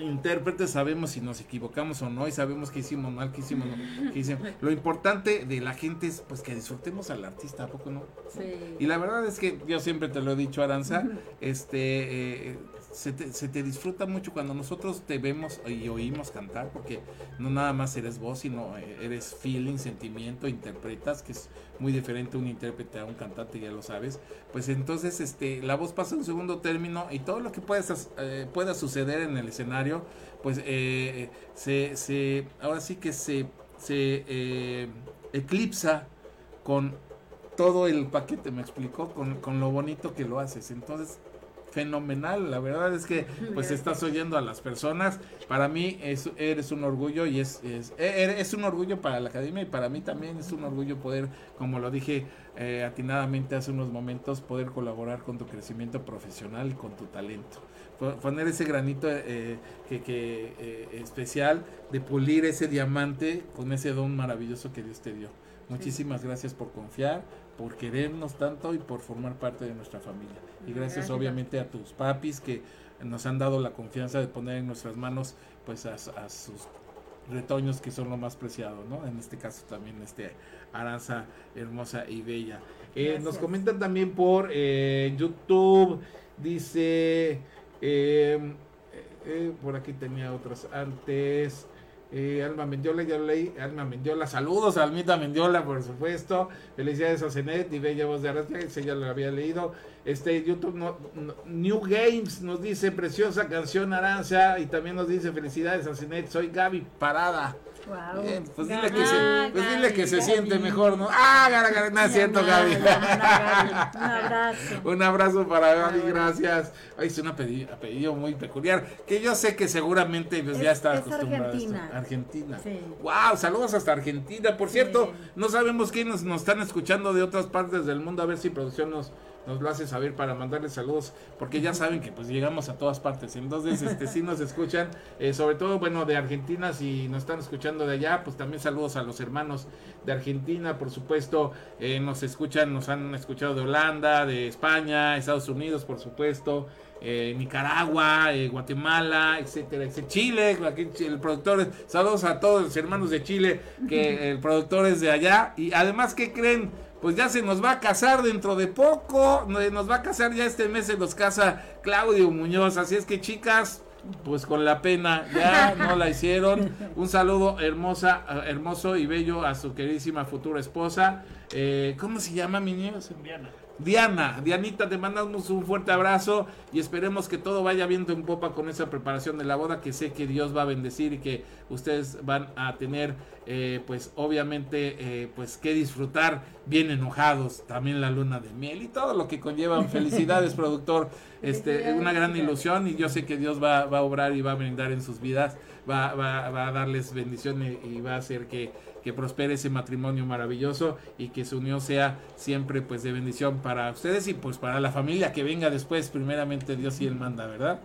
intérpretes sabemos si nos equivocamos o no y sabemos que hicimos mal, que hicimos, no, que hicimos. Lo importante de la gente es pues que disfrutemos al artista, ¿a poco no? Y la verdad es que yo siempre te lo he dicho, Aranza, este eh, se, te, disfruta mucho cuando nosotros te vemos y oímos cantar, porque no nada más eres voz, sino eh, eres feeling, sentimiento, interpretas, que es muy diferente un intérprete a un cantante, ya lo sabes. Pues entonces este la voz pasa en segundo término y todo lo que pueda, eh, pueda suceder en el escenario, pues eh, se, se, ahora sí que se, se eh, eclipsa con todo el paquete, me explicó, con, con lo bonito que lo haces. Entonces, fenomenal. La verdad es que pues estás oyendo a las personas. Para mí es, eres un orgullo y es, es, e, es un orgullo para la academia y para mí también es un orgullo poder, como lo dije eh, atinadamente hace unos momentos, poder colaborar con tu crecimiento profesional y con tu talento. Poner ese granito eh, que, que eh, especial de pulir ese diamante con ese don maravilloso que Dios te dio. Muchísimas gracias por confiar, por querernos tanto y por formar parte de nuestra familia. Y gracias, obviamente a tus papis que nos han dado la confianza de poner en nuestras manos pues a, sus retoños que son lo más preciado, ¿no? En este caso también este Aranza hermosa y bella. Eh, nos comentan también por eh, YouTube, dice, eh, por aquí tenía otras antes. Eh, Alma Mendiola, ya lo leí. Alma Mendiola, saludos a Almita Mendiola, por supuesto. Felicidades a Zenet y Bella Voz de Arrasca, ese ya lo había leído. Este YouTube New Games nos dice preciosa canción Aranza y también nos dice felicidades a Zenet, soy Gaby Parada. Wow. pues dile que se, pues dile que se siente mejor, ¿no? Ah, gara, gara, no es cierto, Gaby. Un abrazo. un abrazo para Gaby, gracias. Ay, es un apellido, muy peculiar, que yo sé que seguramente pues, ya está acostumbrado Argentina. A Argentina. Sí. Wow, saludos hasta Argentina. Por cierto, no sabemos quiénes nos están escuchando de otras partes del mundo, a ver si producción nos nos lo hace saber para mandarles saludos, porque ya saben que pues llegamos a todas partes. Entonces, este sí nos escuchan, eh, sobre todo, bueno, de Argentina, si nos están escuchando de allá, pues también saludos a los hermanos de Argentina, por supuesto, eh, nos escuchan, nos han escuchado de Holanda, de España, Estados Unidos, por supuesto. Eh, Nicaragua, Guatemala, etcétera, etcétera, Chile, el productor, saludos a todos los hermanos de Chile, que el productor es de allá, y además, ¿qué creen? Pues ya se nos va a casar dentro de poco. Nos va a casar ya este mes, se nos casa Claudio Muñoz. Así es que chicas, pues con la pena, ya no la hicieron. Un saludo hermosa, hermoso y bello a su queridísima futura esposa. Eh, ¿Cómo se llama mi niño? Diana. Diana, Dianita, te mandamos un fuerte abrazo y esperemos que todo vaya viento en popa con esa preparación de la boda que sé que Dios va a bendecir y que ustedes van a tener, eh, pues obviamente, eh, pues que disfrutar bien enojados, también la luna de miel y todo lo que conlleva. Felicidades, productor, este, una gran ilusión y yo sé que Dios va, va a obrar y va a brindar en sus vidas, va, va, va a darles bendición y va a hacer que que prospere ese matrimonio maravilloso y que su unión sea siempre pues de bendición para ustedes y pues para la familia que venga después, primeramente Dios y Él manda, ¿verdad?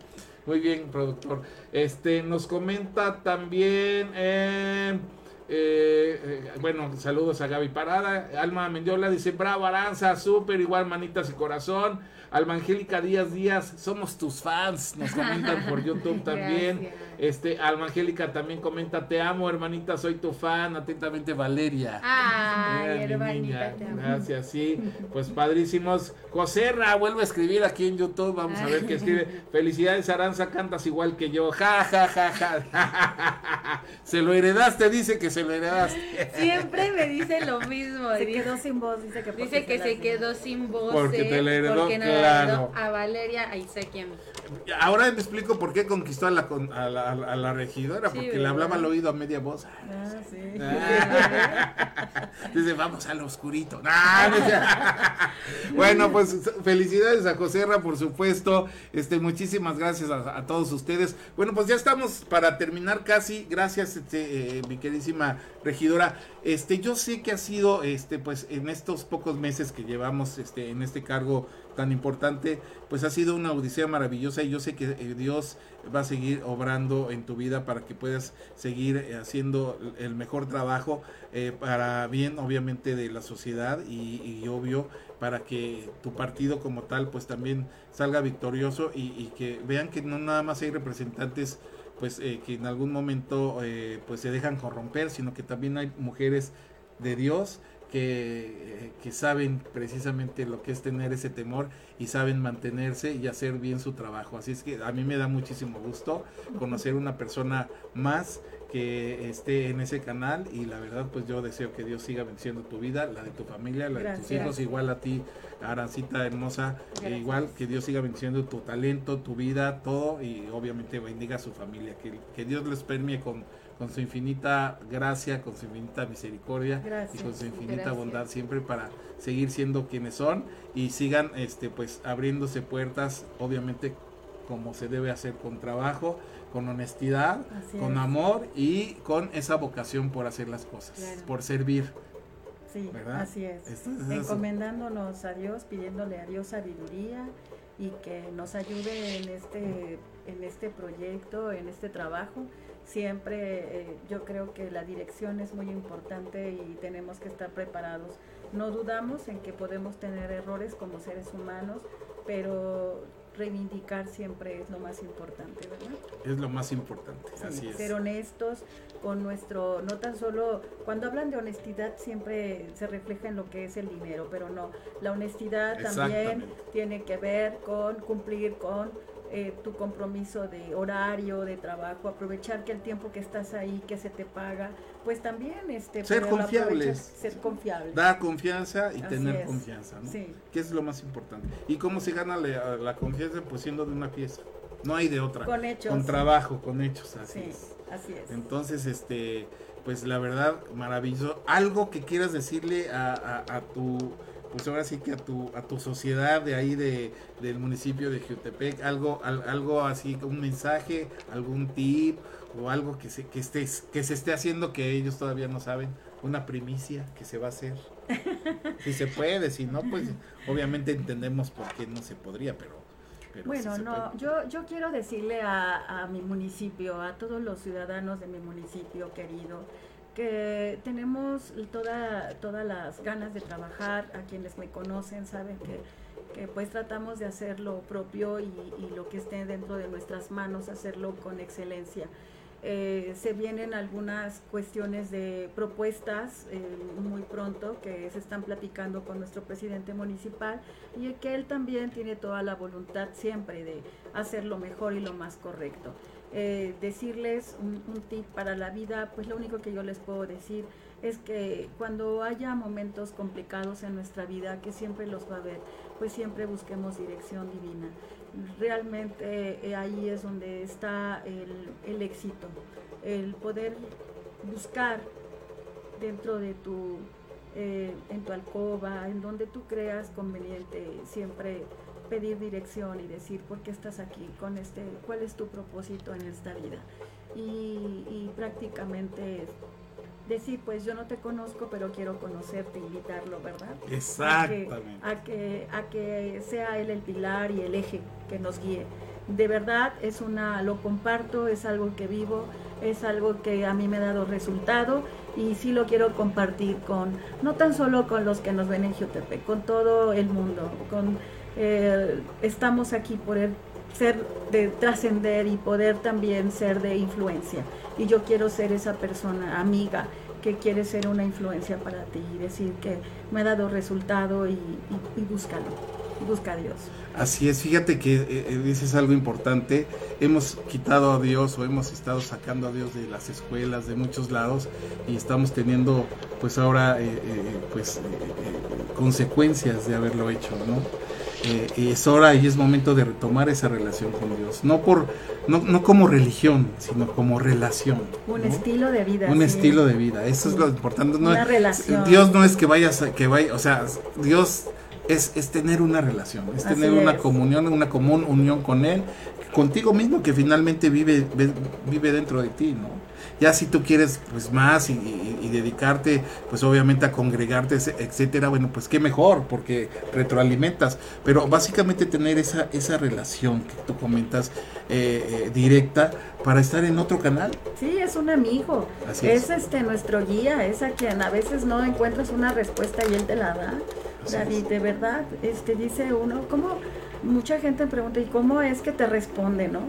Muy bien, productor. Este nos comenta también eh, eh, bueno, saludos a Gaby Parada. Alma Mendiola dice: Bravo, Aranza, súper, igual manitas y corazón. Alma Angélica Díaz Díaz, somos tus fans. Nos comentan por YouTube también. Este, Alma Angélica también comenta: Te amo, hermanita, soy tu fan. Atentamente, Valeria. Ay, hermanita. Gracias, sí. Pues padrísimos. José Ra, vuelve a escribir aquí en YouTube. Vamos a ver qué escribe. Felicidades, Aranza, cantas igual que yo. Ja, ja, ja, ja. Se lo heredaste, dice que se lo heredaste. Siempre me dice lo mismo. Se quedó sin voz, dice que, dice que se, quedó sin voz. Porque te le heredó, porque no claro. a Valeria quién. Ahora me explico por qué conquistó a la, a la, a la regidora, porque le hablaba al oído a media voz. Ah, sí. Ah. Dice, vamos al oscurito. bueno, pues felicidades a José Ra, por supuesto. Este, muchísimas gracias a, todos ustedes. Bueno, pues ya estamos para terminar casi. Gracias, este, eh, mi queridísima regidora. Este, yo sé que ha sido, este, pues, en estos pocos meses que llevamos, este, en este cargo tan importante, pues ha sido una odisea maravillosa y yo sé que eh, Dios va a seguir obrando en tu vida para que puedas seguir eh, haciendo el mejor trabajo eh, para bien obviamente de la sociedad y, obvio para que tu partido como tal pues también salga victorioso y, que vean que no nada más hay representantes pues que en algún momento pues se dejan corromper sino que también hay mujeres de Dios que, que, saben precisamente lo que es tener ese temor y saben mantenerse y hacer bien su trabajo. Así es que a mí me da muchísimo gusto conocer una persona más que esté en ese canal y la verdad pues yo deseo que Dios siga venciendo tu vida, la de tu familia, la de tus hijos, igual a ti, Arancita hermosa, e igual que Dios siga venciendo tu talento, tu vida, todo y obviamente bendiga a su familia, que, que Dios les permie con con su infinita gracia, con su infinita misericordia Gracias. y con su infinita Gracias. bondad siempre para seguir siendo quienes son y sigan este pues abriéndose puertas, obviamente como se debe hacer con trabajo, con honestidad, Así con es. amor y con esa vocación por hacer las cosas, Claro. por servir. Sí, ¿verdad? así es. Esto. Encomendándonos a Dios, pidiéndole a Dios sabiduría y que nos ayude en este, en este proyecto, en este trabajo. Siempre eh, yo creo que la dirección es muy importante y tenemos que estar preparados. No dudamos en que podemos tener errores como seres humanos, pero reivindicar siempre es lo más importante, ¿verdad? Es lo más importante, Sí, así es. ser honestos con nuestro, no tan solo, cuando hablan de honestidad siempre se refleja en lo que es el dinero, pero no, la honestidad también tiene que ver con cumplir con eh, tu compromiso de horario, de trabajo, aprovechar que el tiempo que estás ahí, que se te paga, pues también este, Ser confiables. ser confiables. Dar confianza y Así tener es. confianza, ¿no? Sí. Que es lo más importante. ¿Y cómo se gana la, la confianza? Pues siendo de una pieza. No hay de otra. Con hechos. Con trabajo, con hechos, así Sí, es. así es. Entonces, este, pues la verdad, maravilloso. Algo que quieras decirle a, a- a tu, pues ahora sí que a tu, a tu sociedad de ahí de, del municipio de Jutepec, algo, al- algo así, un mensaje, algún tip o algo que se, que estés, que se esté haciendo que ellos todavía no saben, una primicia que se va a hacer. Si se puede, si no, pues obviamente entendemos por qué no se podría, pero, pero Bueno, no, puede. yo, yo quiero decirle a, a mi municipio, a todos los ciudadanos de mi municipio querido, que tenemos toda, todas las ganas de trabajar, a quienes me conocen saben que, pues tratamos de hacer lo propio y, y lo que esté dentro de nuestras manos, hacerlo con excelencia. Eh, se vienen algunas cuestiones de propuestas eh, muy pronto que se están platicando con nuestro presidente municipal y que él también tiene toda la voluntad siempre de hacer lo mejor y lo más correcto. Eh, decirles un, tip para la vida, pues lo único que yo les puedo decir es que cuando haya momentos complicados en nuestra vida, que siempre los va a haber, pues siempre busquemos dirección divina. Realmente eh, ahí es donde está el, el éxito, el poder buscar dentro de tu, eh, en tu alcoba, en donde tú creas conveniente, siempre pedir dirección y decir por qué estás aquí, con este, cuál es tu propósito en esta vida. Y, y prácticamente decir, pues yo no te conozco, pero quiero conocerte, invitarlo, ¿verdad? Exactamente. A que, a que, a que sea él el pilar y el eje que nos guíe. De verdad es una, lo comparto, es algo que vivo, es algo que a mí me ha dado resultado y sí lo quiero compartir con, no tan solo con los que nos ven en Jutepec, con todo el mundo, con, eh, estamos aquí por ser de trascender y poder también ser de influencia. Y yo quiero ser esa persona amiga que quiere ser una influencia para ti y decir que me ha dado resultado y, y, y búscalo, busca a Dios. Así es, fíjate que eh, eh, dices algo importante. Hemos quitado a Dios o hemos estado sacando a Dios de las escuelas, de muchos lados, y estamos teniendo, pues ahora, eh, pues, consecuencias de haberlo hecho, ¿no? Eh, y es hora y es momento de retomar esa relación con Dios, no por, no, no como religión, sino como relación. Un ¿no? estilo de vida. un sí. estilo de vida eso es lo importante no Una es- relación. Dios no es que vayas a- que vaya o sea Dios es, es tener una relación es Así tener una es. comunión una común unión con él contigo mismo que finalmente vive ve- vive dentro de ti no ya si tú quieres pues más y, y- y dedicarte pues obviamente a congregarte etcétera bueno pues qué mejor porque retroalimentas pero básicamente tener esa esa relación que tú comentas eh, eh, directa para estar en otro canal Sí, es un amigo. Así es, es. este nuestro guía, es a quien a veces no encuentras una respuesta y él te la da. Así David, es. de verdad, este dice uno, ¿cómo? Mucha gente pregunta, ¿y cómo es que te responde, no?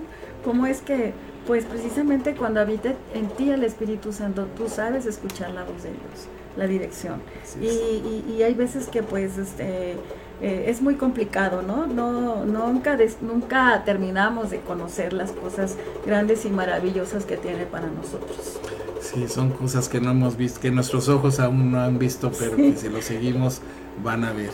¿Cómo es que, pues precisamente cuando habita en ti el Espíritu Santo, tú sabes escuchar la voz de Dios, la dirección. Y, y- y hay veces que pues este eh, es muy complicado, ¿no? No nunca des- nunca terminamos de conocer las cosas grandes y maravillosas que tiene para nosotros. Sí, son cosas que no hemos visto, que nuestros ojos aún no han visto, pero Sí. que si lo seguimos van a ver.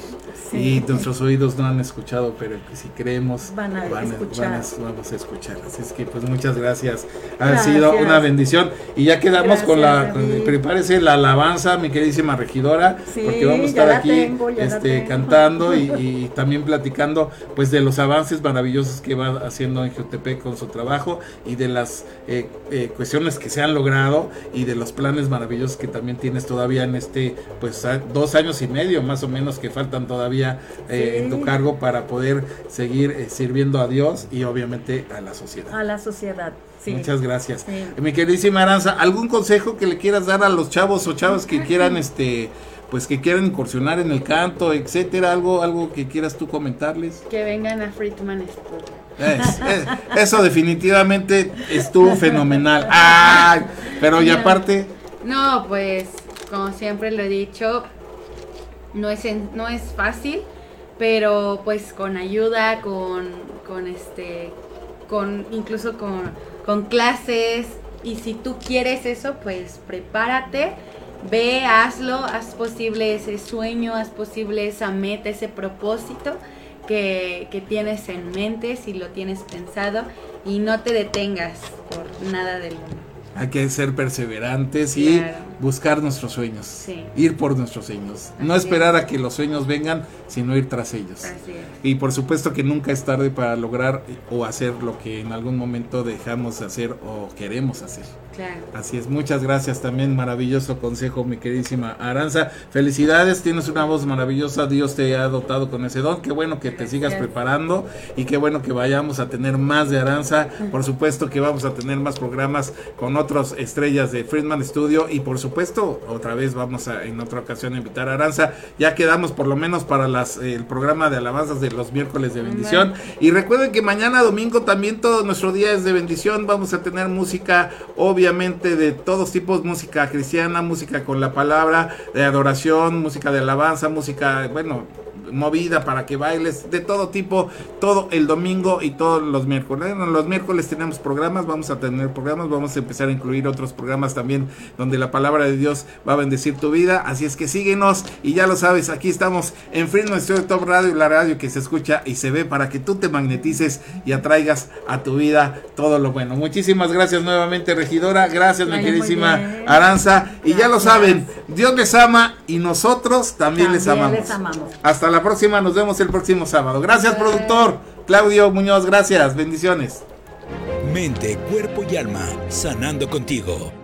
Sí. Y nuestros oídos no han escuchado, pero que si creemos, Van a escuchar. van a- vamos a escuchar. Así es que, pues, muchas gracias. Ha Gracias. sido una bendición. Y ya quedamos con la. David. Prepárese la alabanza, mi queridísima regidora, Sí, porque vamos a estar aquí tengo, este, cantando y, y también platicando, pues, de los avances maravillosos que va haciendo en Jutepec con su trabajo y de las eh, eh, cuestiones que se han logrado y de los planes maravillosos que también tienes todavía en este, pues, dos años y medio más o menos que faltan todavía eh, Sí. en tu cargo para poder seguir eh, sirviendo a Dios y obviamente a la sociedad. A la sociedad. Sí. Muchas gracias. Sí. Mi queridísima Aranza, ¿algún consejo que le quieras dar a los chavos o chavas que quieran este pues que quieran incursionar en el canto, etcétera, algo algo que quieras tú comentarles? Que vengan a Friedman Studio. Es- es- eso definitivamente estuvo fenomenal. Ay, pero y aparte No, pues como siempre lo he dicho, no es en- no es fácil, pero pues con ayuda, con con este con incluso con con clases y si tú quieres eso, pues prepárate, ve, hazlo, haz posible ese sueño, haz posible esa meta, ese propósito que, que tienes en mente, si lo tienes pensado y no te detengas por nada del mundo. Hay que ser perseverantes y Claro. buscar nuestros sueños. Sí. Ir por nuestros sueños. No esperar a que los sueños vengan, sino ir tras ellos. Y por supuesto que nunca es tarde para lograr o hacer lo que en algún momento dejamos de hacer o queremos hacer. Claro. Así es, muchas gracias también, maravilloso consejo, mi queridísima Aranza. Felicidades, tienes una voz maravillosa, Dios te ha dotado con ese don. Qué bueno que te sigas preparando y qué bueno que vayamos a tener más de Aranza. Por supuesto que vamos a tener más programas con otras estrellas de Friedman Studio y por supuesto otra vez vamos a en otra ocasión a invitar a Aranza. Ya quedamos por lo menos para las eh, el programa de alabanzas de los miércoles de bendición. Y recuerden que mañana domingo también todo nuestro día es de bendición. Vamos a tener música, obviamente, de todos tipos, música cristiana, música con la palabra, de adoración, música de alabanza, música, bueno, movida para que bailes, de todo tipo, todo el domingo y todos los miércoles. Bueno, los miércoles tenemos programas, vamos a tener programas, vamos a empezar a incluir otros programas también donde la palabra de Dios va a bendecir tu vida. Así es que síguenos y ya lo sabes, aquí estamos en Freedom Studio Top Radio, la radio que se escucha y se ve para que tú te magnetices y atraigas a tu vida todo lo bueno. Muchísimas gracias nuevamente, regidora. Gracias, mi queridísima. Aranza. Y ya lo saben, Dios les ama y nosotros también, les amamos. les amamos. Hasta la próxima, nos vemos el próximo sábado. Gracias, productor. Claudio Muñoz, gracias. Bendiciones. Mente, cuerpo y alma, sanando contigo.